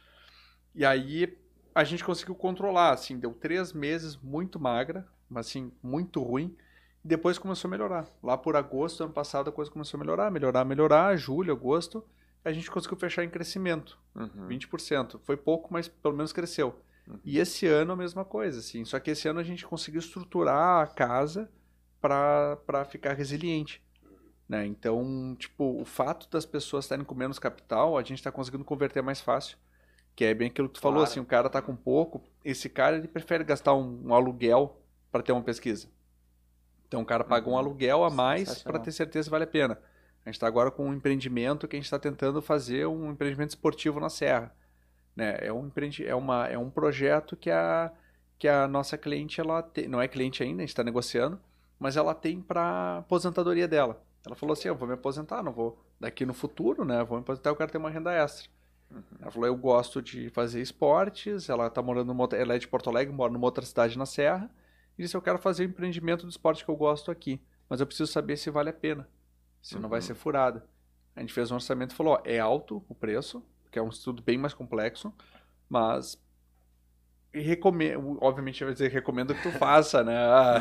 E aí a gente conseguiu controlar, assim, deu três meses muito magra, mas assim, muito ruim. E depois começou a melhorar. Lá por agosto do ano passado a coisa começou a melhorar, melhorar, melhorar. Julho, agosto, a gente conseguiu fechar em crescimento. Uhum. 20%. Foi pouco, mas pelo menos cresceu. E esse ano a mesma coisa, assim. Só que esse ano a gente conseguiu estruturar a casa para ficar resiliente. Né? Então, tipo, o fato das pessoas estarem com menos capital, a gente está conseguindo converter mais fácil. Que é bem aquilo que tu falou, Claro. assim, o cara tá com pouco, esse cara ele prefere gastar um, um aluguel para ter uma pesquisa. Então o cara paga um aluguel a mais para ter certeza que vale a pena. A gente está agora com um empreendimento que a gente está tentando fazer um empreendimento esportivo na Serra. Né? É, um empreendi- é, uma, é um projeto que a, que a nossa cliente, ela não é cliente ainda, a gente está negociando, mas ela tem para aposentadoria dela. Ela falou assim, eu vou me aposentar, não vou daqui no futuro, né? Vou me aposentar, eu quero ter uma renda extra. Ela falou, eu gosto de fazer esportes, ela tá morando numa, outra- ela é de Porto Alegre, mora numa outra cidade na Serra, e disse, eu quero fazer o empreendimento do esporte que eu gosto aqui, mas eu preciso saber se vale a pena, se não vai ser furada. A gente fez um orçamento e falou, ó, é alto o preço, que é um estudo bem mais complexo, mas recomendo, obviamente vai dizer recomendo que tu faça, né? Ah,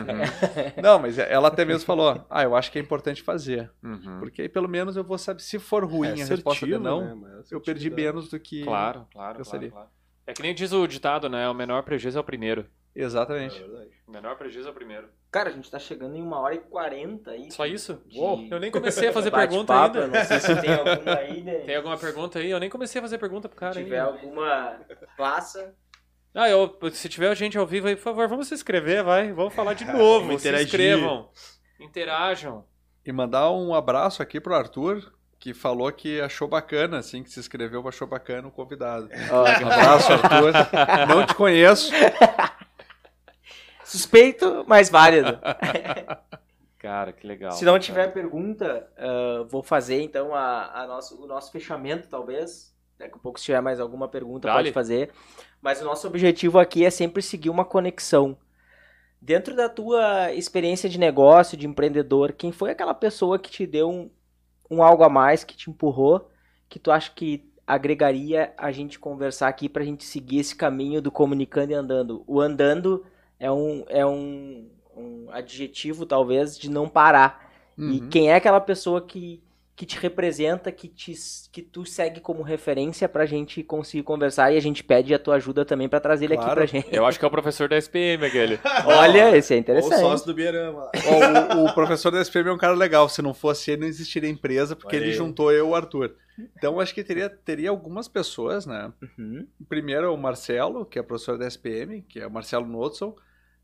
Não, mas ela até mesmo falou, ah, eu acho que é importante fazer, Uhum. porque aí pelo menos eu vou saber se for ruim a resposta de assertivo, não, né, mas eu perdi assertividade. menos do que Claro, claro, gostaria. claro, claro. É que nem diz o ditado, né? O menor prejuízo é o primeiro. É Exatamente. verdade. O menor prejuízo é o primeiro. Cara, a gente tá chegando em uma hora e quarenta aí. Só isso? de Uou, eu nem comecei a fazer pergunta ainda. Eu Não sei se tem alguma aí, né? Tem alguma pergunta aí? Eu nem comecei a fazer pergunta pro cara Se tiver ainda. alguma, faça. Ah, eu, se tiver gente ao vivo aí, por favor, vamos se inscrever, vai. Vamos falar de novo. Vamos se interagir. inscrevam. Interajam. E mandar um abraço aqui pro Arthur, que falou que achou bacana, assim, que se inscreveu, achou bacana o convidado. Ó, Um abraço, Arthur. Não te conheço. suspeito, mas válido. Cara, que legal. Se não tiver pergunta, ah, vou fazer então a, a nosso, o nosso fechamento, talvez. Daqui a pouco, se tiver mais alguma pergunta, Dale. pode fazer. Mas o nosso objetivo aqui é sempre seguir uma conexão. Dentro da tua experiência de negócio, de empreendedor, quem foi aquela pessoa que te deu um, um algo a mais, que te empurrou, que tu acha que agregaria a gente conversar aqui pra gente seguir esse caminho do comunicando e andando? O andando é um, é um, um adjetivo, talvez, de não parar. E Uhum. quem é aquela pessoa que, que te representa, que, te, que tu segue como referência pra gente conseguir conversar e a gente pede a tua ajuda também pra trazer ele aqui Claro. pra gente. Eu acho que é o professor da SPM aquele. Olha, esse é Ou o interessante. sócio do Bierama o, o professor da SPM é um cara legal. Se não fosse ele, não existiria empresa, porque Olha ele aí. juntou eu e o Arthur. Então, acho que teria, teria algumas pessoas, né? Uhum. Primeiro é o Marcelo, que é professor da SPM, que é o Marcelo Knudson.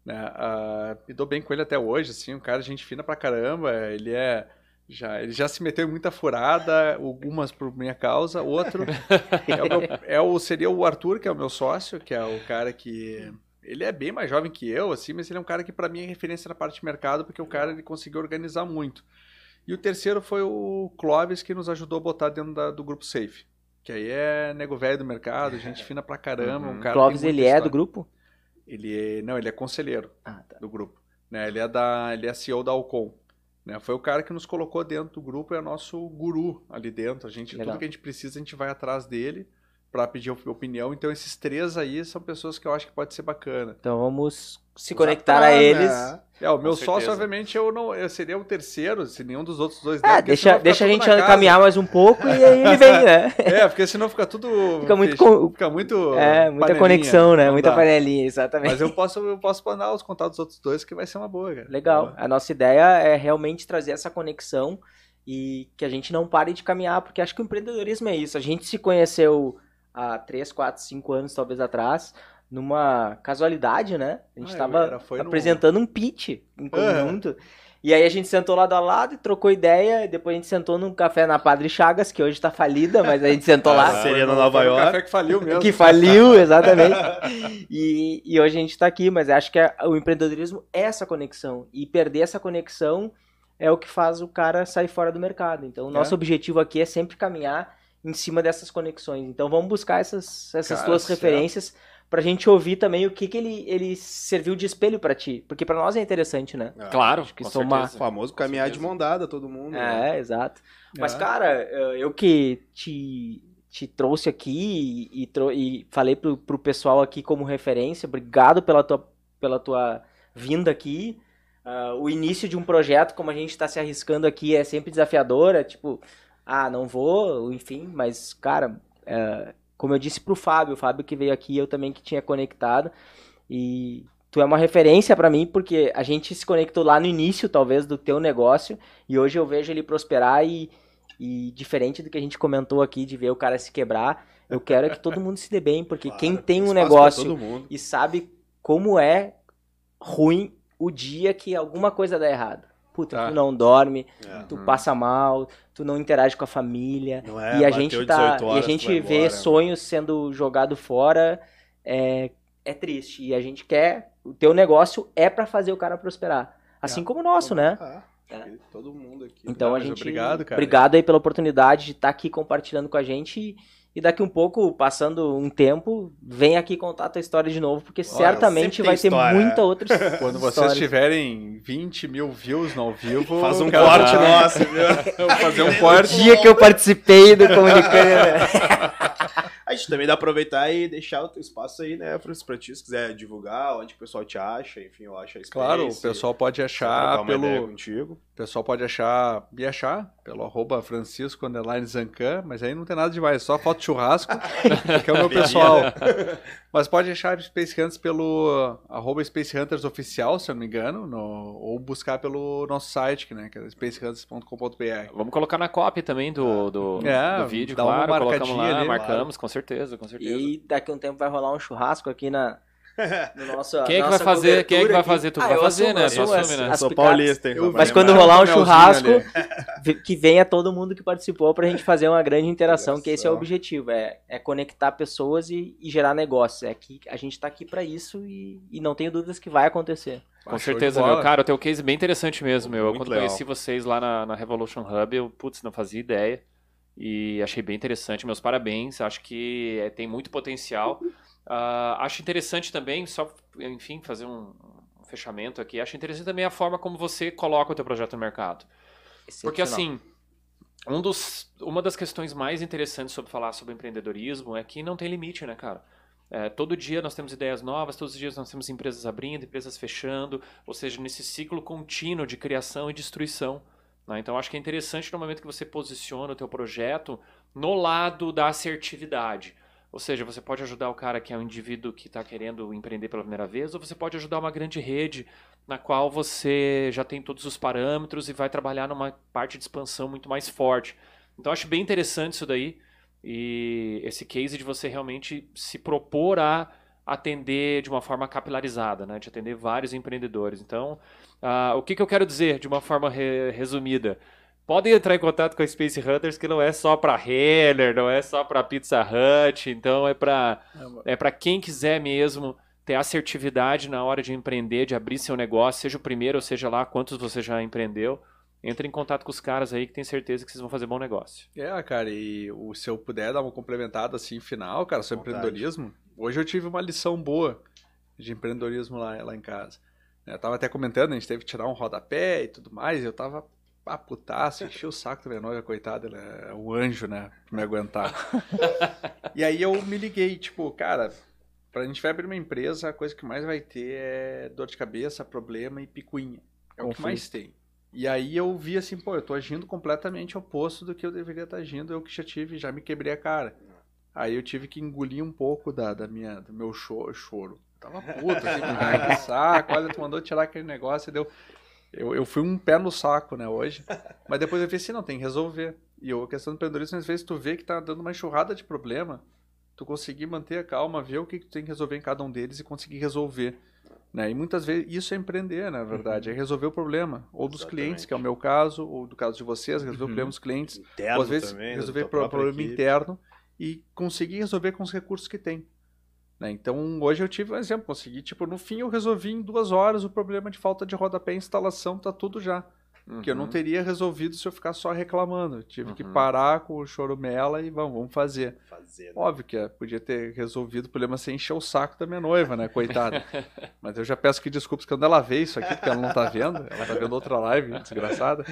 Né? Ah, me dou bem com ele até hoje, assim, um cara gente fina pra caramba. Ele é. Já, ele já se meteu em muita furada, algumas por minha causa, outro é o meu- é o, seria o Arthur, que é o meu sócio, que é o cara que. Ele é bem mais jovem que eu, assim, mas ele é um cara que pra mim é referência na parte de mercado, porque o cara ele conseguiu organizar muito. E o terceiro foi o Clóvis, que nos ajudou a botar dentro da- do grupo Safe. Que aí é nego velho do mercado, gente fina pra caramba, Uhum. um cara. Clóvis, ele muita é do história. grupo? Ele é, não, ele é conselheiro Ah, tá. do grupo. Né? Ele é da, ele é CEO da Alcon. Né? Foi o cara que nos colocou dentro do grupo, é nosso guru ali dentro. A gente, Legal. tudo que a gente precisa, a gente vai atrás dele para pedir op- opinião. Então esses três aí são pessoas que eu acho que pode ser bacana. Então vamos se conectar a atrás, eles. né? É, o meu certeza. sócio, obviamente, eu não, eu seria o terceiro, se nenhum dos outros dois É, der, porque deixa, deixa a gente caminhar mais um pouco e aí ele vem, né? É, porque senão fica tudo Fica muito fecha- com- fica muito É, muita conexão, né? Muita dá. panelinha, exatamente. Mas eu posso, eu posso mandar os contatos dos outros dois que vai ser uma boa, cara. Legal. A nossa ideia é realmente trazer essa conexão e que a gente não pare de caminhar, porque acho que o empreendedorismo é isso. A gente se conheceu há 3, 4, 5 anos, talvez atrás, numa casualidade, né? A gente Ah, estava era- foi no- apresentando um pitch em conjunto. E aí a gente sentou lado a lado e trocou ideia, e depois a gente sentou num café na Padre Chagas, que hoje tá falida, mas a gente sentou lá. Ah, Seria Foi no no- Nova York. café que faliu mesmo. Que faliu, exatamente. E, e hoje a gente está aqui, mas acho que a- o empreendedorismo é essa conexão. E perder essa conexão é o que faz o cara sair fora do mercado. Então, o nosso É. objetivo aqui é sempre caminhar em cima dessas conexões. Então, vamos buscar essas, essas Cara, tuas certo. referências pra gente ouvir também o que, que ele, ele serviu de espelho pra ti. Porque pra nós é interessante, né? É. Claro, que com somar- O certeza. famoso caminhar de mão dada, todo mundo. né? É, exato. Mas, É. cara, eu que te, te trouxe aqui e, e, trou- e falei pro, pro pessoal aqui como referência, obrigado pela tua, pela tua vinda aqui. Ah, o início de um projeto, como a gente está se arriscando aqui, é sempre desafiador. É tipo, ah, não vou, enfim, mas, cara, é, como eu disse pro Fábio, o Fábio que veio aqui, eu também que tinha conectado. E tu é uma referência pra mim, porque a gente se conectou lá no início, talvez, do teu negócio. E hoje eu vejo ele prosperar e, e diferente do que a gente comentou aqui, de ver o cara se quebrar, eu quero é que todo mundo se dê bem, porque Claro, quem tem um negócio e sabe como é ruim o dia que alguma coisa dá errado. Puta, Tá. tu não dorme, É. tu passa mal, tu não interage com a família. Não é, e a gente 18 tá, e a gente vê embora. sonhos sendo jogado fora, é, é triste. E a gente quer, o teu negócio é pra fazer o cara prosperar. Assim É. como o nosso, né? Ah, acho que todo mundo aqui. Então Não, a gente. obrigado, cara. Obrigado aí pela oportunidade de estar aqui compartilhando com a gente. E, e daqui um pouco, passando um tempo, vem aqui contar a tua história de novo, porque certamente sempre vai tem ter história, muita outra Quando vocês história. tiverem 20 mil views no ao vivo, Faz um corte nosso, viu? fazer um O corte. dia que eu participei do Comunicando. A gente também dá pra aproveitar e deixar o teu espaço aí, né, Francis, pra ti, se quiser divulgar, onde o pessoal te acha, enfim, eu acho a Claro, o pessoal pode achar pelo. contigo. O pessoal pode achar, me achar pelo arroba Francisco underline Zancan, mas aí não tem nada demais, só foto de churrasco, que é o meu pessoal. Mas pode achar Space Hunters pelo arroba Space Hunters oficial, se eu não me engano, no- ou buscar pelo nosso site, que, né, que é spacehunters.com.br. Vamos colocar na cópia também do, do, É, do vídeo, dá uma claro. Colocamos lá, ali, marcamos, com certeza, com certeza. E daqui a um tempo vai rolar um churrasco aqui na. No nosso, Quem é que nossa vai fazer? Quem é que vai aqui. fazer? Tu Ah, vai eu fazer, assumo, né? eu Tu assumo assume, as- né? as Sou paulista, hein? Eu- Mas vai quando rolar um churrasco, que venha todo mundo que participou pra gente fazer uma grande interação, que esse é o objetivo, é, é conectar pessoas e, e gerar negócios. É que a gente tá aqui pra isso e, e não tenho dúvidas que vai acontecer. Com Ah, certeza, meu. Cara, o teu case é bem interessante mesmo, meu. Eu, Muito quando legal. conheci vocês lá na, na Revolution Hub, eu, putz, não fazia ideia. E achei bem interessante. Meus parabéns. Acho que é, tem muito potencial. Ah, acho interessante também, só, enfim, fazer um, um fechamento aqui. Acho interessante também a forma como você coloca o teu projeto no mercado. Porque assim, um dos, uma das questões mais interessantes sobre falar sobre empreendedorismo é que não tem limite, né, cara? É, todo dia nós temos ideias novas, todos os dias nós temos empresas abrindo, empresas fechando, ou seja, nesse ciclo contínuo de criação e destruição. Né? Então, acho que é interessante no momento que você posiciona o teu projeto no lado da assertividade. Ou seja, você pode ajudar o cara que é um indivíduo que está querendo empreender pela primeira vez, ou você pode ajudar uma grande rede na qual você já tem todos os parâmetros e vai trabalhar numa parte de expansão muito mais forte. Então, acho bem interessante isso daí. E esse case de você realmente se propor a atender de uma forma capilarizada, né? de atender vários empreendedores. Então, ah, o que, que eu quero dizer de uma forma re- resumida? Podem entrar em contato com a Space Hunters, que não é só para Renner, não é só para Pizza Hut, então é para é para quem quiser mesmo ter assertividade na hora de empreender, de abrir seu negócio, seja o primeiro ou seja lá quantos você já empreendeu. Entre em contato com os caras aí que tem certeza que vocês vão fazer bom negócio. É, cara, e o, se eu puder dar uma complementada assim final, cara, sobre Vontade. empreendedorismo, hoje eu tive uma lição boa de empreendedorismo lá, lá em casa. Eu tava até comentando, a gente teve que tirar um rodapé e tudo mais, e eu tava ah, putaço, enchi o saco da minha noiva, coitada, ela é um anjo, né, pra me aguentar. e aí eu me liguei, tipo, cara, pra gente vai abrir uma empresa, a coisa que mais vai ter é dor de cabeça, problema e picuinha. É o que mais tem. E aí eu vi assim, pô, eu tô agindo completamente oposto do que eu deveria estar agindo, eu que já tive, já me quebrei a cara. Aí eu tive que engolir um pouco da, da minha, do meu choro. tava puto, assim, ai, que saco, olha, tu mandou tirar aquele negócio e deu... Eu, eu fui um pé no saco, né, hoje. Mas depois eu vi assim, não, tem que resolver. E eu, a questão do empreendedorismo, às vezes tu vê que tá dando uma enxurrada de problema, tu conseguir manter a calma, ver o que, que tu tem que resolver em cada um deles e conseguir resolver. Né? E muitas vezes isso é empreender, na verdade, é resolver o problema. Ou dos Exatamente. clientes, que é o meu caso, ou do caso de vocês, resolver o problema dos clientes. Interno ou às vezes também, né, resolver própria problema equipe. interno e conseguir resolver com os recursos que tem. Né? Então, hoje eu tive um exemplo, consegui, tipo, no fim eu resolvi em duas horas o problema de falta de rodapé e instalação, tá tudo já. Que eu não Uhum. teria resolvido se eu ficar só reclamando. Eu tive que Uhum. parar com o choromela e vamos, vamos fazer. Fazer, né? Óbvio que é, podia ter resolvido o problema sem encher o saco da minha noiva, né, coitada. Mas eu já peço que desculpas quando ela vê isso aqui, porque ela não tá vendo. Ela tá vendo outra live, desgraçada.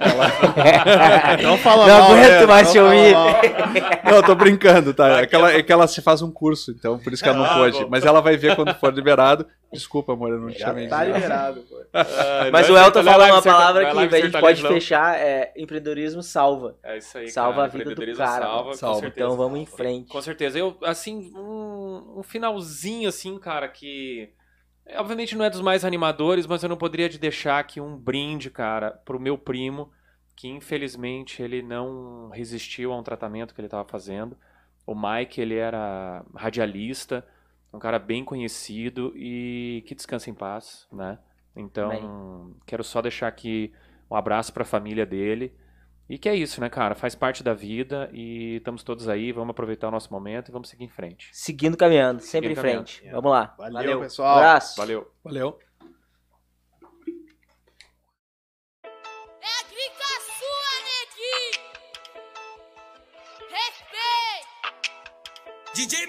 Ela... Não fala Não mal, aguento né? mais Não te fala ouvir. mal. Não, eu tô brincando, tá? É que, ela, é que ela se faz um curso, então por isso que ela não Ah, pôde. bom. Mas ela vai ver quando for liberado. Desculpa, amor, eu não te chamei de tá liberado, pô. Mas o Vai Elton lá, falou uma palavra vai que a gente pode não. fechar, é empreendedorismo salva. É isso aí, Salva cara. a vida do Empreendedorismo cara, Salva, Salva. Então vamos em frente. Com certeza. Eu, assim, um, um finalzinho, assim, cara, que. é, Obviamente não é dos mais animadores, mas eu não poderia de deixar aqui um brinde, cara, pro meu primo, que infelizmente ele não resistiu a um tratamento que ele estava fazendo. O Mike, ele era radialista, um cara bem conhecido e que descansa em paz, né? Então, quero só deixar aqui um abraço para a família dele. E que é isso, né, cara? Faz parte da vida e estamos todos aí. Vamos aproveitar o nosso momento e vamos seguir em frente. Seguindo caminhando, sempre Seguindo em frente. Vamos lá. Valeu, Um pessoal. abraço. Valeu! Valeu. É a grica sua, neguinho! Respeito! DJ